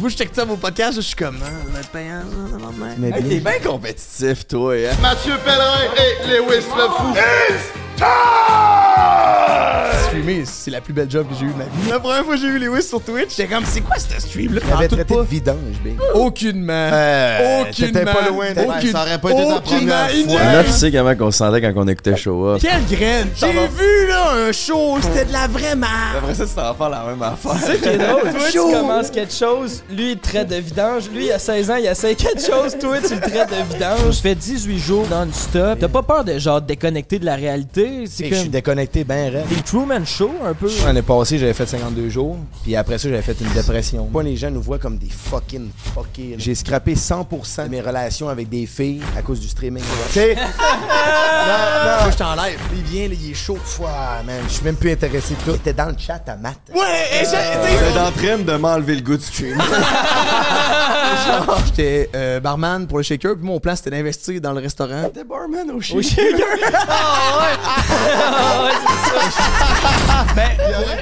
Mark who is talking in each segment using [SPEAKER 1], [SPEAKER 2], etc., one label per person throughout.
[SPEAKER 1] Moi, je check ça vos podcasts, je suis comme, ah, ça va être payant, ça.
[SPEAKER 2] Mais.
[SPEAKER 3] T'es bien compétitif, toi, hein?
[SPEAKER 4] Mathieu Pellerin et Lewis le fou.
[SPEAKER 1] Streamer, c'est la plus belle job que j'ai eue de ma vie. La première fois que j'ai vu Lewis sur Twitch, j'étais comme, c'est quoi ce stream-là?
[SPEAKER 2] T'avais traité
[SPEAKER 1] pas.
[SPEAKER 2] de vidange, Big.
[SPEAKER 1] Aucunement.
[SPEAKER 3] Euh,
[SPEAKER 1] Aucunement.
[SPEAKER 2] pas loin
[SPEAKER 1] Aucune-
[SPEAKER 4] Ça aurait pas été ta première
[SPEAKER 1] Il
[SPEAKER 4] fois.
[SPEAKER 3] Là, tu sais comment on se sentait quand on écoutait Show Up.
[SPEAKER 1] Quelle graine! J'ai vu, là, un show, c'était de la vraie merde.
[SPEAKER 3] Après ça, vas faire la même affaire.
[SPEAKER 5] C'est ça qui est drôle. Toi, tu commences quelque chose, lui, il te traite de vidange. Lui, il a 16 ans, il essaie quelque chose, toi, tu le traites de vidange. Je fais 18 jours non-stop. T'as pas peur de, genre, déconnecter de la réalité? C'est
[SPEAKER 2] Je suis déconnecté ben
[SPEAKER 5] des Truman Show, un peu?
[SPEAKER 2] L'année passée, j'avais fait 52 jours, puis après ça, j'avais fait une dépression. Pas les gens nous voient comme des fucking fuckers. J'ai scrappé 100% de mes relations avec des filles à cause du streaming. Tu sais? non, non.
[SPEAKER 1] Moi, je t'enlève. Il vient, là, il est chaud.
[SPEAKER 2] Ouah, man, je suis même plus intéressé de toi. T'étais dans le chat à Matt.
[SPEAKER 1] Ouais, et j'ai-
[SPEAKER 3] T'es en train de m'enlever le goût du stream.
[SPEAKER 1] J'étais euh, barman pour le shaker, puis mon plan c'était d'investir dans le restaurant.
[SPEAKER 3] T'es barman au
[SPEAKER 5] Au
[SPEAKER 3] chien.
[SPEAKER 5] shaker. Ah ouais. Ah ouais, c'est ça. Ben,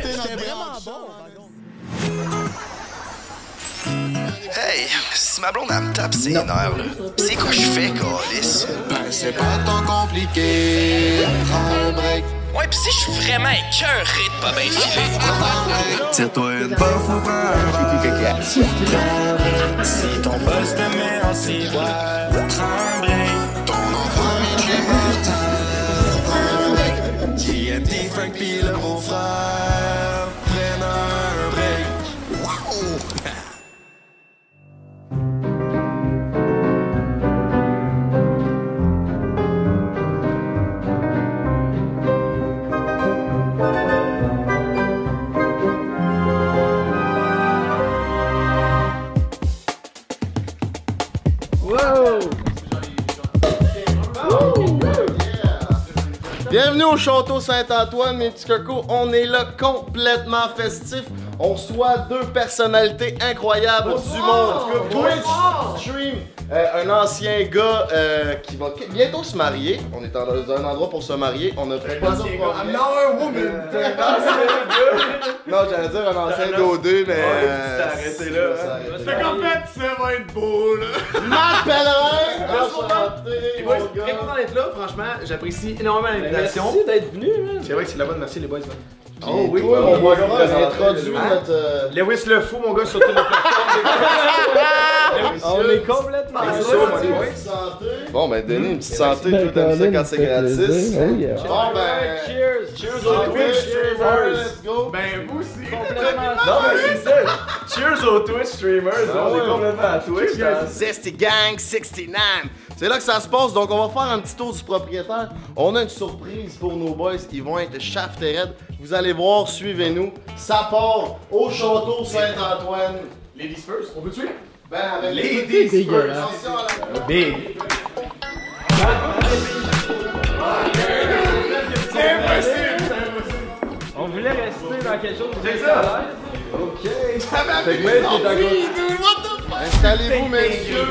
[SPEAKER 1] C'était vraiment bon.
[SPEAKER 6] Hey, si ma blonde elle me tape ses nerfs, là, c'est quoi je fais, Calis?
[SPEAKER 4] Ben, c'est pas tant compliqué. Prends un break.
[SPEAKER 6] Ouais, pis si je suis vraiment écœuré de pas bien filer.
[SPEAKER 4] Tire-toi une bof ou prends un. Si ton boss te met en ciboire, prends un break. Bienvenue au Château Saint-Antoine, mes petits cocos. On est là complètement festif. On reçoit deux personnalités incroyables du monde. Twitch Stream, euh, un ancien gars euh, qui va bientôt se marier. On est dans un endroit pour se marier. On a pris pas ça pour rien. Non, j'allais dire un ancien d'O2, mais. euh,
[SPEAKER 3] arrêté là, hein.
[SPEAKER 4] je me suis arrêté.
[SPEAKER 7] ça va être beau, là.
[SPEAKER 4] Matt Pellerin!
[SPEAKER 7] Très content d'être là, franchement. J'apprécie énormément l'invitation.
[SPEAKER 5] Merci d'être venu, man.
[SPEAKER 7] C'est vrai que c'est la bonne, merci les boys. man.
[SPEAKER 4] Oh oui, mon gars, introduit
[SPEAKER 7] Hein?
[SPEAKER 4] notre. euh,
[SPEAKER 7] Lewis le fou, mon gars, sur toutes les plateformes.
[SPEAKER 5] On est complètement
[SPEAKER 7] Ah.
[SPEAKER 4] Bon, ben, donnez une petite santé, tout t'aimes ça quand c'est gratis. Bon, ben.
[SPEAKER 5] Cheers. Cheers
[SPEAKER 4] Twitch streamers, let's go.
[SPEAKER 7] Ben, vous aussi.
[SPEAKER 3] Non, mais c'est ça. Cheers aux Twitch streamers. on est complètement à Twitch. dans-
[SPEAKER 4] Zesty Gang 69. C'est là que ça se passe, donc on va faire un petit tour du propriétaire. On a une surprise pour nos boys, ils vont être shaft et raide. Vous allez voir, suivez-nous. Ça part au château Saint-Antoine.
[SPEAKER 7] Ladies first, on peut tuer?
[SPEAKER 4] Ben, avec
[SPEAKER 7] Ladies first.
[SPEAKER 4] Attention à la-
[SPEAKER 7] Big.
[SPEAKER 5] On voulait rester dans quelque chose de
[SPEAKER 7] C'est ça.
[SPEAKER 3] Fait qui est à côté-
[SPEAKER 4] Installez-vous, messieurs.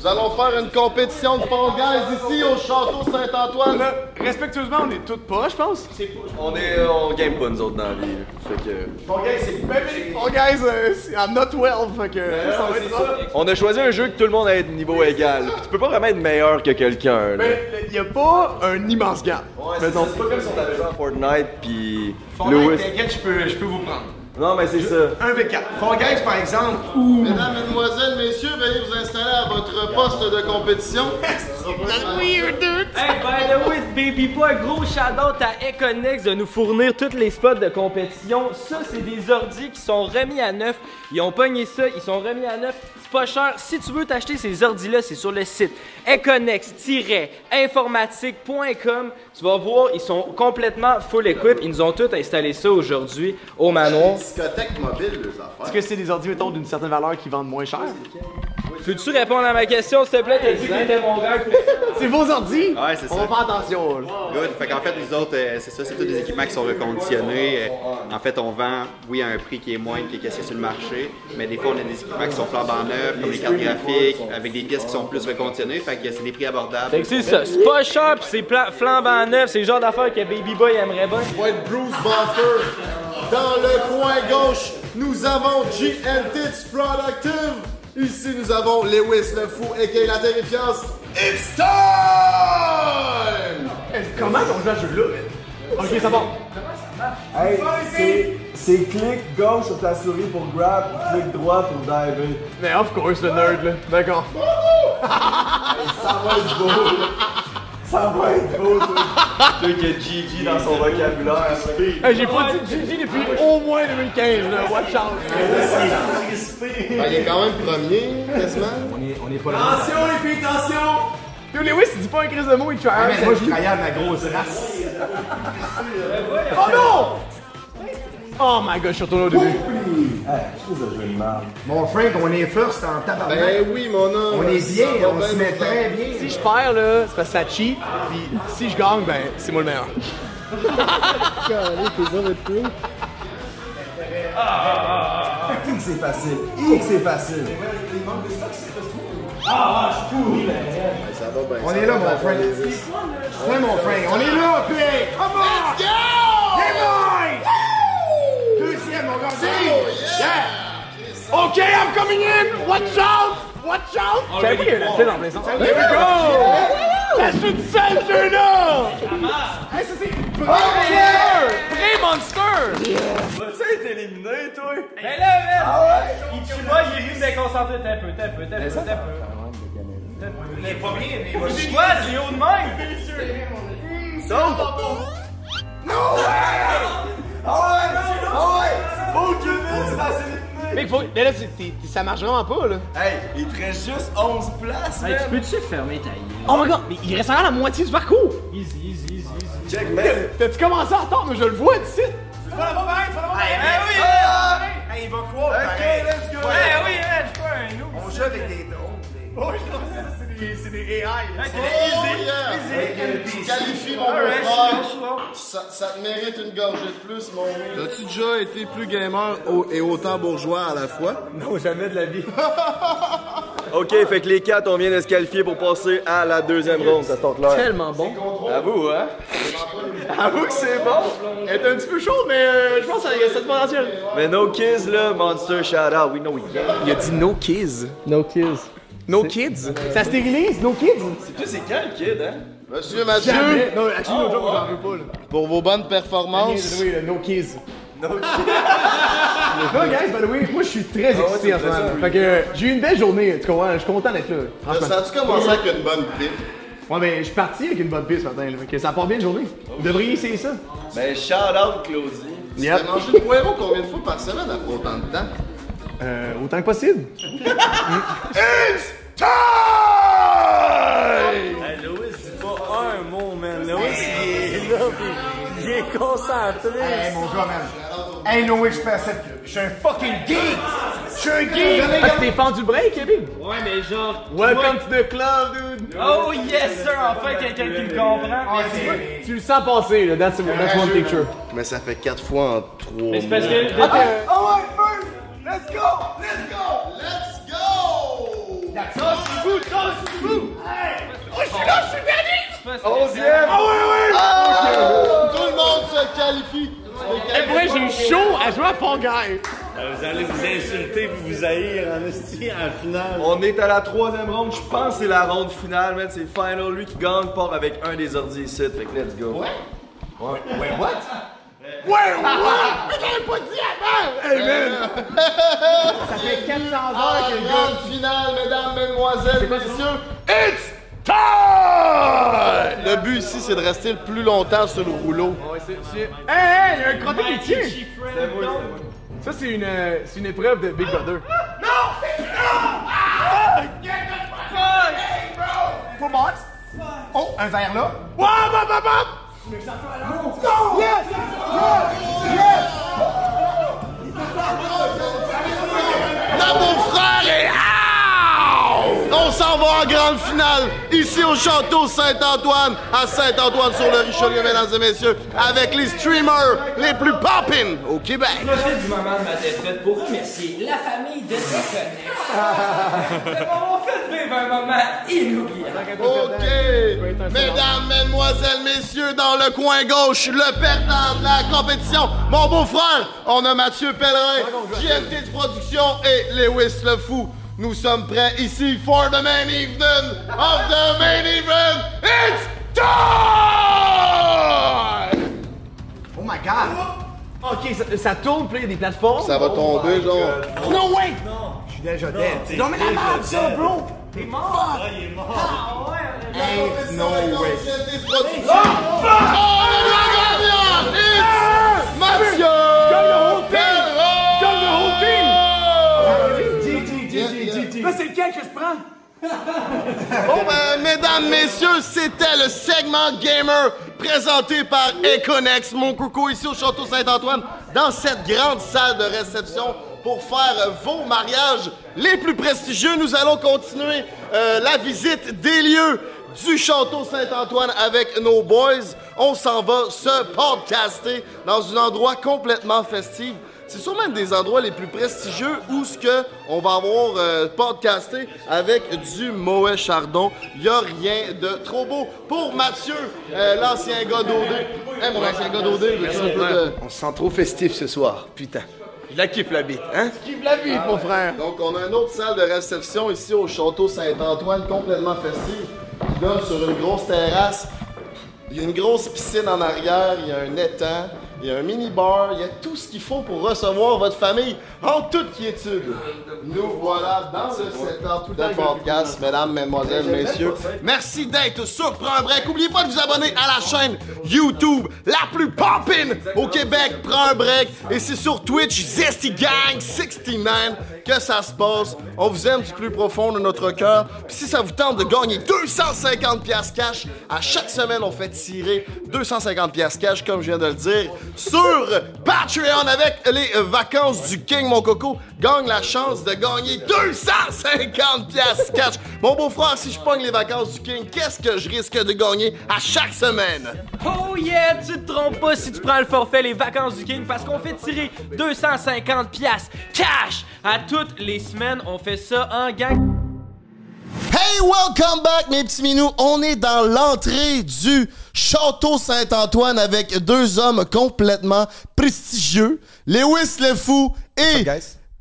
[SPEAKER 4] Nous allons faire une compétition de Fall Guys ici au château Saint-Antoine.
[SPEAKER 7] Là, respectueusement, on est toutes pas, je pense.
[SPEAKER 3] On est, on game pas nous autres dans la vie. là. Fait que.
[SPEAKER 7] Fall Guys, c'est. Ben, mais, Fall Guys, euh, c'est- I'm not 12, fait que. ça va être ça.
[SPEAKER 3] On a choisi un jeu que tout le monde a être niveau égal. Tu peux pas vraiment être meilleur que quelqu'un. là.
[SPEAKER 7] Ben, y a pas un immense gap.
[SPEAKER 3] Ouais, c'est c'est pas comme si on avait joué à Fortnite puis Lewis.
[SPEAKER 7] t'inquiète, je peux, je peux vous prendre.
[SPEAKER 3] Non, mais c'est ça.
[SPEAKER 7] 1 v 4. Fall Guys, par exemple, ou.
[SPEAKER 4] Mesdames, Mesdemoiselles, Messieurs, veuillez vous installer à votre poste de compétition.
[SPEAKER 5] Hey, by the way, baby boy, gros shout-out à Econex de nous fournir tous les spots de compétition. Ça, c'est des ordi qui sont remis à neuf. Ils ont pogné ça, ils sont remis à neuf. C'est pas cher. Si tu veux t'acheter ces ordis-là, c'est sur le site econex-informatique.com. Tu vas voir, ils sont complètement full equip. Ils nous ont tous installé ça aujourd'hui au manoir.
[SPEAKER 4] Discothèque mobile, les affaires.
[SPEAKER 7] Est-ce que c'est des ordi, mettons, d'une certaine valeur qui vendent moins cher?
[SPEAKER 5] Peux-tu répondre à ma question, s'il te plaît? T'as dit que t'étais mon gars.
[SPEAKER 7] C'est vos ordi?
[SPEAKER 8] Ouais, c'est ça.
[SPEAKER 7] On va attention, là.
[SPEAKER 8] Good. Fait qu'en fait, nous autres, euh, c'est ça, c'est tous des équipements qui sont reconditionnés. Euh, en fait, on vend, oui, à un prix qui est moindre que qu'est-ce qu'il y a sur le marché, mais des fois, on a des équipements qui sont flambant neufs, comme les cartes graphiques, avec des pièces qui sont plus reconditionnées. Fait que c'est des prix abordables.
[SPEAKER 5] Fait que c'est ça. C'est pas cher, pis c'est flambant neuf. C'est le genre d'affaire que Baby Boy aimerait bien.
[SPEAKER 4] va être Bruce Buffer dans le coin gauche. Nous avons GNTX Productive. Ici, nous avons Lewis le fou et la terrifiance. It's time!
[SPEAKER 7] Comment on joue à ce jeu-là? Ok, ça va.
[SPEAKER 2] Hey, c'est- c'est clic gauche sur ta souris pour grab, clic droit pour diver.
[SPEAKER 7] Mais of course, le nerd, là. D'accord.
[SPEAKER 2] Ça va être beau. Ça va être beau, toi. Toi qui a GG dans son vocabulaire.
[SPEAKER 7] Hey, j'ai pas dit GG depuis au moins 2015, là. Watch out.
[SPEAKER 4] Ah, il est quand même premier, quasiment.
[SPEAKER 2] Attention les filles, attention!
[SPEAKER 7] Yo, Lewis, il dit pas un crise de mots, il hard.
[SPEAKER 2] Moi je travaillais ma grosse race.
[SPEAKER 7] Oh non! Oh my god, je suis retourné au début.
[SPEAKER 2] Hey. Mon Frank, on est first en tabarnak.
[SPEAKER 4] Ben oui, mon homme.
[SPEAKER 2] on est bien, on se met très bien.
[SPEAKER 7] Si je perds, là, c'est parce que ça cheat. Puis si je gagne, ben, c'est moi le meilleur.
[SPEAKER 2] Hic, c'est facile. Hic, c'est facile. Ah, je suis pourri,
[SPEAKER 4] Ça va bien.
[SPEAKER 2] On est là, mon Frank. Ouais, mon Frank, on est là, puis come on! Let's go! Game on! Deuxième, mon gars. Yeah!
[SPEAKER 7] Ok, I'm coming in! Watch out! Watch out! J'avais pas qu'il y avait la file en plein centre. There we go! Shoot seul, ce jeu-là! Hey, ça c'est Pré-Monster! Pré-Monster!
[SPEAKER 5] Mais là, man! Il tue pas, il est juste déconcentré. T'as un peu, t'as un peu, t'as un peu, t'as peu. Il est pas bien, mais il Quoi, c'est haut de même!
[SPEAKER 7] Mec, faut. Mais là, c'est- t'es- ça marche vraiment pas, là.
[SPEAKER 2] Hey, il te reste juste 11 places,
[SPEAKER 5] Hey, tu peux-tu fermer ta gueule?
[SPEAKER 7] Oh my god, mais il reste encore la moitié du parcours!
[SPEAKER 5] Easy, easy, easy, easy.
[SPEAKER 2] Check, man.
[SPEAKER 7] T'as-tu commencé en retard? Mais je le vois d'ici!
[SPEAKER 2] Pas là-bas, pareil, pas là-bas.
[SPEAKER 5] Hey,
[SPEAKER 2] pareil.
[SPEAKER 5] oui,
[SPEAKER 2] Ah!
[SPEAKER 5] hey,
[SPEAKER 2] Hey, il va croire, pareil.
[SPEAKER 4] let's go.
[SPEAKER 5] Eh oui, man, je suis pas un noob.
[SPEAKER 2] On joue avec des drones.
[SPEAKER 7] Oh, c'est des, c'est des AI!
[SPEAKER 5] Hey, c'est
[SPEAKER 4] Oh
[SPEAKER 5] easy.
[SPEAKER 4] Tu qualifies mon frère.
[SPEAKER 5] là.
[SPEAKER 4] Ça, ça te mérite une gorgée de plus, mon gars. As-tu déjà été plus gamer au- et autant bourgeois à la fois?
[SPEAKER 2] Non, jamais de la vie.
[SPEAKER 3] Ok, fait que les quatre, on vient de se qualifier pour passer à la deuxième ronde, ça se clair.
[SPEAKER 7] Tellement bon!
[SPEAKER 3] Avoue, hein?
[SPEAKER 2] Avoue que c'est bon.
[SPEAKER 7] Elle est un petit peu chaude, mais euh, je pense qu'il y a cette potentiel.
[SPEAKER 3] Mais no kids, là, Monster, shout out, we know we get.
[SPEAKER 9] Il a dit no kids.
[SPEAKER 7] No kids.
[SPEAKER 9] No kids?
[SPEAKER 7] Ça stérilise, no kids?
[SPEAKER 3] Toi, c'est quand le kid, hein?
[SPEAKER 4] Monsieur Mathieu,
[SPEAKER 7] Jamais! Non, actually, no joke, j'en veux pas, là.
[SPEAKER 4] pour vos bonnes performances,
[SPEAKER 7] Oui, le no kids. No guys, by the way, moi je suis très excité en ce moment. Fait que euh, j'ai eu une belle journée, tu comprends? Je suis content d'être là.
[SPEAKER 4] Ça a-tu commencé avec une bonne pipe?
[SPEAKER 7] Ouais, mais je suis parti avec une bonne piste ce matin, là. Fait que ça part bien de journée. Vous devriez essayer ça.
[SPEAKER 3] Ben, shout out, Claudie.
[SPEAKER 4] Tu as mangé le poireau combien de fois par semaine après autant de temps?
[SPEAKER 7] Euh, autant que possible.
[SPEAKER 3] Hey, Louis, dis pas un mot, man. Louis, il est là, il est concentré.
[SPEAKER 2] Hey, mon gars, man. Hey, no way, je fais cette. Je suis un fucking geek. Je suis un geek.
[SPEAKER 7] Ah, tu t'es fendu break, Kevin?
[SPEAKER 5] Ouais, mais genre.
[SPEAKER 7] Welcome to the club, dude!
[SPEAKER 5] Oh yes, sir! Enfin, quelqu'un qui me comprend.
[SPEAKER 2] Ah,
[SPEAKER 7] Tu le sens passer, là. That's, that's one picture.
[SPEAKER 4] Mais ça fait quatre fois en trois
[SPEAKER 5] Mais c'est parce que.
[SPEAKER 7] Ah,
[SPEAKER 2] Oh, ouais, first. Let's go. Let's go.
[SPEAKER 4] Let's go!
[SPEAKER 2] That's us. Vous, tous, vous. Hey. Oh, je suis là, je suis dernier.
[SPEAKER 3] Onzième!
[SPEAKER 2] Ah, ouais, ouais.
[SPEAKER 4] Ah! Tout le monde se qualifie!
[SPEAKER 7] Hey, pour vrai, j'ai eu chaud à jouer à Fall Guy.
[SPEAKER 10] Vous allez vous insulter puis vous haïr en esti en finale.
[SPEAKER 3] On est à la troisième ronde, je pense que c'est la ronde finale, man. C'est final. Lui qui gagne part avec un des ordi ici. Fait que let's go.
[SPEAKER 2] Wait, what?
[SPEAKER 7] Ouais, what? Mais t'avais pas dit avant! Hey, man! Ça fait 400
[SPEAKER 4] Ah,
[SPEAKER 7] heures que le gars...
[SPEAKER 4] finale, mesdames, mesdemoiselles, messieurs!
[SPEAKER 7] It's time!
[SPEAKER 4] Le but ici, c'est de rester le plus longtemps sur le rouleau.
[SPEAKER 7] Ouais, c'est... c'est- Hey, hey, il y a un crotté qui tient! Ça, c'est une, euh, c'est une épreuve de Big Brother.
[SPEAKER 2] Full box. Oh, un verre là.
[SPEAKER 7] Wouah, bam, bam, bam!
[SPEAKER 4] Là, mon frère est out! On s'en va en grande finale, ici au château Saint-Antoine, à Saint-Antoine sur le Richelieu, mesdames et messieurs, avec les streamers les plus poppin' au Québec.
[SPEAKER 5] profite du moment de ma défaite pour remercier la famille de Déconnex. D'avoir fait vive un moment inoubliable.
[SPEAKER 4] OK. Mesdames, mesdemoiselles, messieurs, dans le coin gauche, le perdant de la compétition, mon beau-frère, on a Mathieu Pellerin, JMT de production et Lewis le Fou. Nous sommes prêts ici for the main evening of the main event. It's time!
[SPEAKER 11] Oh my god! Ok, ça, ça tourne, puis là, il y a des plateformes.
[SPEAKER 4] Ça va tomber, genre.
[SPEAKER 11] No way! Je suis déjà dead. Non, mais la merde, ça, bro! T'es mort!
[SPEAKER 12] Ah, il est mort.
[SPEAKER 11] Ain't no way.
[SPEAKER 4] Oh, le Bon ben, mesdames, messieurs, c'était le segment gamer présenté par Econex, mon coucou ici au Château Saint-Antoine, dans cette grande salle de réception pour faire vos mariages les plus prestigieux. Nous allons continuer euh, la visite des lieux du Château Saint-Antoine avec nos boys. On s'en va se podcaster dans un endroit complètement festif. C'est sûrement un des endroits les plus prestigieux où ce que on va avoir euh, podcasté avec du Moët Chardon. Il a rien de trop beau pour Mathieu, euh, l'ancien gars d'OD. Hey, mon ancien gars d'OD, veux-tu un peu de-
[SPEAKER 13] On se sent trop festif ce soir, putain. Je la kiffe la bite, hein?
[SPEAKER 11] Kiffe la vie, mon frère.
[SPEAKER 4] Donc, on a une autre salle de réception ici au Château Saint-Antoine, complètement festive, qui donne sur une grosse terrasse. Il y a une grosse piscine en arrière, il y a un étang, il y a un mini-bar, il y a tout ce qu'il faut pour recevoir votre famille en toute quiétude. Nous voilà dans le setup de podcast, mesdames, mesdemoiselles, messieurs. Merci d'être sur Prends un break. N'oubliez pas de vous abonner à la chaîne YouTube la plus poppin' au Québec, Prends un break. Et c'est sur Twitch, Zesty Gang 69 que ça se passe. On vous aime du plus profond de notre cœur. Puis si ça vous tente de gagner 250 pièces cash, à chaque semaine, on fait tirer 250 pièces cash, comme je viens de le dire, sur Patreon avec les vacances du King, mon coco. Gagne la chance de gagner 250 pièces cash. Mon beau-frère, si je pogne les vacances du King, qu'est-ce que je risque de gagner à chaque semaine?
[SPEAKER 5] Oh yeah, tu te trompes pas si tu prends le forfait les vacances du King parce qu'on fait tirer 250 pièces cash à toutes les semaines. On fait ça en gang.
[SPEAKER 4] Hey, welcome back, mes petits minous. On est dans l'entrée du Château Saint-Antoine avec deux hommes complètement prestigieux. Lewis le Fou et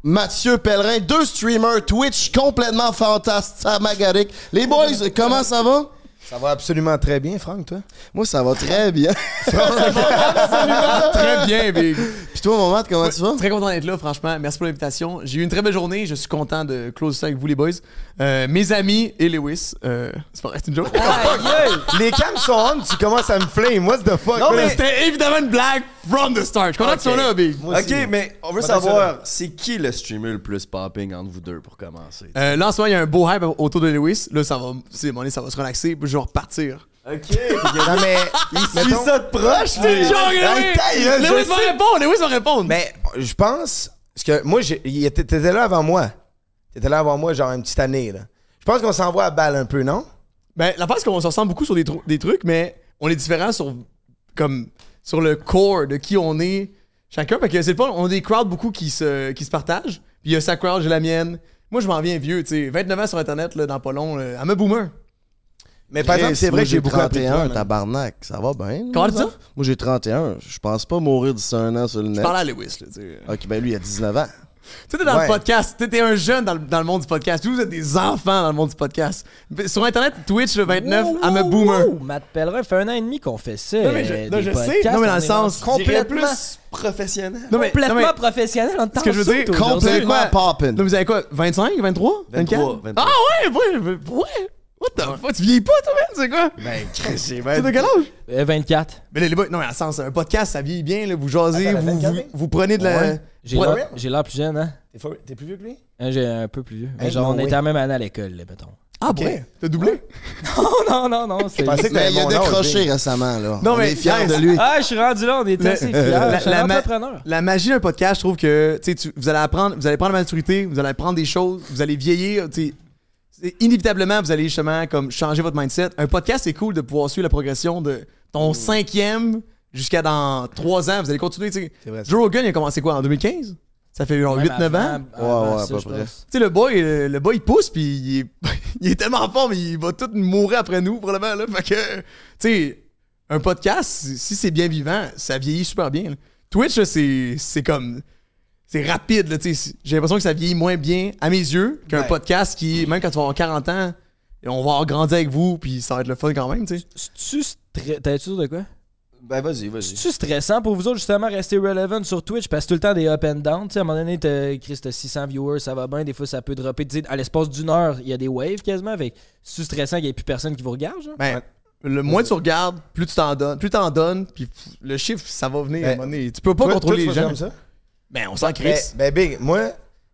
[SPEAKER 4] Mathieu Pellerin, deux streamers Twitch complètement fantasmagoriques. Les boys, comment ça va?
[SPEAKER 2] Ça va absolument très bien, Franck, toi?
[SPEAKER 4] Moi, ça va très bien.
[SPEAKER 7] Très bien, Big.
[SPEAKER 4] Puis toi, Momad, comment tu vas?
[SPEAKER 7] Très content d'être là, franchement. Merci pour l'invitation. J'ai eu une très belle journée. Je suis content de close ça avec vous, les boys. Euh, mes amis et Lewis. Euh, c'est pas vrai, c'est une joke.
[SPEAKER 2] Les cams sont on, tu commences à me flame. What's the fuck?
[SPEAKER 7] Non, mais c'était évidemment une blague from the start. Je suis content que tu sois là, Big.
[SPEAKER 2] Moi aussi.
[SPEAKER 3] Ok, mais on veut savoir, c'est qui le streamer le plus popping entre vous deux pour commencer?
[SPEAKER 7] Euh, là, en ce moment, il y a un beau hype autour de Lewis. Là, ça va, c'est ça va se relaxer. Puis je vais repartir.
[SPEAKER 3] Ok.
[SPEAKER 2] Non, mais.
[SPEAKER 3] Il suit
[SPEAKER 2] mettons-
[SPEAKER 3] ça de proche.
[SPEAKER 7] Joke,
[SPEAKER 2] Hey,
[SPEAKER 7] Lewis!
[SPEAKER 2] taille, là, je
[SPEAKER 7] Lewis va
[SPEAKER 2] sais.
[SPEAKER 7] répondre. Lewis va répondre.
[SPEAKER 2] Mais je pense. Parce que moi, j'ai- il était- t'étais là avant moi. T'étais là avant moi, genre une petite année, là. Je pense qu'on s'envoie à balle un peu, non?
[SPEAKER 7] Ben, la face, c'est qu'on se ressemble beaucoup sur des, tru- des trucs, mais on est différents sur, comme, sur le core de qui on est chacun. Fait que c'est le fun. On a des crowds beaucoup qui se, qui se partagent. Puis il y a sa crowd, j'ai la mienne. Moi, je m'en viens vieux, tu sais. 29 ans sur Internet, là, dans pas long. là. I'm a boomer.
[SPEAKER 2] Mais par exemple, c'est vrai que j'ai beaucoup appris de toi,
[SPEAKER 4] 31,
[SPEAKER 2] man.
[SPEAKER 4] tabarnak. Ça va bien?
[SPEAKER 7] Comment tu dis ça?
[SPEAKER 4] autres? Moi, j'ai 31. Je pense pas mourir d'ici un an sur le
[SPEAKER 7] Je
[SPEAKER 4] net.
[SPEAKER 7] parle à Lewis, là, tu sais.
[SPEAKER 4] Ok, ben lui, il a 19 ans.
[SPEAKER 7] Tu sais, t'es dans
[SPEAKER 2] Ouais.
[SPEAKER 7] le podcast. Tu T'es un jeune dans le, dans le monde du podcast. Vous êtes des enfants dans le monde du podcast. Sur Internet, Twitch, le 29, I'm a boomer.
[SPEAKER 5] Wow, Matt Pellerin fait un an et demi qu'on fait ça.
[SPEAKER 7] Non, mais je-
[SPEAKER 5] euh,
[SPEAKER 7] non, je sais. mais dans le sens-
[SPEAKER 5] complètement,
[SPEAKER 3] plus professionnel.
[SPEAKER 7] Non, mais,
[SPEAKER 5] complètement
[SPEAKER 7] non, mais-
[SPEAKER 5] professionnel. On
[SPEAKER 7] ce que je veux dire,
[SPEAKER 5] complètement
[SPEAKER 4] poppin'.
[SPEAKER 7] Non, vous avez quoi? 25, 23?
[SPEAKER 3] 23,
[SPEAKER 7] 24? Ah ouais, ouais, ouais. What the fuck? Tu vieillis pas, toi, man? C'est quoi?
[SPEAKER 4] Ben, Chris, c'est
[SPEAKER 7] Tu de quel âge?
[SPEAKER 5] 24.
[SPEAKER 7] Mais les, les boys, non, mais en sens, un podcast, ça vieillit bien, là, vous jasez,
[SPEAKER 2] Attends,
[SPEAKER 7] vous,
[SPEAKER 2] 24,
[SPEAKER 7] vous, vous prenez de la.
[SPEAKER 5] J'ai
[SPEAKER 7] Ouais.
[SPEAKER 5] l'air- j'ai l'air plus jeune, hein?
[SPEAKER 2] T'es for- T'es plus vieux que lui?
[SPEAKER 5] Hein, J'ai un peu plus vieux. Mais
[SPEAKER 2] Hey,
[SPEAKER 5] genre,
[SPEAKER 2] no
[SPEAKER 5] on était la même année à l'école, là, mettons.
[SPEAKER 7] Ah, ouais? T'as doublé?
[SPEAKER 5] Non, non, non, non. c'est-
[SPEAKER 2] Je pensais que
[SPEAKER 4] il a décroché récemment, là.
[SPEAKER 7] Non,
[SPEAKER 4] On
[SPEAKER 7] mais
[SPEAKER 4] est fiers de lui.
[SPEAKER 5] Ah, je suis rendu là, on est assez fiers.
[SPEAKER 7] La-
[SPEAKER 5] Je suis
[SPEAKER 7] la
[SPEAKER 5] un
[SPEAKER 7] ma-
[SPEAKER 5] entrepreneur.
[SPEAKER 7] La magie d'un podcast, je trouve que tu sais, tu- vous allez apprendre, vous allez prendre la maturité, vous allez apprendre des choses, vous allez vieillir. tu sais, c'est- Inévitablement, vous allez justement comme changer votre mindset. Un podcast, c'est cool de pouvoir suivre la progression de ton cinquième jusqu'à dans trois ans. Vous allez continuer. tu
[SPEAKER 2] vrai.
[SPEAKER 7] Joe Rogan, il a commencé quoi en 2015 Ça fait genre
[SPEAKER 5] Même
[SPEAKER 7] 8-9 ans? Tu
[SPEAKER 2] ouais, à peu près.
[SPEAKER 5] pense.
[SPEAKER 7] sais, le boy, le boy, il pousse, puis il est, il est tellement fort, mais il va tout mourir après nous, probablement. Là. Fait que, tu sais, un podcast, si c'est bien vivant, ça vieillit super bien. là. Twitch, là, c'est c'est comme. C'est rapide, là, tu sais. J'ai l'impression que ça vieillit moins bien, à mes yeux, qu'un
[SPEAKER 5] Ouais.
[SPEAKER 7] podcast qui, même quand tu vas avoir 40 ans, on va avoir grandi avec vous, puis ça va être le fun quand même, tu
[SPEAKER 5] T'as-tu sûr de quoi?
[SPEAKER 2] Ben, vas-y, vas-y.
[SPEAKER 5] C'est-tu stressant pour vous autres, justement, rester relevant sur Twitch? Parce que tout le temps des up and down. Tu sais, à un moment donné, t'as Chris, t'as 600 viewers, ça va bien. Des fois, ça peut dropper. Tu sais, à l'espace d'une heure, il y a des waves quasiment. Fait c'est stressant qu'il n'y ait plus personne qui vous regarde, genre?
[SPEAKER 7] Ben, le moins tu regardes, plus tu t'en donnes. Plus t'en donnes, puis le chiffre, ça va venir à un
[SPEAKER 2] Ben,
[SPEAKER 7] moment donné. Tu peux pas
[SPEAKER 2] Toi-
[SPEAKER 7] contrôler
[SPEAKER 2] toi,
[SPEAKER 7] les gens.
[SPEAKER 2] comme ça?
[SPEAKER 7] Ben, on s'en
[SPEAKER 2] Ben,
[SPEAKER 7] crisse.
[SPEAKER 2] ben, Big, moi,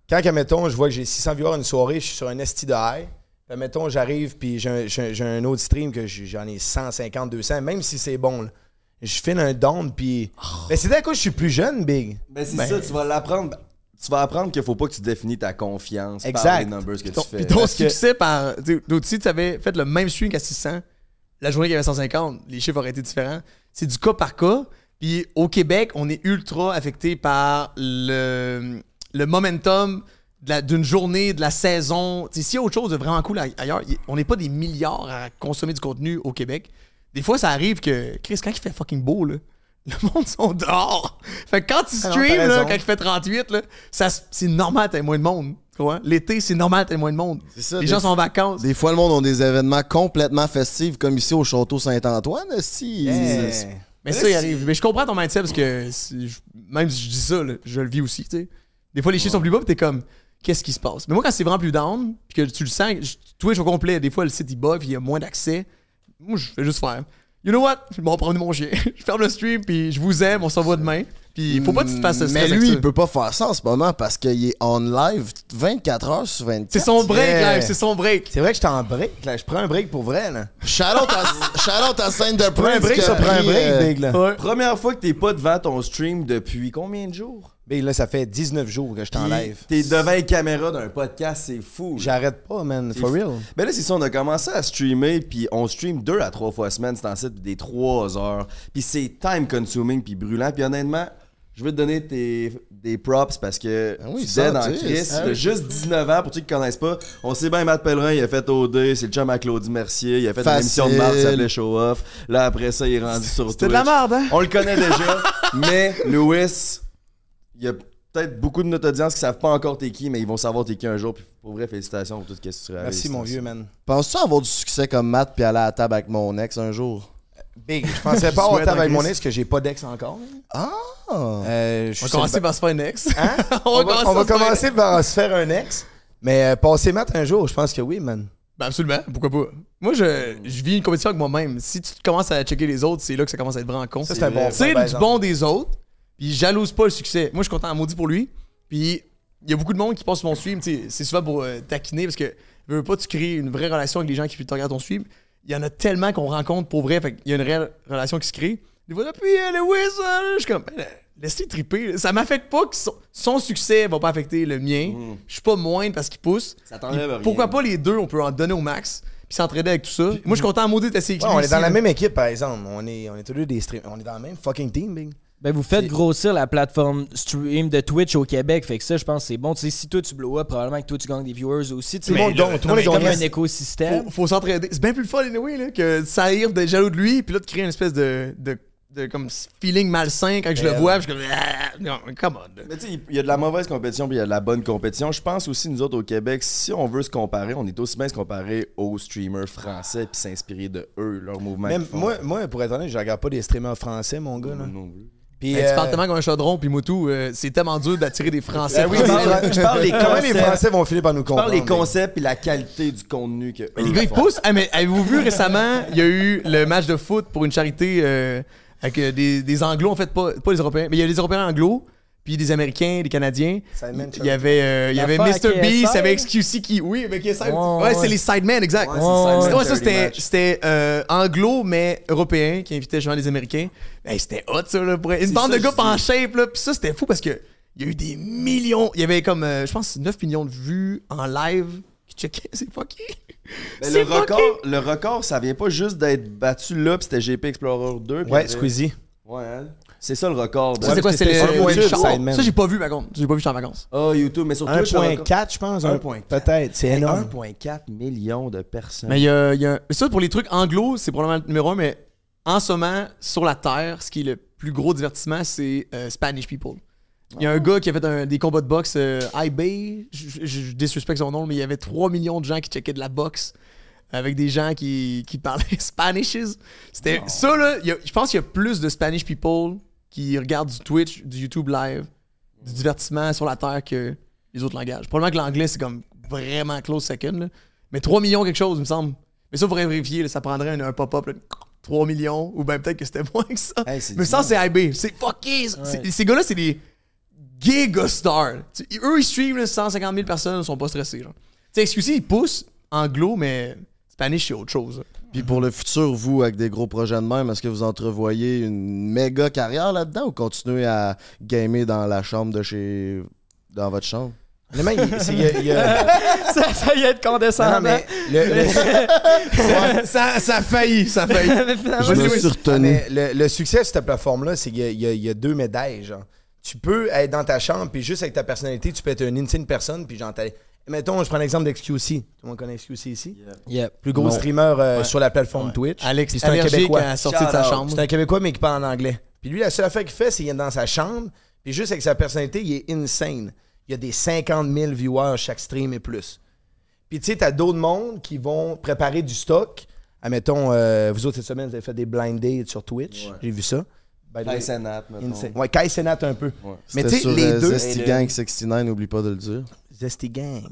[SPEAKER 2] quand, admettons, je vois que j'ai 600 viewers une soirée, je suis sur un esti de high. Puis, admettons, j'arrive, puis j'ai un, j'ai un- autre stream que j'en ai 150, 200, même si c'est bon, là. Je file un down, puis. Ben, c'est à cause que je suis plus jeune, Big.
[SPEAKER 3] Ben, c'est
[SPEAKER 2] Ben-
[SPEAKER 3] ça, tu vas l'apprendre. Tu vas apprendre qu'il faut pas que tu définis ta confiance par
[SPEAKER 2] Exact.
[SPEAKER 3] les numbers que
[SPEAKER 7] Ton-
[SPEAKER 3] tu fais.
[SPEAKER 7] Puis ton
[SPEAKER 2] Parce que-
[SPEAKER 7] succès par. tu D'autres, avais fait le même stream qu'à 600, la journée qu'il y avait 150, les chiffres auraient été différents. C'est du cas par cas. Puis au Québec, on est ultra affecté par le, le momentum d'une journée, de la saison. Tu sais, S'il y a autre chose de vraiment cool ailleurs, on n'est pas des milliards à consommer du contenu au Québec. Des fois, ça arrive que, Chris, quand il fait fucking beau, là, le monde sont dehors. Fait que quand tu
[SPEAKER 2] Ah t'as
[SPEAKER 7] là, quand il fait 38, là, ça s- c'est normal, t'as moins de monde. Tu vois? L'été, c'est normal, t'as moins de monde.
[SPEAKER 14] ça,
[SPEAKER 7] Les gens sont en vacances.
[SPEAKER 14] Des fois, le monde ont des événements complètement festifs, comme ici au Château Saint-Antoine. Si.
[SPEAKER 7] Mais ça, il arrive. Mais je comprends ton mindset parce que je- même si je dis ça, là, je le vis aussi. tu sais. Des fois, les chiffres sont plus bas, puis t'es comme, qu'est-ce qui se passe? Mais moi, quand c'est vraiment plus down, puis que tu le sens, je- Twitch au complet, des fois, le site il puis il y a moins d'accès. Moi, je fais juste faire. You know what? Je vais promener mon chien. je ferme le stream, puis je vous aime, on se revoit demain. Puis il faut pas que tu te fasses ce
[SPEAKER 14] Mais
[SPEAKER 7] stress avec
[SPEAKER 14] lui, il peut pas faire ça en ce moment parce qu'il est on live 24 heures sur 24.
[SPEAKER 7] C'est son break,
[SPEAKER 2] Yeah.
[SPEAKER 7] live, c'est son break.
[SPEAKER 2] C'est vrai que j'étais en break, là. Je prends un break pour vrai, là.
[SPEAKER 14] Shout-out à, shout-out à scène de
[SPEAKER 2] Prends un break, ça prend un break,
[SPEAKER 14] euh,
[SPEAKER 2] Big, là.
[SPEAKER 7] Ouais.
[SPEAKER 3] Première fois que t'es pas devant ton stream depuis combien de jours?
[SPEAKER 2] Big, là, ça fait 19 jours que je suis en
[SPEAKER 3] Puis
[SPEAKER 2] live.
[SPEAKER 3] T'es devant les caméras d'un podcast, c'est fou.
[SPEAKER 2] J'arrête pas, man.
[SPEAKER 3] C'est
[SPEAKER 2] For real.
[SPEAKER 3] Ben là, c'est ça, on a commencé à streamer, puis on stream deux à trois fois semaine, c'est en site des trois heures. Puis c'est time consuming, puis brûlant. Puis honnêtement, je veux te donner tes, des props parce que
[SPEAKER 14] Ah oui,
[SPEAKER 3] tu
[SPEAKER 14] ça,
[SPEAKER 3] dead en. Chris.
[SPEAKER 14] Ah
[SPEAKER 3] T'as
[SPEAKER 14] oui.
[SPEAKER 3] juste 19 ans, pour ceux qui connaissent pas. On sait bien, Matt Pellerin, il a fait OD, c'est le chum à Claudie Mercier, il a fait
[SPEAKER 14] Facile.
[SPEAKER 3] une émission de marde qui s'appelait Show Off. Là, après ça, il est rendu sur Twitch.
[SPEAKER 7] C'était de la merde, hein?
[SPEAKER 3] On le connaît déjà, mais Louis, il y a peut-être beaucoup de notre audience qui savent pas encore t'es qui, mais ils vont savoir t'es qui un jour. Puis pour vrai, félicitations pour tout ce que tu réalises.
[SPEAKER 2] Merci, mon vieux, man.
[SPEAKER 14] Penses-tu avoir du succès comme Matt puis aller à la table avec mon ex un jour?
[SPEAKER 2] Big, je pensais pas table avec mon ex, que j'ai pas d'ex encore.
[SPEAKER 14] Ah!
[SPEAKER 2] Euh, je
[SPEAKER 7] On va commencer par se faire un ex.
[SPEAKER 2] Hein? on va, on va commencer par se faire un ex. Mais euh, passer Matt un jour, je pense que oui, man.
[SPEAKER 7] Ben absolument, pourquoi pas? Moi, je, je vis une compétition avec moi-même. Si tu commences à checker les autres, c'est là que ça commence à être vraiment con.
[SPEAKER 2] Ça, c'est un bon
[SPEAKER 7] C'est
[SPEAKER 2] par
[SPEAKER 7] du bon des autres, puis jalouse pas le succès. Moi, je suis content à maudit pour lui. Puis il y a beaucoup de monde qui passe sur mon stream. sais, C'est souvent pour euh, taquiner parce que veux pas, tu crées une vraie relation avec les gens qui te regardent ton stream. Il y en a tellement qu'on rencontre pour vrai. Fait qu'il y a une réelle relation qui se crée. Des fois, puis euh, Lewis, je suis comme, ben, laisse-les triper. Ça m'affecte pas que son, son succès va pas affecter le mien. Je suis pas moindre parce qu'il pousse.
[SPEAKER 3] Mm. Ça t'enlève.
[SPEAKER 7] Pourquoi pas les deux, on peut en donner au max, puis s'entraider avec tout ça. Moi, je suis content à maudit d'essayer
[SPEAKER 2] Ouais, on est dans la même équipe, par exemple. On est, on est tous deux des streams. On est dans la même fucking team, Big.
[SPEAKER 5] Ben, vous faites grossir la plateforme stream de Twitch au Québec. Fait que ça, je pense que c'est bon. Tu sais, si toi tu blow up, probablement que toi tu gagnes des viewers aussi. Tu sais,
[SPEAKER 2] Tout le monde
[SPEAKER 5] mais
[SPEAKER 2] gagne, tout le monde
[SPEAKER 5] un écosystème.
[SPEAKER 7] Faut, faut s'entraider. C'est bien plus le fun, anyway, là, que de saillir, d'être jaloux de lui, puis là, de créer une espèce de, de, de comme feeling malsain quand je le
[SPEAKER 2] Ben,
[SPEAKER 7] vois, puis je suis comme, ah, non, come on.
[SPEAKER 3] Mais tu sais, il y a de la mauvaise compétition puis il y a de la bonne compétition. Je pense aussi, nous autres au Québec, si on veut se comparer, on est aussi bien se comparer aux streamers français puis s'inspirer de eux, leur mouvement.
[SPEAKER 2] Même moi, moi, pour être honnête, je regarde pas des streamers français, mon gars. Là.
[SPEAKER 3] Non plus.
[SPEAKER 2] Puis,
[SPEAKER 7] Hey, tu
[SPEAKER 2] euh,
[SPEAKER 7] parles tellement comme un chaudron, puis Moutou, euh, c'est tellement dur d'attirer des Français.
[SPEAKER 2] ben oui,
[SPEAKER 3] Je parle- je parle des
[SPEAKER 2] Comment les. Français vont finir par nous
[SPEAKER 3] Je parle
[SPEAKER 2] comprendre?
[SPEAKER 3] des concepts et la qualité du contenu que.
[SPEAKER 7] Mais les gars, ils poussent. Ah, mais avez-vous vu récemment, il y a eu le match de foot pour une charité euh, avec euh, des, des anglos, en fait, pas, pas les Européens, mais il y a des Européens anglos, puis des Américains, des Canadiens.
[SPEAKER 2] Sidemen,
[SPEAKER 7] Il y avait, euh, il y avait Mr. Beast,
[SPEAKER 5] là?
[SPEAKER 7] avec XQC qui? Oui, avec KSI.
[SPEAKER 5] Ouais,
[SPEAKER 7] Ouais,
[SPEAKER 5] ouais.
[SPEAKER 7] c'est les Sidemen, exact.
[SPEAKER 3] Ouais,
[SPEAKER 5] Ouais,
[SPEAKER 3] c'est
[SPEAKER 7] C'était-
[SPEAKER 3] ça,
[SPEAKER 7] ouais, ça,
[SPEAKER 3] charity
[SPEAKER 7] c'était, euh, anglo, mais européen, qui invitait genre les Américains. Hey, c'était hot, ça, là. Pour... Une bande
[SPEAKER 3] ça,
[SPEAKER 7] de gars en shape, là. Puis ça, c'était fou parce que il y a eu des millions. Il y avait comme, euh, je pense, 9 millions de vues en live qui checkaient. C'est fucké.
[SPEAKER 3] Mais
[SPEAKER 7] C'est
[SPEAKER 3] le,
[SPEAKER 7] fucké.
[SPEAKER 3] record, le record, ça vient pas juste d'être battu là, puis c'était GP Explorer 2. puis
[SPEAKER 2] Ouais, Squeezie.
[SPEAKER 3] Ouais, hein? C'est ça le record. de-
[SPEAKER 7] Ça, c'est quoi? C'est le. Ça, j'ai pas vu, par contre. J'ai pas vu, j'étais en vacances.
[SPEAKER 3] Ah, YouTube, mais sur Twitch, le record-
[SPEAKER 2] 1.4, je pense.
[SPEAKER 3] 1.4.
[SPEAKER 2] Peut-être. C'est énorme.
[SPEAKER 3] 1.4 millions de personnes.
[SPEAKER 7] Mais il y a, y a- Ça, pour les trucs anglo, c'est probablement le numéro un, mais en ce moment, sur la Terre, ce qui est le plus gros divertissement, c'est euh, Spanish People. Il y a un gars qui a fait un- des combats de boxe euh, eBay. Je, je, je disrespecte son nom, mais il y avait 3 millions de gens qui checkaient de la boxe avec des gens qui, qui parlaient Spanishes. C'était ça, là. il y a- je pense qu'il y a plus de Spanish People qui regardent du Twitch, du YouTube live, du divertissement sur la Terre que les autres langages. Probablement que l'anglais, c'est comme vraiment close second. là. Mais 3 millions quelque chose, il me semble. Mais ça, il faudrait vérifier. là, ça prendrait un, un pop-up. là, 3 millions. Ou bien peut-être que c'était moins que ça.
[SPEAKER 3] Hey,
[SPEAKER 7] Mais ça, c'est IB. C'est fucké. C'est- Ces gars-là, c'est des giga stars. Tu- eux, ils streament là, 150 000 personnes, ils sont pas stressés. Tu sais, excusez, ils poussent anglo, mais Spanish, c'est autre chose. là.
[SPEAKER 14] Puis pour le futur, vous, avec des gros projets de même, est-ce que vous entrevoyez une méga carrière là-dedans ou continuez à gamer dans la chambre de chez. dans votre chambre?
[SPEAKER 2] Il- c'est- il y a- il a-
[SPEAKER 5] ça a failli être condescendant.
[SPEAKER 2] Non, mais le- le-
[SPEAKER 7] ça, ça a failli, ça a failli.
[SPEAKER 14] Je me suis retenu.
[SPEAKER 2] Mais le, le succès de cette plateforme-là, c'est qu'il y a, il y a- il y a deux médailles. Genre. Tu peux être dans ta chambre, puis juste avec ta personnalité, tu peux être une insane personne, puis genre, t'as- Mettons, je prends l'exemple d'XQC. Tout le monde connaît XQC ici?
[SPEAKER 5] Yep.
[SPEAKER 2] Plus gros
[SPEAKER 7] Non.
[SPEAKER 2] streamer euh,
[SPEAKER 7] Ouais.
[SPEAKER 2] sur la plateforme Twitch.
[SPEAKER 7] Alex,
[SPEAKER 2] c'est un Québécois.
[SPEAKER 7] à sortir de sa chambre.
[SPEAKER 2] C'est un Québécois, mais qui parle en anglais. Puis lui, la seule affaire qu'il fait, c'est qu'il est dans sa chambre, puis juste avec sa personnalité, il est insane. Il y a des 50 000 viewers chaque stream et plus. Puis tu sais, t'as d'autres mondes qui vont préparer du stock. Admettons, euh, vous autres, cette semaine, vous avez fait des blind dates sur Twitch. J'ai vu ça. By the
[SPEAKER 3] Kai
[SPEAKER 2] way,
[SPEAKER 3] Cenat, mettons.
[SPEAKER 2] insane. Ouais, Kai Senat un peu. Mais tu sais, les
[SPEAKER 14] euh,
[SPEAKER 2] deux.
[SPEAKER 14] Zesty Gang 69, n'oublie pas de le dire.
[SPEAKER 2] Zesty Gang.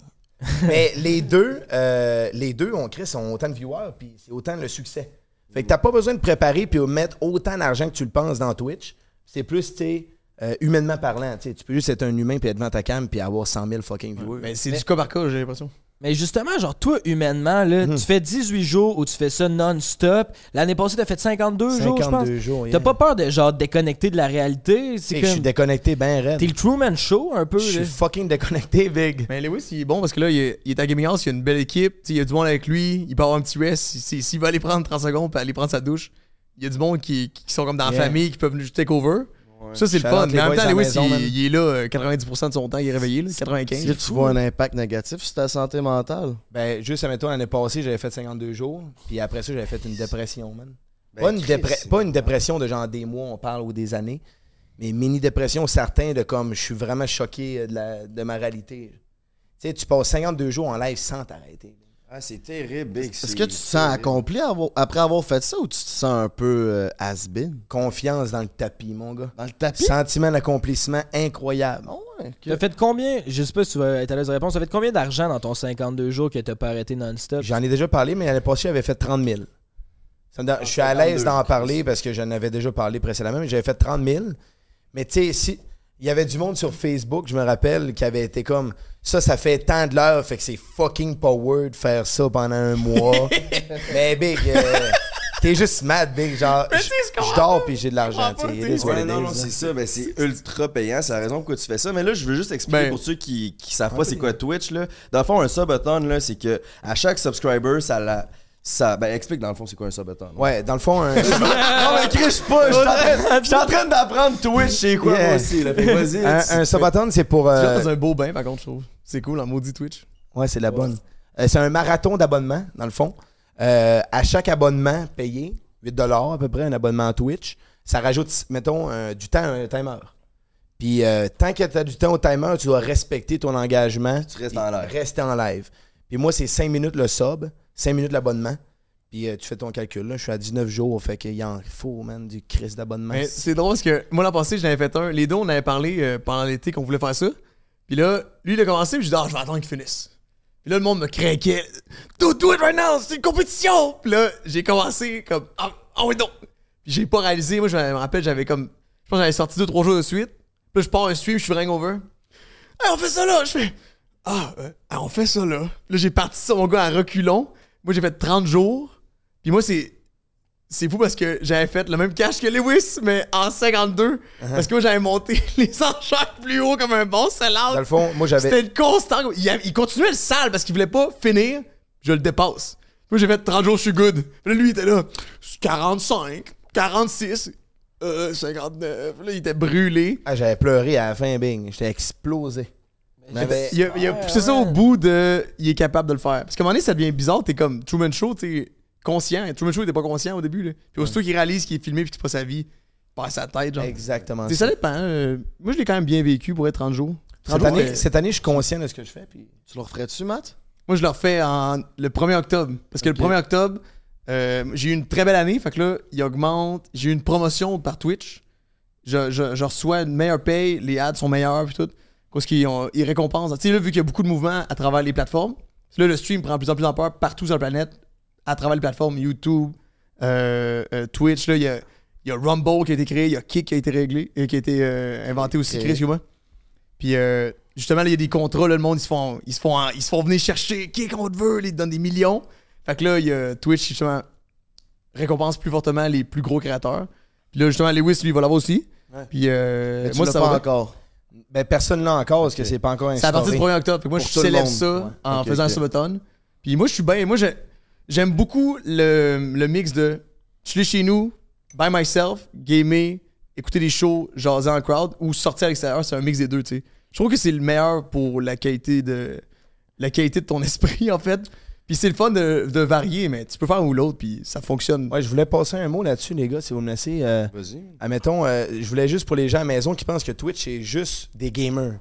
[SPEAKER 2] Mais les deux, euh, les deux, on crée, ont autant de viewers, puis c'est autant le succès. Fait que t'as pas besoin de préparer puis de mettre autant d'argent que tu le penses dans Twitch. C'est plus, tu euh, humainement parlant. tu peux juste être un humain puis être devant ta cam puis avoir 100 000 fucking viewers.
[SPEAKER 7] Mais c'est du cas par cas, j'ai l'impression.
[SPEAKER 5] Mais justement, genre, toi, humainement, là,
[SPEAKER 2] Mhm.
[SPEAKER 5] tu fais 18 jours où tu fais ça non-stop. L'année passée, t'as fait 52, jours, je pense.
[SPEAKER 2] 52 jours, yeah.
[SPEAKER 5] T'as pas peur de, genre, déconnecter de la réalité? C'est comme...
[SPEAKER 2] Je suis déconnecté ben raide.
[SPEAKER 5] T'es le Truman Show, un peu,
[SPEAKER 2] Je suis fucking déconnecté, big.
[SPEAKER 7] Mais Lewis, il est bon parce que là, il est, il est à Gaming House, il y a une belle équipe, il y a du monde avec lui, il peut avoir un petit rest. Si- si- S'il va aller prendre 30 secondes puis aller prendre sa douche, il y a du monde qui, qui sont comme dans
[SPEAKER 2] Yeah.
[SPEAKER 7] la famille, qui peuvent juste take over. Ça, c'est le fun. Mais en même temps, Lewis, il, il est là euh, 90% de son temps, il est réveillé, là, 95.
[SPEAKER 14] Est-ce que tu vois un impact négatif sur ta santé mentale?
[SPEAKER 2] Ben, juste, admettons, l'année passée, j'avais fait 52 jours, puis après ça, j'avais fait une dépression, man.
[SPEAKER 3] Ben,
[SPEAKER 2] pas, une dépre- pas une dépression de genre des mois, on parle, ou des années, mais mini-dépression certains de comme, je suis vraiment choqué euh, de, la- de ma réalité. Tu sais, tu passes 52 jours en live sans t'arrêter.
[SPEAKER 3] Ah, c'est terrible, Big.
[SPEAKER 14] Est-ce que tu te sens accompli avoir- après avoir fait ça ou tu te sens un peu euh, has-been?
[SPEAKER 2] Confiance dans le tapis, mon gars.
[SPEAKER 14] Dans le tapis?
[SPEAKER 2] Sentiment d'accomplissement incroyable.
[SPEAKER 14] ouais,
[SPEAKER 5] T'as fait combien, je sais pas si tu vas être à l'aise de répondre, t'as fait combien d'argent dans ton 52 jours que t'as pas arrêté non-stop?
[SPEAKER 2] J'en ai déjà parlé, mais l'année passée, j'avais fait 30 000. Ça me donne- je suis à l'aise d'en parler parce que j'en avais déjà parlé précédemment, mais j'avais fait 30 000. Mais tu sais, si. Il y avait du monde sur Facebook, je me rappelle, qui avait été comme ça, ça fait tant de l'heure, fait que c'est fucking power de faire ça pendant un mois. mais Big, euh, t'es juste mad, Big. Genre, je je dors puis j'ai de l'argent.
[SPEAKER 3] Ouais, non, non, c'est ça. Ben, c'est ultra payant. C'est la raison pourquoi tu fais ça. Mais là, je veux juste expliquer
[SPEAKER 7] Ben-
[SPEAKER 3] pour ceux qui, qui savent pas c'est quoi Twitch. Là. Dans le fond, un subathon, là, c'est que à chaque subscriber, ça la. Ça, ben, explique dans le fond c'est quoi un subathon.
[SPEAKER 2] Ouais, dans le fond, un.
[SPEAKER 3] non, mais criche pas, je suis en train- je suis en train d'apprendre Twitch, c'est quoi moi aussi. Là. Vas-y.
[SPEAKER 2] un, un c'est pour.
[SPEAKER 7] Tu
[SPEAKER 2] euh,
[SPEAKER 7] dans un beau bain, par contre, je trouve. C'est cool, en maudit Twitch.
[SPEAKER 2] Ouais, c'est la bonne. Euh, c'est un marathon d'abonnement, dans le fond. Euh, à chaque abonnement payé, 8 à peu près, un abonnement à Twitch, ça rajoute, mettons, euh, du temps à un timer. Puis euh, tant que tu as du temps au timer, tu dois respecter ton engagement.
[SPEAKER 3] Tu restes en live.
[SPEAKER 2] Rester en live. Puis moi, c'est 5 minutes le sub, 5 minutes l'abonnement. Puis euh, tu fais ton calcul. Là. Je suis à 19 jours, fait qu'il en faut, man, du crise d'abonnement.
[SPEAKER 7] C'est drôle parce que moi l'an passé, j'en avais fait un. Les deux, on avait parlé euh, pendant l'été qu'on voulait faire ça. Puis là, lui, il a commencé, puis j'ai dit, ah, je vais attendre qu'il finisse. Puis là, le monde me craquait. Do, do it right now, c'est une compétition. Puis là, j'ai commencé comme, ah, ah oui, non. Puis j'ai pas réalisé. Moi, je me rappelle, j'avais comme, je pense que j'avais sorti deux, trois jours de suite. Puis là, je pars un stream, je suis hangover. Hey, on fait ça là. Je fais, ah, euh, on fait ça là. Là, j'ai parti ça, mon gars, à reculons. Moi, j'ai fait 30 jours. Puis moi, c'est. C'est fou parce que j'avais fait le même cash que Lewis, mais en 52. Parce que moi, j'avais monté les enchères plus haut comme un bon
[SPEAKER 2] Dans
[SPEAKER 7] sell-out.
[SPEAKER 2] le fond, moi, j'avais.
[SPEAKER 7] C'était une constante. Il, a- il continuait le sale parce qu'il voulait pas finir. Je le dépasse. Moi, j'ai fait 30 jours, je suis good. Puis là, lui, il était là. 45, 46. euh, 59. Là, il était brûlé.
[SPEAKER 2] Ah, j'avais pleuré à la fin, bing. J'étais explosé. Mais-
[SPEAKER 7] Il a, il a poussé ça au bout de. Il est capable de le faire. Parce qu'à un moment donné, ça devient bizarre. T'es comme Truman Show, tu sais, conscient. Truman Show, il était pas conscient au début. Là. Puis aussitôt qu'il réalise qu'il est filmé puis que c'est pas sa vie, passe sa tête. Genre.
[SPEAKER 2] Exactement.
[SPEAKER 7] Sais, ça dépend. euh, moi, je l'ai quand même bien vécu pour être 30 jours. 30
[SPEAKER 2] Cette
[SPEAKER 7] jours,
[SPEAKER 2] année,
[SPEAKER 7] euh,
[SPEAKER 2] cette année, je suis conscient de ce que je fais. Puis...
[SPEAKER 14] Tu le referais-tu, Matt?
[SPEAKER 7] Moi, je le refais en, le 1er octobre. Parce que le 1er octobre, euh, j'ai eu une très belle année. Fait que là, il augmente. J'ai eu une promotion par Twitch. Je, je- je reçois une meilleure paye. Les ads sont meilleurs. Puis tout. Parce qu'ils récompensent. Tu sais, là, vu qu'il y a beaucoup de mouvements à travers les plateformes, là, le stream prend de plus en plus d'ampleur partout sur la planète. À travers les plateformes YouTube, euh, euh, Twitch. Là, il y a, y a Rumble qui a été créé. Il y a Kick qui a été réglé. euh, qui a été euh, inventé aussi. Créé, excuse-moi. Puis euh, justement, il y a des contrats, là, le monde, ils se font, ils se font, ils se font venir chercher qui qu'on te veut, ils te donnent des millions. Fait que là, il y a Twitch, justement, récompense plus fortement les plus gros créateurs. Puis là, justement, Lewis, lui, il va l'avoir aussi.
[SPEAKER 2] Ouais.
[SPEAKER 7] Puis euh,
[SPEAKER 2] Mais tu
[SPEAKER 7] moi, ça
[SPEAKER 2] pas
[SPEAKER 7] va.
[SPEAKER 2] encore. Ben, personne l'a encore parce que c'est pas encore
[SPEAKER 7] C'est à partir du
[SPEAKER 2] instauré.
[SPEAKER 7] 1er octobre. Fait que moi,
[SPEAKER 2] Pour
[SPEAKER 7] je
[SPEAKER 2] tout le
[SPEAKER 7] célèbre
[SPEAKER 2] monde.
[SPEAKER 7] ça
[SPEAKER 2] Ouais.
[SPEAKER 7] en
[SPEAKER 2] Ok,
[SPEAKER 7] faisant un
[SPEAKER 2] ok.
[SPEAKER 7] subathon. Puis moi, je suis bien. Moi, j'ai- j'aime beaucoup le, le mix de je suis chez nous, by myself, gamer, écouter des shows, jaser en crowd ou sortir à l'extérieur. C'est un mix des deux, tu sais. Je trouve que c'est le meilleur pour la qualité de la qualité de ton esprit, en fait. Puis c'est le fun de, de varier, mais tu peux faire un ou l'autre, puis ça fonctionne.
[SPEAKER 2] Ouais, je voulais passer un mot là-dessus, les gars, si vous me laissez. euh,
[SPEAKER 3] Vas-y.
[SPEAKER 2] admettons, euh, je voulais juste pour les gens à la maison qui pensent que Twitch, c'est juste des gamers.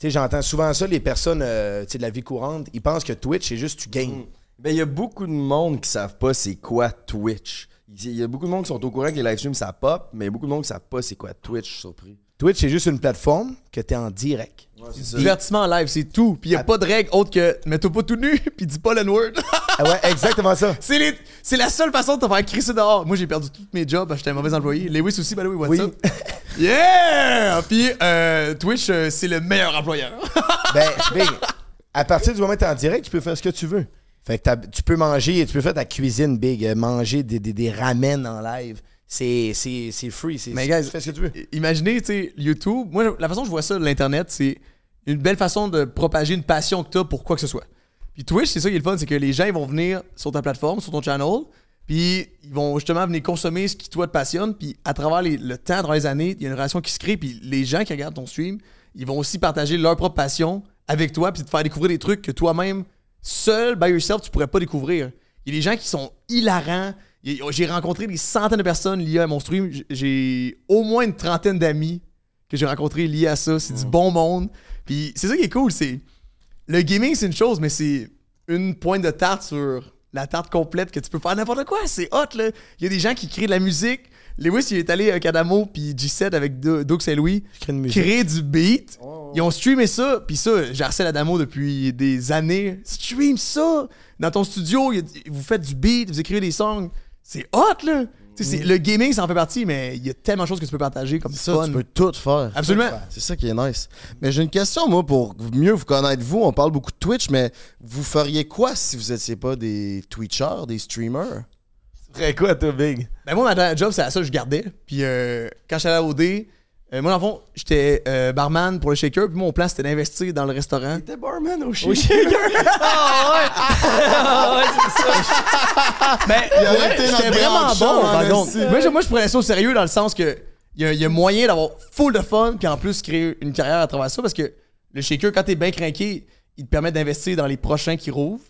[SPEAKER 2] Tu sais, j'entends souvent ça, les personnes euh, tu sais, de la vie courante, ils pensent que Twitch, c'est juste tu games.
[SPEAKER 3] Ben, il y a beaucoup de monde qui savent pas c'est quoi Twitch. Il y a beaucoup de monde qui sont au courant que les live streams ça pop, mais il y a beaucoup de monde qui savent pas c'est quoi Twitch, surpris.
[SPEAKER 2] Twitch, c'est juste une plateforme que tu es en direct.
[SPEAKER 7] Divertissement en live, c'est tout. Puis il a pas de règle autre que mets-toi pas tout nu, puis dis pas le word.
[SPEAKER 2] Ah ouais, exactement ça.
[SPEAKER 7] C'est les- c'est la seule façon de te faire crisser dehors. Moi, j'ai perdu tous mes jobs parce que j'étais un mauvais employé. Lewis aussi, by the way, what's
[SPEAKER 2] Oui.
[SPEAKER 7] up? Yeah! Puis euh, Twitch, euh, c'est le meilleur employeur.
[SPEAKER 2] ben, à partir du moment où tu es en direct, tu peux faire ce que tu veux. Fait que tu peux manger, tu peux faire ta cuisine, Big, euh, manger des, des, des ramen en live. C'est c'est- c'est free. c'est-
[SPEAKER 7] Mais
[SPEAKER 2] tu
[SPEAKER 7] guys,
[SPEAKER 2] fais ce que tu veux.
[SPEAKER 7] imaginez, tu sais, YouTube. Moi, la façon que je vois ça, l'Internet, c'est une belle façon de propager une passion que tu as pour quoi que ce soit. Puis Twitch, c'est ça qui est le fun, c'est que les gens, ils vont venir sur ta plateforme, sur ton channel, puis ils vont justement venir consommer ce qui, toi, te passionne, puis à travers le temps, dans les années, il y a une relation qui se crée, puis les gens qui regardent ton stream, ils vont aussi partager leur propre passion avec toi, puis te faire découvrir des trucs que toi-même, seul, by yourself, tu pourrais pas découvrir. Il y a des gens qui sont hilarants. J'ai rencontré des centaines de personnes liées à mon stream. J'ai au moins une trentaine d'amis que j'ai rencontrés liés à ça. C'est du bon monde. Puis c'est ça qui est cool, c'est le gaming, c'est une chose, mais c'est une pointe de tarte sur la tarte complète que tu peux faire n'importe quoi. C'est hot, là. Il y a des gens qui créent de la musique. Lewis, il est allé à Cadamo puis G7 avec Do- Doug Saint-Louis créer du beat. Ils ont streamé ça, puis ça, j'ai harcelé Adamo depuis des années. Stream ça! Dans ton studio, vous faites du beat, vous écrivez des songs. C'est hot, là! Tu sais, c'est- Le gaming, ça en fait partie, mais il y a tellement de choses que tu peux partager comme
[SPEAKER 14] Ça,
[SPEAKER 7] fun.
[SPEAKER 14] tu peux tout faire.
[SPEAKER 7] Absolument.
[SPEAKER 14] C'est ça qui est nice. Mais j'ai une question, moi, pour mieux vous connaître, vous. On parle beaucoup de Twitch, mais vous feriez quoi si vous n'étiez pas des Twitchers, des streamers?
[SPEAKER 2] Ferais quoi, toi, Big?
[SPEAKER 7] Ben moi, ma dernière job, c'est à ça que je gardais. Puis euh, quand j'allais à OD, euh, moi, dans le fond, j'étais euh, barman pour le shaker. Puis mon plan, c'était d'investir dans le restaurant.
[SPEAKER 3] T'es barman au
[SPEAKER 7] Au
[SPEAKER 3] shaker?
[SPEAKER 7] shaker!
[SPEAKER 15] Ah ouais, c'est ça.
[SPEAKER 7] Ben, ouais,
[SPEAKER 14] arrêté
[SPEAKER 7] j'étais vraiment bon, par
[SPEAKER 14] hein,
[SPEAKER 7] contre. Moi, je, moi, je prenais ça au sérieux dans le sens que il y, a- il y a moyen d'avoir full de fun, puis en plus créer une carrière à travers ça, parce que le shaker, quand t'es bien craqué, il te permet d'investir dans les prochains qui rouvrent.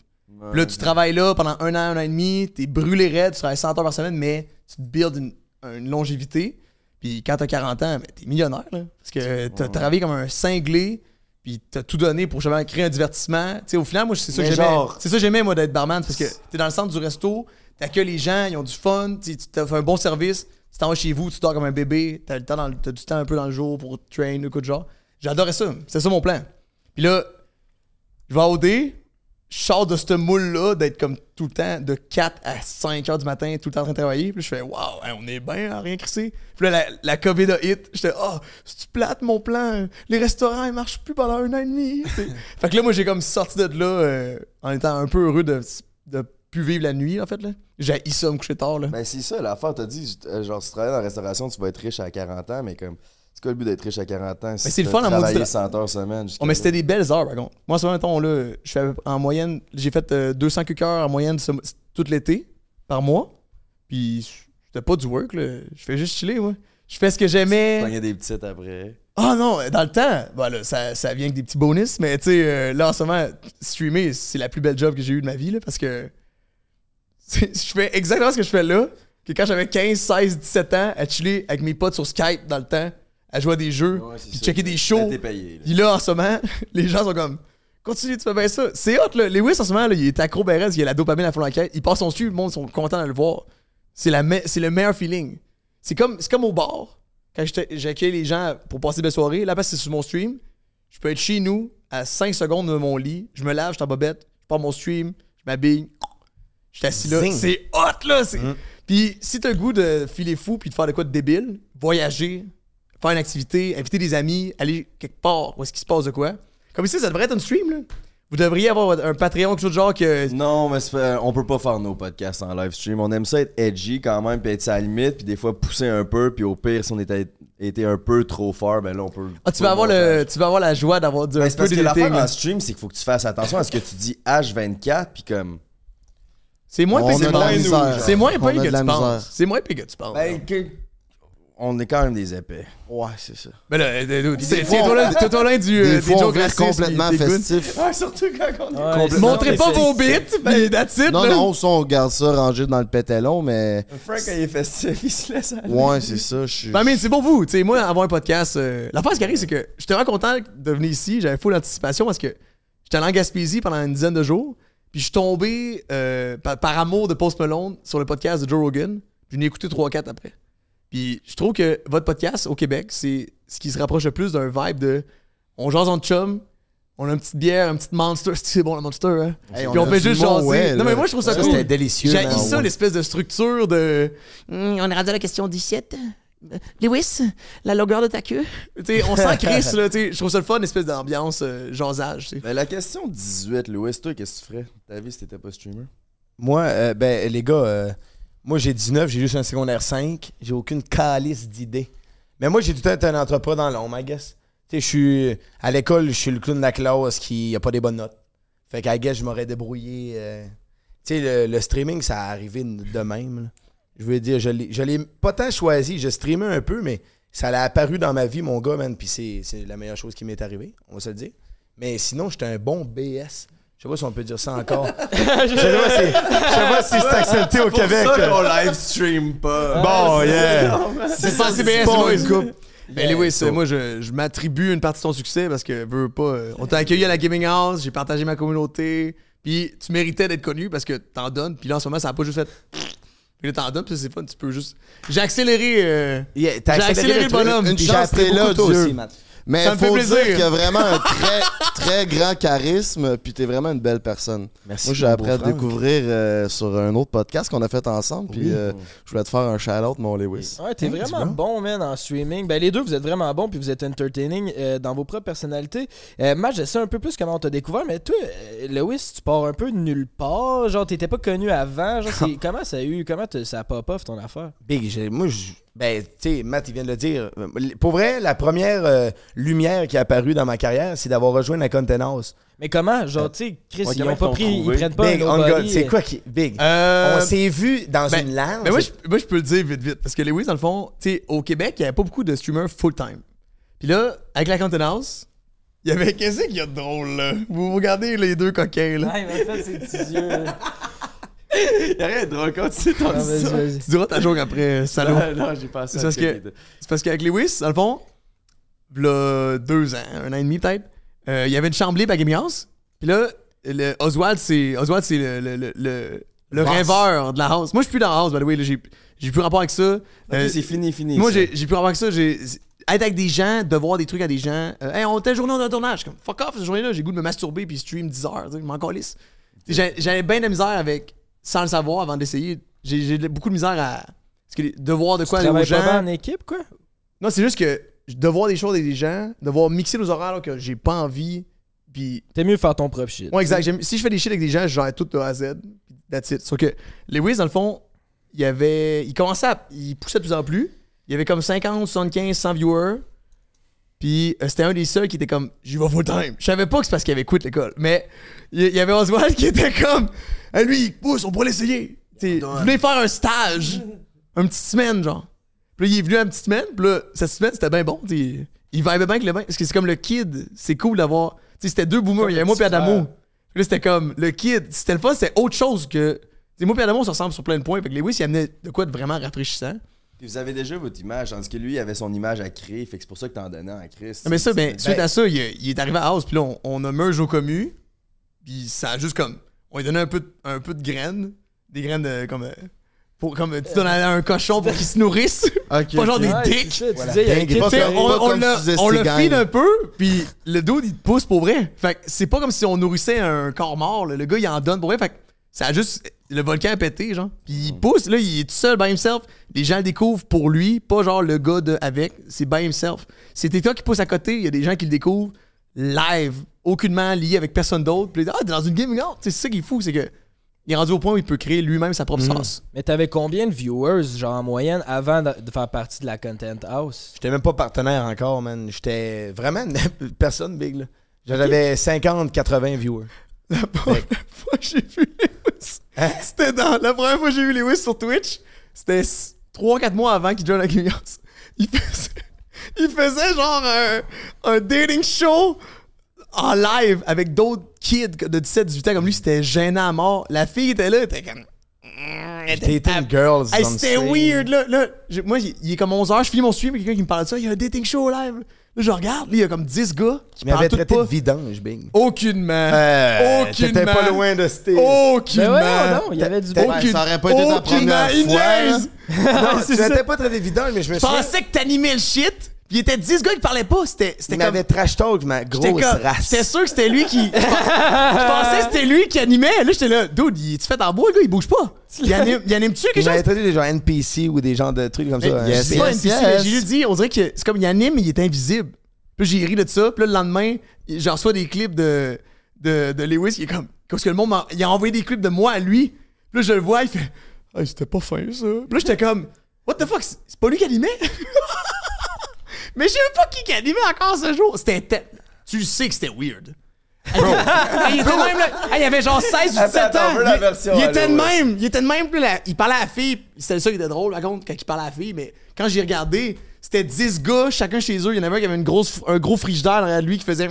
[SPEAKER 7] Puis là, tu travailles là pendant un an, un an et demi, t'es brûlé raide, tu travailles 100 heures par semaine, mais tu te builds une, une longévité. Puis quand t'as 40 ans, ben, t'es millionnaire, là. Parce que t'as travaillé comme un cinglé, puis t'as tout donné pour justement créer un divertissement. Tu sais, au final, moi, c'est ça que
[SPEAKER 2] Mais
[SPEAKER 7] j'aimais. C'est ça que j'aimais, moi, d'être barman, parce que t'es dans le centre du resto, t'accueilles les gens, ils ont du fun, tu t'as fait un bon service, tu t'en vas chez vous, tu dors comme un bébé, t'as le temps dans le- t'as du temps un peu dans le jour pour train, ou quoi de genre. J'adorais ça. C'était ça mon plan. Puis là, je vais à OD, je sors de ce moule-là d'être comme tout le temps de 4 à 5 heures du matin, tout le temps en train de travailler. Puis je fais, waouh, hein, on est bien rien crisser. Puis là, la, la COVID a hit. J'étais, oh, c'est-tu plate mon plan? Les restaurants, ils marchent plus pendant un an et demi. Fait que là, moi, j'ai comme sorti de là euh, en étant un peu heureux de, de plus vivre la nuit, en fait. là. J'ai ça, me coucher tard. Là.
[SPEAKER 3] Ben, c'est ça, l'affaire, t'as dit, euh, genre, si tu travailles dans la restauration, tu vas être riche à 40 ans, mais comme, c'est quoi le but d'être riche à 40 ans? Si
[SPEAKER 7] c'est le fun, en
[SPEAKER 3] travaillé
[SPEAKER 7] maudit-
[SPEAKER 3] 100 heures semaine.
[SPEAKER 7] Oh, mais c'était des belles heures, par contre. Moi, en ce moment, là, je fais en moyenne, j'ai fait euh, 200 heures en moyenne ce- tout l'été, par mois. Puis c'était pas du work, là. Je fais juste chiller, moi. je fais ce que j'aimais.
[SPEAKER 3] Pogner des petites après.
[SPEAKER 7] Ah non, dans le temps, bah là, ça, ça vient avec des petits bonus, mais tu sais, euh, là en ce moment, streamer, c'est la plus belle job que j'ai eue de ma vie, là, parce que je fais exactement ce que je fais là, que quand j'avais 15, 16, 17 ans, à chiller avec mes potes sur Skype dans le temps, à jouer à des jeux, puis
[SPEAKER 3] ça,
[SPEAKER 7] checker des shows.
[SPEAKER 3] payé, là.
[SPEAKER 7] Puis là, en ce moment, les gens sont comme, continue, tu fais bien ça. C'est hot, là. Lewis, en ce moment, là, il est accro raide, il a la dopamine à fond dans la quête. Il passe son stream, le monde sont contents de le voir. C'est me- le meilleur feeling. C'est comme, comme au bar. Quand j'accueille les gens pour passer des soirées, là-bas, c'est sur mon stream. Je peux être chez nous, à 5 secondes de mon lit. Je me lave, je suis en bobette, je pars mon stream, je m'habille. Je suis assis là. C'est hot, là. c'est- Puis si t'as le goût de filer fou puis de faire de quoi de débile, voyager, faire une activité, inviter des amis, aller quelque part où est-ce qu'il se passe de quoi. Comme ici, ça devrait être un stream, là. Vous devriez avoir un Patreon, quelque chose de genre que.
[SPEAKER 3] Non, mais pas- on peut pas faire nos podcasts en live stream. On aime ça être edgy quand même, puis être à la limite, puis des fois pousser un peu, puis au pire, si on était été un peu trop fort, ben là, on peut.
[SPEAKER 7] Ah, tu vas avoir le, tu vas avoir la joie d'avoir du un
[SPEAKER 3] Ben, c'est
[SPEAKER 7] peu
[SPEAKER 3] parce que l'affaire en stream, c'est qu'il faut que tu fasses attention à ce que tu dis H24, puis comme.
[SPEAKER 7] C'est moins pire que tu penses. C'est moins pire que tu penses. C'est moins pire que tu penses.
[SPEAKER 3] Ben, on est quand même des épais.
[SPEAKER 2] Ouais, c'est ça.
[SPEAKER 7] Mais là, euh, dude,
[SPEAKER 2] Des
[SPEAKER 7] c'est
[SPEAKER 2] fois,
[SPEAKER 7] c'est toi là- t'es toi là du. euh,
[SPEAKER 2] des
[SPEAKER 7] des jokes racistes,
[SPEAKER 2] complètement festif.
[SPEAKER 3] Surtout quand on est.
[SPEAKER 2] Complètement.
[SPEAKER 7] Montrez pas vos bits, puis that's it.
[SPEAKER 2] Non, non, ça, on garde ça rangé dans le pétalon, mais.
[SPEAKER 3] Frank, quand il est festif, il se laisse aller.
[SPEAKER 2] Ouais, c'est ça. Je suis.
[SPEAKER 7] Ben, mais c'est pour vous. Tu sais, moi, avoir un podcast. euh, L'affaire, ce qui arrive, c'est que j'étais vraiment content de venir ici. J'avais full anticipation parce que j'étais allé en Gaspésie pendant une dizaine de jours. Puis je suis tombé euh, par, amour de Post Malone sur le podcast de Joe Rogan. Je l'ai écouté 3-4 après. Puis je trouve que votre podcast au Québec, c'est ce qui se rapproche le plus d'un vibe de. On jase en chum. On a une petite bière, une petite monster. C'est bon, la monster, hein?
[SPEAKER 2] Hey,
[SPEAKER 7] Puis
[SPEAKER 2] on
[SPEAKER 7] fait juste jaser.
[SPEAKER 2] ouais,
[SPEAKER 7] non, mais moi, je trouve ça
[SPEAKER 2] Ça,
[SPEAKER 7] cool.
[SPEAKER 2] c'était délicieux,
[SPEAKER 7] J'ai ça,
[SPEAKER 2] ouais.
[SPEAKER 7] l'espèce de structure de. Hum, on est rendu à la question 17. Euh, Lewis, la longueur de ta queue. Tu sais, on sent Chris, là. tu sais, Je trouve ça le fun, une espèce d'ambiance euh, jasage.
[SPEAKER 3] Ben, la question 18, Louis, toi, qu'est-ce que tu ferais? Ta vie si t'étais pas streamer?
[SPEAKER 2] Moi, euh, ben, les gars, euh, moi, j'ai 19, j'ai juste un secondaire 5. J'ai aucune calice d'idées. Mais moi, j'ai tout le temps été un entrepreneur dans l'ombre, I guess. Tu sais, je suis. À l'école, je suis le clown de la classe qui a pas des bonnes notes. Fait qu'à guess, je m'aurais débrouillé. euh, Tu sais, le, streaming, ça a arrivé de même. Je veux dire, je l'ai pas tant choisi. Je streamais un peu, mais ça l'a apparu dans ma vie, mon gars, man. Puis c'est c'est la meilleure chose qui m'est arrivée, on va se le dire. Mais sinon, j'étais un bon BS. Je sais pas si on peut dire ça encore. Je sais pas si, je sais pas si c'est accepté au Québec.
[SPEAKER 3] C'est pour ça qu'on live stream pas.
[SPEAKER 2] Bon, yeah.
[SPEAKER 7] C'est pas si bien,
[SPEAKER 2] une coupe.
[SPEAKER 7] Mais Lewis, euh, moi, je, je m'attribue une partie de ton succès parce que, veux veux pas, euh, on t'a accueilli à la Gaming House, j'ai partagé ma communauté, puis tu méritais d'être connu parce que t'en donnes, puis là, en ce moment, ça a pas juste fait. Puis là, t'en donnes, puis c'est fun, tu peux juste. J'ai accéléré. euh,
[SPEAKER 2] Yeah,
[SPEAKER 7] j'ai accéléré le bonhomme.
[SPEAKER 2] Une
[SPEAKER 7] puis
[SPEAKER 2] chance,
[SPEAKER 7] j'ai
[SPEAKER 2] t'es
[SPEAKER 7] appris
[SPEAKER 2] là,
[SPEAKER 7] toi aussi, Matt.
[SPEAKER 2] Mais
[SPEAKER 7] Ça me fait
[SPEAKER 2] faut
[SPEAKER 7] plaisir.
[SPEAKER 2] dire qu'il y a vraiment un très, très grand charisme, puis t'es vraiment une belle personne.
[SPEAKER 3] Merci,
[SPEAKER 2] Moi, j'ai
[SPEAKER 3] mon
[SPEAKER 2] appris
[SPEAKER 3] beau
[SPEAKER 2] à te découvrir euh, sur un autre podcast qu'on a fait ensemble, puis
[SPEAKER 3] Oui.
[SPEAKER 2] euh, je voulais te faire un shout-out, mon Lewis.
[SPEAKER 5] Ouais, t'es
[SPEAKER 2] Hein,
[SPEAKER 5] vraiment
[SPEAKER 2] tu vois?
[SPEAKER 5] bon, man, en streaming. Ben, les deux, vous êtes vraiment bons, puis vous êtes entertaining euh, dans vos propres personnalités. Euh, Matt, je sais un peu plus comment on t'a découvert, mais toi, euh, Lewis, tu pars un peu de nulle part. Genre, t'étais pas connu avant. Genre, c'est- comment ça a eu, comment ça a pop-off ton affaire?
[SPEAKER 2] Big, j'ai- moi, je- ben, tu sais, Matt, il vient de le dire. Euh, Pour vrai, la première euh, lumière qui est apparue dans ma carrière, c'est d'avoir rejoint la Content House.
[SPEAKER 5] Mais comment? Genre, tu sais, Chris,
[SPEAKER 2] Ouais,
[SPEAKER 5] ils
[SPEAKER 2] comment
[SPEAKER 5] ont pas
[SPEAKER 2] ils
[SPEAKER 5] pris, ils
[SPEAKER 2] trouvé?
[SPEAKER 5] prennent pas
[SPEAKER 2] Big, on c'est
[SPEAKER 5] euh,
[SPEAKER 2] quoi qui. Big?
[SPEAKER 7] Euh,
[SPEAKER 2] On s'est vu dans
[SPEAKER 7] ben-
[SPEAKER 2] une lounge.
[SPEAKER 7] Mais moi, je, moi, je peux le dire vite, vite. Parce que Lewis, dans le fond, tu sais, au Québec, il n'y avait pas beaucoup de streamers full-time. Puis là, avec la Content House, il y avait. Qu'est-ce qu'il y a de drôle, là? Vous regardez les deux coquins, là.
[SPEAKER 5] Ah, il m'a fait ses petits yeux.
[SPEAKER 3] Y'a rien de drôle quand tu ça.
[SPEAKER 5] vas-y.
[SPEAKER 7] Tu diras ta joke après, salaud.
[SPEAKER 3] Non, non, j'ai pas assez
[SPEAKER 7] C'est parce que, c'est parce qu'avec Lewis, dans le fond, là, deux ans, un an et demi peut-être, euh, il y avait une chambre libre à Gaming House. Puis là, le, Oswald, c'est Oswald, c'est le, le, le, le, le rêveur de la house. Moi, je suis plus dans la house, by the way. J'ai j'ai plus rapport avec ça. Euh,
[SPEAKER 3] c'est fini, fini.
[SPEAKER 7] moi, j'ai plus rapport avec ça. J'ai être avec des gens, de voir des trucs à des gens. Euh, hey, on telle journée, on a un tournage. Comme, fuck off, cette journée-là, j'ai le goût de me masturber puis stream 10 heures. tu sais, Je m'en calisse. J'avais bien de la misère avec, sans le savoir avant d'essayer. J'ai beaucoup de misère à. Que de voir de
[SPEAKER 5] Tu
[SPEAKER 7] quoi aller aux
[SPEAKER 5] pas
[SPEAKER 7] gens.
[SPEAKER 5] bien en équipe, quoi?
[SPEAKER 7] Non, c'est juste que de voir des choses avec des gens, de voir mixer nos horaires là, que j'ai pas envie. Puis.
[SPEAKER 5] T'es mieux faire ton propre shit.
[SPEAKER 7] Ouais, exact. Si je fais des shit avec des gens, je gère tout de A à Z. That's it. Sauf que Lewis, dans le fond, il y avait. Il commençait à. Il poussait de plus en plus. Il y avait comme 50, 75, 100 viewers. Puis euh, c'était un des seuls qui était comme j'y vais full time. Je savais pas que c'est parce qu'il avait quitté l'école. Mais il y avait Oswald qui était comme Hey, lui, il pousse, on pourrait l'essayer. Tu Venez faire un stage. Une petite semaine, genre. Puis là, il est venu une petite semaine, puis là, cette semaine, c'était bien bon. t'sais. Il vibait bien avec le bain. Parce que c'est comme le kid, c'est cool d'avoir. Tu sais, c'était deux boomers, il y avait moi et Adamo. Puis là, c'était comme le kid, c'était le fun, c'était autre chose que. Tu sais, moi et Adamo, on se ressemble sur plein de points. Fait que Lewis, il amenait de quoi de vraiment rafraîchissant.
[SPEAKER 3] Puis vous avez déjà votre image, tandis que lui, il avait son image à créer, fait que c'est pour ça que t'en donnais à Chris.
[SPEAKER 7] Non, mais ça, ben, suite à ça, il, il est arrivé à House, puis là, on, on a merge au commu, puis ça a juste comme. On lui donnait un peu, de- un peu de graines, des graines de, comme. euh, Pour, comme tu donnes à un cochon pour qu'il se nourrisse.
[SPEAKER 2] Ok,
[SPEAKER 7] pas genre
[SPEAKER 2] ok.
[SPEAKER 7] des
[SPEAKER 2] Ouais,
[SPEAKER 7] dicks.
[SPEAKER 2] ça, tu Voilà, disais, il y a dingue. un kid
[SPEAKER 7] Tu sais,
[SPEAKER 2] qui
[SPEAKER 7] on, le feed un peu, puis le dude, il te pousse pour vrai. Fait que c'est pas comme si on nourrissait un corps mort. là. Le gars, il en donne pour vrai. Fait que ça a juste. Le volcan a pété, genre. Puis il pousse, là, il est tout seul, by himself. Les gens le découvrent pour lui, pas genre le gars de avec. C'est by himself. C'est TikTok qui pousse à côté, il y a des gens qui le découvrent live, aucunement lié avec personne d'autre. Puis ah, t'es dans une. Tu sais, C'est ça qui est fou, c'est que. Il est rendu au point où il peut créer lui-même sa propre sauce.
[SPEAKER 5] Mais t'avais combien de viewers, genre en moyenne, avant de, de faire partie de la Content House?
[SPEAKER 2] J'étais même pas partenaire encore, man. J'étais vraiment personne big, là. J'avais 50, 80 viewers.
[SPEAKER 7] La première fois que j'ai vu Lewis, c'était dans. La première fois que j'ai vu Lewis sur Twitch, c'était 3-4 mois avant qu'il joue la House. Il faisait, il faisait genre un, un dating show en live avec d'autres kids de 17-18 ans comme lui, c'était gênant à mort. La fille était là, elle était comme. Était
[SPEAKER 2] Dating girls
[SPEAKER 7] Hey, c'était weird, là. moi, il, il est comme 11h, je finis mon stream, quelqu'un qui me parle de ça. Il y a un dating show live. Là, je regarde, là, il y a comme 10 gars qui tous
[SPEAKER 2] traité
[SPEAKER 7] pas.
[SPEAKER 2] de vidange, Bing.
[SPEAKER 7] Aucunement.
[SPEAKER 2] Euh,
[SPEAKER 7] Aucunement.
[SPEAKER 2] t'étais pas loin de ce
[SPEAKER 7] Aucunement.
[SPEAKER 5] Ben ouais, non, il y avait du bon.
[SPEAKER 2] ben, ça aurait pas été ta première fois. Non, tu n'étais pas très évident, mais je me
[SPEAKER 7] Je
[SPEAKER 2] souviens.
[SPEAKER 7] pensais que t'animais le shit, il était 10 gars qui parlaient pas. C'était
[SPEAKER 2] Il
[SPEAKER 7] c'était comme.
[SPEAKER 2] m'avait trash talk, ma grosse
[SPEAKER 7] comme-
[SPEAKER 2] race.
[SPEAKER 7] J'étais sûr que c'était lui qui. Je pensais que c'était lui qui animait. Là, j'étais là, dude, il est fait en bois, le gars, il bouge pas. Il anime- il anime-tu
[SPEAKER 2] Il
[SPEAKER 7] quelque
[SPEAKER 2] m'avait
[SPEAKER 7] chose?
[SPEAKER 2] traité des gens NPC ou des gens de trucs comme ça. Hein.
[SPEAKER 7] pas NPC, j'ai juste dit, on dirait que c'est comme il anime, mais il est invisible. Puis j'ai ri de ça. Puis là, le lendemain, j'en reçois des clips de, de, de Lewis. Il est comme. Parce que le monde m'a- il a envoyé des clips de moi à lui. Puis là, je le vois, il fait. Hey, c'était pas fin, ça. Puis là, j'étais comme. What the fuck? C'est pas lui qui animait? Mais je sais même pas qui qui animait encore ce jour. C'était. te- Tu sais que c'était weird. Hey, il était de même, là. Hey, il avait genre 16 ou 17
[SPEAKER 3] Attends,
[SPEAKER 7] ans. Il-
[SPEAKER 3] version
[SPEAKER 7] il,
[SPEAKER 3] à
[SPEAKER 7] était de même. Il était de même. il parlait à la fille. C'était ça qui était drôle, par contre, quand il parlait à la fille. Mais quand j'ai regardé, c'était 10 gars, chacun chez eux. Il y en avait un qui avait une grosse, un gros frigidaire derrière lui qui faisait.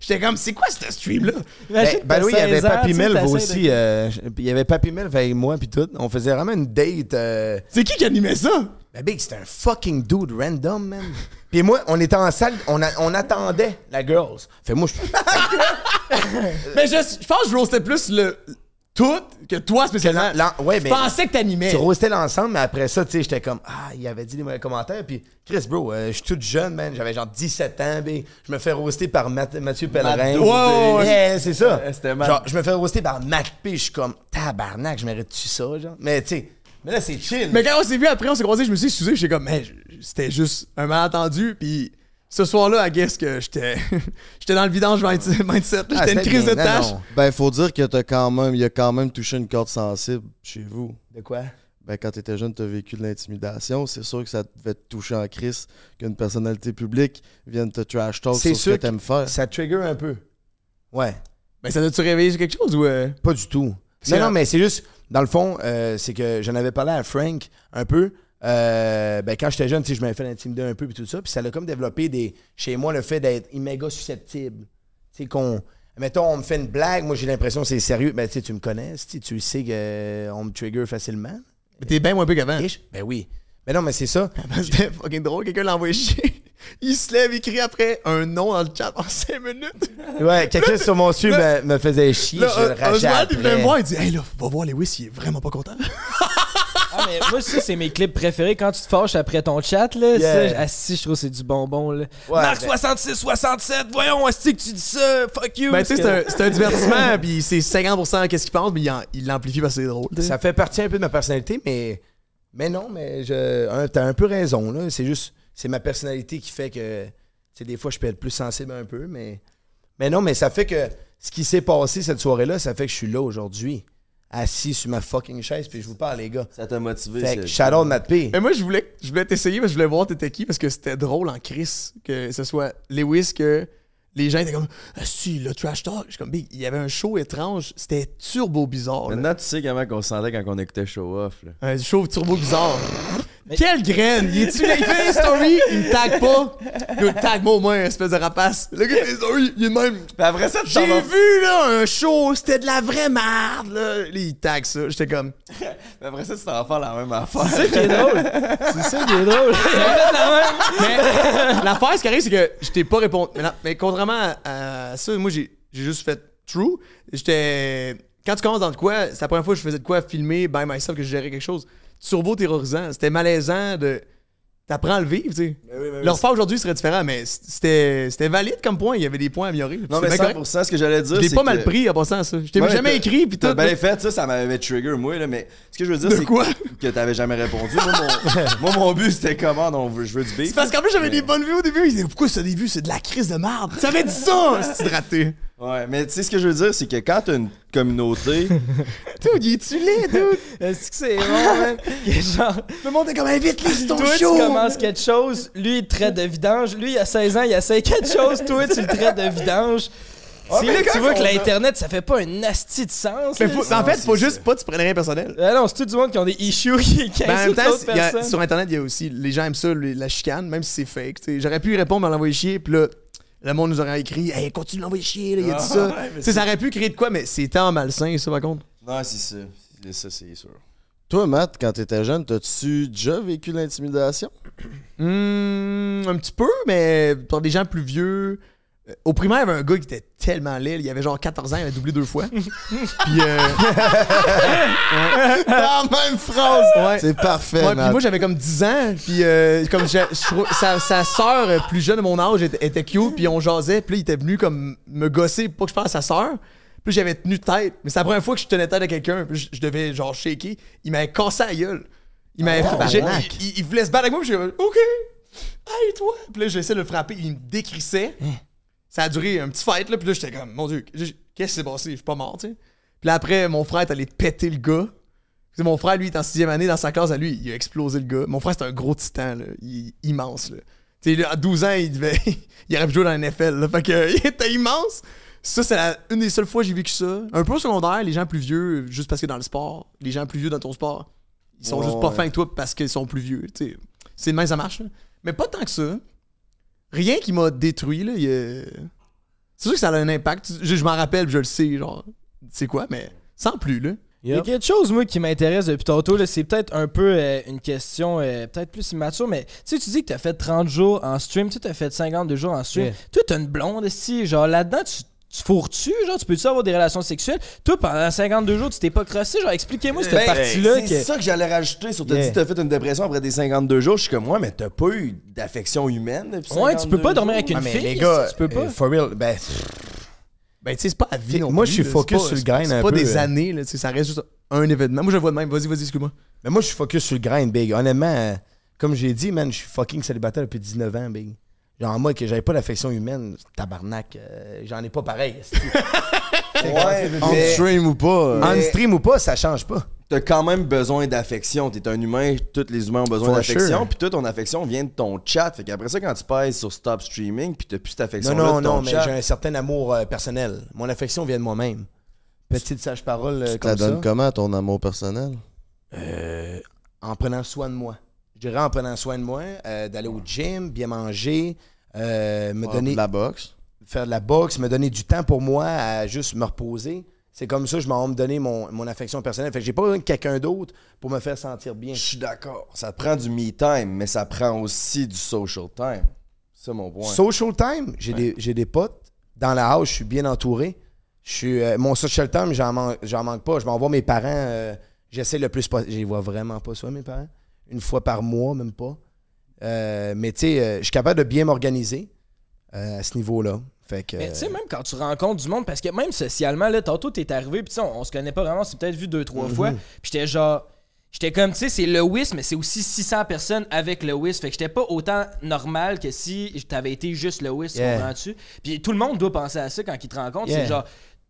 [SPEAKER 7] J'étais comme, c'est quoi ce stream-là?
[SPEAKER 2] Ben, ben oui, il y avait Papy Melv aussi. euh, il y avait Papy Melv avec moi puis tout. On faisait vraiment une date. euh,
[SPEAKER 7] C'est qui qui animait ça?
[SPEAKER 2] Ben Big, c'était un fucking dude random, man. Puis moi, on était en salle, on, a- on attendait la girls. Fait moi, je
[SPEAKER 7] Mais je, je pense que je roastais plus le tout que toi spécialement.
[SPEAKER 2] l'en- ouais,
[SPEAKER 7] je
[SPEAKER 2] mais-
[SPEAKER 7] pensais que t'animais.
[SPEAKER 2] Tu roastais l'ensemble, mais après ça, tu sais, j'étais comme, ah, il avait dit des mauvais commentaires. Puis, Chris, bro, euh, je suis tout jeune, man. J'avais genre 17 ans, big. Je me fais roaster par Math- Mathieu Pellerin.
[SPEAKER 7] Ouais.
[SPEAKER 2] Yeah, c'est ça. Genre, je me fais roaster par Matt P. Je suis comme, tabarnak, je mérite-tu ça, genre? Mais, tu sais, mais là, c'est chill.
[SPEAKER 7] Mais quand on s'est vu après, on s'est croisés, je me suis excusé, j'étais comme, mais c'était juste un malentendu. Puis ce soir-là, à guess que j'étais j'étais dans le vidange mind- mindset. là.
[SPEAKER 2] Ah,
[SPEAKER 7] J'étais une crise de
[SPEAKER 2] bien.
[SPEAKER 7] Tâche.
[SPEAKER 2] non.
[SPEAKER 4] Ben, faut dire que t'as quand même, il a quand même touché une corde sensible chez vous.
[SPEAKER 2] De quoi?
[SPEAKER 4] Ben, quand t'étais jeune, t'as vécu de l'intimidation. C'est sûr que ça devait te toucher en crise qu'une personnalité publique vienne te trash talk
[SPEAKER 2] C'est
[SPEAKER 4] sur ce
[SPEAKER 2] sûr
[SPEAKER 4] que t'aimes faire.
[SPEAKER 2] Ça trigger un peu. Ouais.
[SPEAKER 7] Ben, ça doit-tu réveiller sur quelque chose ou. euh?
[SPEAKER 2] Pas du tout. Non, non, mais c'est juste, dans le fond, euh, c'est que j'en avais parlé à Frank un peu. Euh, ben, quand j'étais jeune, je m'avais fait intimider un peu, puis tout ça. Puis ça a comme développé des, chez moi le fait d'être méga susceptible. Tu sais, qu'on. Mettons, on me fait une blague, moi j'ai l'impression que c'est sérieux. Ben, tu sais, tu me connais, tu sais, qu'on me trigger facilement.
[SPEAKER 7] Mais t'es bien moins peu qu'avant.
[SPEAKER 2] Ben oui. Mais non, mais c'est ça.
[SPEAKER 7] C'était fucking drôle, quelqu'un l'a envoyé chier. Il se lève, il crie après un nom dans le chat en 5 minutes.
[SPEAKER 2] Ouais, quelqu'un sur mon
[SPEAKER 7] là-
[SPEAKER 2] me, me faisait chier,
[SPEAKER 7] Là,
[SPEAKER 2] je le rageais
[SPEAKER 7] il venait me voir, il dit Hey là, va voir Lewis, il est vraiment pas content.
[SPEAKER 5] Ah, mais moi, ça, c'est mes clips préférés. Quand tu te fâches après ton chat, là,
[SPEAKER 2] Yeah.
[SPEAKER 5] ça, assis, je trouve que c'est du bonbon, là.
[SPEAKER 2] Ouais,
[SPEAKER 5] Marc
[SPEAKER 2] ben-
[SPEAKER 5] 66, 67, voyons, est-ce que tu dis ça? Fuck you!
[SPEAKER 7] Ben, tu sais, c'est un, divertissement, puis c'est 50% qu'est-ce qu'il pense, mais il l'amplifie parce que c'est drôle.
[SPEAKER 2] Ça fait partie un peu de ma personnalité, mais, mais non, mais je, t'as un peu raison. là. C'est juste, c'est ma personnalité qui fait que, tu sais, des fois, je peux être plus sensible un peu, mais, mais non, mais ça fait que ce qui s'est passé cette soirée-là, ça fait que je suis là aujourd'hui, assis sur ma fucking chaise, puis je vous parle, les gars.
[SPEAKER 3] Ça t'a motivé.
[SPEAKER 2] Fait
[SPEAKER 3] c'est-
[SPEAKER 2] que shout out Matt P.
[SPEAKER 7] Mais moi, je voulais, je voulais t'essayer parce que je voulais voir t'étais qui parce que c'était drôle en crise que ce soit Lewis que les gens étaient comme Ah, si, le trash talk. Je suis comme, Big, il y avait un show étrange, c'était turbo bizarre. là.
[SPEAKER 3] Maintenant, tu sais comment on se sentait quand on écoutait Show Off. Là.
[SPEAKER 7] Un show turbo bizarre. Quelle graine! Il est-tu là? Il fait une story, il me tag pas. Il tag moi au moins, espèce de rapace. Le gars fait une story, il est de même.
[SPEAKER 3] après ça, tu
[SPEAKER 7] J'ai vu, là, un show, c'était de la vraie merde, là. Là, il tag ça. J'étais comme.
[SPEAKER 3] Mais après ça, tu t'en vas faire la même affaire.
[SPEAKER 5] C'est ça qui est drôle. C'est ça qui est drôle.
[SPEAKER 7] Mais l'affaire, ce qui arrive, c'est que je t'ai pas répondu. Mais, non, mais contrairement à, ça, moi, j'ai j'ai juste fait true. J'étais. Quand tu commences dans de quoi, c'est la première fois que je faisais de quoi filmer by myself, que je gérais quelque chose. Turbo terrorisant. C'était malaisant de. T'apprends à le vivre, tu sais.
[SPEAKER 3] oui,
[SPEAKER 7] Le refaire aujourd'hui serait différent, mais c'était valide comme point. Il y avait des points à améliorer.
[SPEAKER 3] Non, mais
[SPEAKER 7] C'est bien
[SPEAKER 3] 100%,
[SPEAKER 7] correct.
[SPEAKER 3] ce que j'allais dire,
[SPEAKER 7] Je l'ai pas
[SPEAKER 3] que-
[SPEAKER 7] mal pris en passant ça. Je t'ai
[SPEAKER 3] Ouais,
[SPEAKER 7] jamais écrit, puis
[SPEAKER 3] t'as
[SPEAKER 7] tout.
[SPEAKER 3] bien fait, ça, ça m'avait trigger, moi, là, mais ce que je veux dire, c'est que t'avais jamais répondu. Moi, mon, moi, mon but, c'était comment, on veut, je veux du beef.
[SPEAKER 7] C'est parce qu'en plus, j'avais des bonnes vues au début. Ils disaient, pourquoi ça des vues? C'est de la crise de merde. Ça avait dit ça, c'est raté.
[SPEAKER 3] Ouais, mais tu sais, ce que je veux dire, c'est que quand t'as une communauté,
[SPEAKER 7] Dude, il est-tu laid, dude?
[SPEAKER 5] Est-ce que c'est bon, man? Genre,
[SPEAKER 7] Le monde est comme, invite-les sur ton
[SPEAKER 5] toi, tu commences quelque chose, lui, il te traite de vidange. Lui, il a 16 ans, il essaie quelque chose, toi, tu le traites de vidange.
[SPEAKER 7] Ah,
[SPEAKER 5] c'est là que tu vois que l'Internet, ça fait pas un asti de sens.
[SPEAKER 7] Mais
[SPEAKER 5] là.
[SPEAKER 7] faut- en fait, faut juste pas que tu prennes rien personnel.
[SPEAKER 5] Ah non, c'est tout du monde qui ont des issues qui,
[SPEAKER 7] Ben, en même temps, a- sur Internet, il y a aussi. Les gens aiment ça, la chicane, même si c'est fake. tu. J'aurais pu y répondre, mais l'envoyer chier, puis là, le monde nous aurait écrit Hey, continue de l'envoyer chier, là, il a dit
[SPEAKER 3] Ah,
[SPEAKER 7] ça.
[SPEAKER 3] ouais,
[SPEAKER 7] ça aurait pu créer de quoi, mais c'est tant malsain, ça, par contre.
[SPEAKER 3] non, c'est ça. C'est ça, c'est sûr.
[SPEAKER 14] Toi, Matt, quand t'étais jeune, t'as-tu déjà vécu l'intimidation?
[SPEAKER 7] Hmm, un petit peu, mais par des gens plus vieux. Au primaire, il y avait un gars qui était tellement laid. Il avait genre 14 ans, il avait doublé deux fois. Puis, euh,
[SPEAKER 14] La même phrase!
[SPEAKER 7] ouais.
[SPEAKER 14] C'est parfait,
[SPEAKER 7] Ouais, puis moi j'avais comme 10 ans, puis euh, comme je sa, euh, plus jeune de mon âge était, était cute, puis on jasait, puis là, il était venu comme me gosser pour pas que je parle à sa sœur. Puis j'avais tenu tête, mais c'est la première fois que je tenais tête à quelqu'un, puis je, je devais genre shaker. Il m'avait cassé la gueule. Il m'avait
[SPEAKER 14] Ah,
[SPEAKER 7] fait- il, il- il voulait se battre avec moi, puis j'ai dit OK. Hey toi. Puis là j'essaie de le frapper, il me décrissait. Ça a duré un petit fight là, puis là j'étais comme mon dieu, qu'est-ce qui s'est passé, je suis pas mort, tu sais. Puis là après mon frère est allé péter le gars. Tu sais, mon frère, lui, est en sixième année dans sa classe à lui, il a explosé le gars. Mon frère, c'est un gros titan, là. Il est immense, là. Tu sais, à 12 ans, il devait. il aurait pu jouer dans la NFL, là. Fait que, il était immense. Ça, c'est la- une des seules fois que j'ai vécu ça. Un peu au secondaire, les gens plus vieux, juste parce que dans le sport, les gens plus vieux dans ton sport, ils sont juste pas
[SPEAKER 14] ouais.
[SPEAKER 7] fins que toi parce qu'ils sont plus vieux, tu sais. C'est de même, ça marche, là. Mais pas tant que ça. Rien qui m'a détruit, là. il y a- C'est sûr que ça a un impact. Je, je m'en rappelle, je le sais, genre. C'est quoi, mais sans plus, là.
[SPEAKER 5] Il y a quelque chose, moi, qui m'intéresse depuis tantôt. là, C'est peut-être un peu euh, une question, euh, peut-être plus immature, mais tu sais, tu dis que tu as fait 30 jours en stream, tu as fait 52 jours en stream.
[SPEAKER 2] Yeah.
[SPEAKER 5] Toi, tu as une blonde, si, genre là-dedans, tu. Tu fourres-tu, genre, tu peux-tu avoir des relations sexuelles? Toi, pendant 52 jours, tu t'es pas crossé, genre, expliquez-moi cette
[SPEAKER 3] Ben,
[SPEAKER 5] partie-là.
[SPEAKER 3] C'est
[SPEAKER 5] que-
[SPEAKER 3] ça que j'allais rajouter. Sur t'as
[SPEAKER 5] Yeah.
[SPEAKER 3] dit que t'as fait une dépression après tes 52 jours. Je suis comme, ouais, mais t'as pas eu d'affection humaine depuis
[SPEAKER 5] Ouais, tu peux
[SPEAKER 3] 52
[SPEAKER 5] pas dormir avec une
[SPEAKER 2] Ah, mais
[SPEAKER 5] fille.
[SPEAKER 2] les gars,
[SPEAKER 5] tu peux pas.
[SPEAKER 2] euh, for real, ben,
[SPEAKER 7] Ben, tu sais, c'est pas à vie non
[SPEAKER 2] Moi,
[SPEAKER 7] plus,
[SPEAKER 2] je suis focus
[SPEAKER 7] pas-
[SPEAKER 2] sur le grind
[SPEAKER 7] C'est pas
[SPEAKER 2] peu,
[SPEAKER 7] des
[SPEAKER 2] euh.
[SPEAKER 7] années, là. tu sais, Ça reste juste un événement. Moi, je le vois de même. Vas-y, vas-y, excuse-moi.
[SPEAKER 2] mais moi, je suis focus sur le grind, big. Honnêtement, euh, comme j'ai dit, man, je suis fucking célibataire depuis 19 ans, big. Genre, moi, que j'avais pas d'affection humaine, tabarnak, euh, j'en ai pas pareil.
[SPEAKER 3] Ouais,
[SPEAKER 14] On
[SPEAKER 3] mais
[SPEAKER 14] stream ou pas? euh,
[SPEAKER 2] En
[SPEAKER 3] Mais-
[SPEAKER 2] stream ou pas, ça change pas.
[SPEAKER 3] t'as quand même besoin d'affection. T'es un humain, tous les humains ont besoin d'affection.
[SPEAKER 2] sure.
[SPEAKER 3] Puis toute ton affection vient de ton chat. Fait qu'après ça, quand tu pèses sur stop streaming, puis t'as plus cette affection
[SPEAKER 2] Non, non,
[SPEAKER 3] de ton
[SPEAKER 2] non, mais j'ai un certain amour euh, personnel. Mon affection vient de moi-même. Petite sage-parole euh,
[SPEAKER 14] Tu
[SPEAKER 2] comme
[SPEAKER 14] la
[SPEAKER 2] ça.
[SPEAKER 14] donnes comment, ton amour personnel?
[SPEAKER 2] Euh, en prenant soin de moi. Je dirais en prenant soin de moi, euh, d'aller au gym, bien manger, euh, me
[SPEAKER 14] Ah,
[SPEAKER 2] donner
[SPEAKER 14] de la boxe?
[SPEAKER 2] faire de la boxe, me donner du temps pour moi à juste me reposer. C'est comme ça que je m'en vais me donner mon, mon affection personnelle. Fait que j'ai pas besoin de quelqu'un d'autre pour me faire sentir bien.
[SPEAKER 3] Je suis d'accord. Ça te prend du me time, mais ça prend aussi du social time. C'est mon point.
[SPEAKER 2] Social time, j'ai des, des potes. Dans la house, je suis bien entouré. Je suis, euh, mon social time, j'en man- j'en manque pas. Je m'envoie mes parents. euh, J'essaie le plus possible. Je les vois vraiment pas, ça, mes parents. Une fois par mois, même pas. Euh, mais tu sais, euh, je suis capable de bien m'organiser euh, à ce niveau-là. Fait que.
[SPEAKER 5] Mais tu sais, même quand tu rencontres du monde, parce que même socialement, là, tantôt t'es arrivé, puis tu sais, on, on se connaît pas vraiment, c'est peut-être vu deux, trois
[SPEAKER 2] Mhm.
[SPEAKER 5] fois, puis j'étais genre. J'étais comme, tu sais, c'est Lewis, mais c'est aussi 600 personnes avec Lewis. Fait que j'étais pas autant normal que si t'avais été juste Lewis, tu
[SPEAKER 2] Yeah.
[SPEAKER 5] comprends-tu? Puis tout le monde doit penser à ça quand il te rencontre.
[SPEAKER 2] Yeah.
[SPEAKER 5] C'est genre,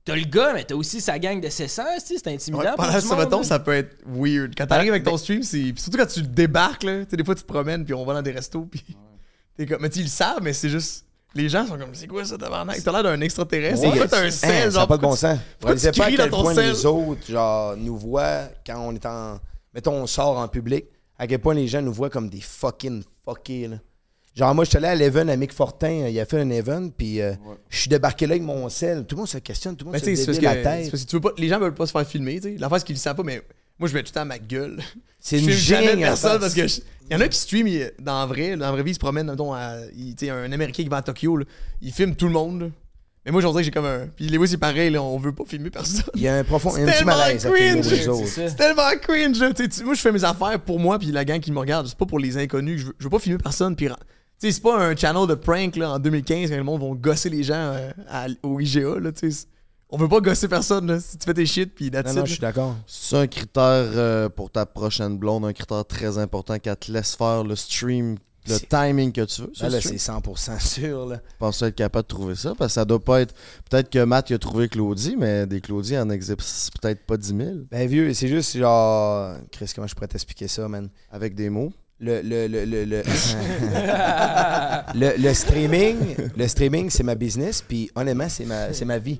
[SPEAKER 5] t'as le gars, mais t'as aussi sa gang de 700, tu sais, c'est intimidant.
[SPEAKER 7] Ouais, pendant ce
[SPEAKER 5] là.
[SPEAKER 7] ça peut être weird. Quand t'arrives avec ton stream, c'est. surtout quand tu débarques, là. Tu sais, des fois, tu te promènes, puis on va dans des restos, puis. T'es comme. Mais tu le savent, mais c'est juste. Les gens sont comme, c'est quoi ça, tabarnak? T'as l'air d'un extraterrestre.
[SPEAKER 2] Ouais.
[SPEAKER 7] C'est un
[SPEAKER 2] Hein,
[SPEAKER 7] sel,
[SPEAKER 2] ça
[SPEAKER 7] genre.
[SPEAKER 2] n'a pas de bon
[SPEAKER 7] tu-
[SPEAKER 2] sens. Vous pas à quel point
[SPEAKER 7] sel?
[SPEAKER 2] les autres, genre, nous voient quand on est en. Mettons, on sort en public. à quel point les gens nous voient comme des fucking fuckés, là. Genre, moi, je suis allé à l'Even à Mick Fortin, euh, il a fait un Even, puis euh, je suis débarqué là avec mon sel. Tout le monde se questionne, tout le monde
[SPEAKER 7] Mais
[SPEAKER 2] se
[SPEAKER 7] que,
[SPEAKER 2] la
[SPEAKER 7] c'est
[SPEAKER 2] tête.
[SPEAKER 7] parce que tu veux pas, les gens veulent pas se faire filmer, tu sais. L'affaire, c'est qu'ils le savent pas, mais moi, je mets tout le temps ma gueule.
[SPEAKER 2] C'est
[SPEAKER 7] Je
[SPEAKER 2] une en
[SPEAKER 7] personne
[SPEAKER 2] face.
[SPEAKER 7] parce que je- il y en a qui stream il- dans la vraie, dans la vraie vie, ils se promènent, mettons, à, il- tu sais, un Américain qui va à Tokyo, là, il filme tout le monde. là. Mais moi, j'en dirais que j'ai comme un. Puis Lewis, c'est pareil, là, on veut pas filmer personne.
[SPEAKER 2] Il y a un profond
[SPEAKER 7] C'est
[SPEAKER 2] un petit
[SPEAKER 7] tellement
[SPEAKER 2] malaise à
[SPEAKER 7] cringe.
[SPEAKER 2] les autres.
[SPEAKER 7] C'est tellement cringe. là. Tu sais, tu- moi, je fais mes affaires pour moi, puis la gang qui me regarde. C'est pas pour les inconnus. Je veux, je veux pas filmer personne. Puis, sais, c'est pas un channel de prank là, en 2015 quand le monde vont gosser les gens euh, à- au IGA. Là, tu sais. On veut pas gosser personne. Là. Si tu fais tes shit, puis
[SPEAKER 2] Non, je suis d'accord.
[SPEAKER 4] C'est un critère euh, pour ta prochaine blonde, un critère très important qu'elle te laisse faire le stream, le timing que tu veux.
[SPEAKER 2] Ben là, c'est 100% sûr, là.
[SPEAKER 4] Je pense être capable de trouver ça, parce que ça doit pas être. Peut-être que Matt il a trouvé Claudie, mais des Claudie en existent peut-être pas 10 000.
[SPEAKER 2] Ben vieux, c'est juste genre. Chris, comment je pourrais t'expliquer ça, man?
[SPEAKER 4] Avec des mots.
[SPEAKER 2] Le, le, le, le, le, le, le streaming, le streaming, c'est ma business, puis honnêtement, c'est ma, c'est ma vie.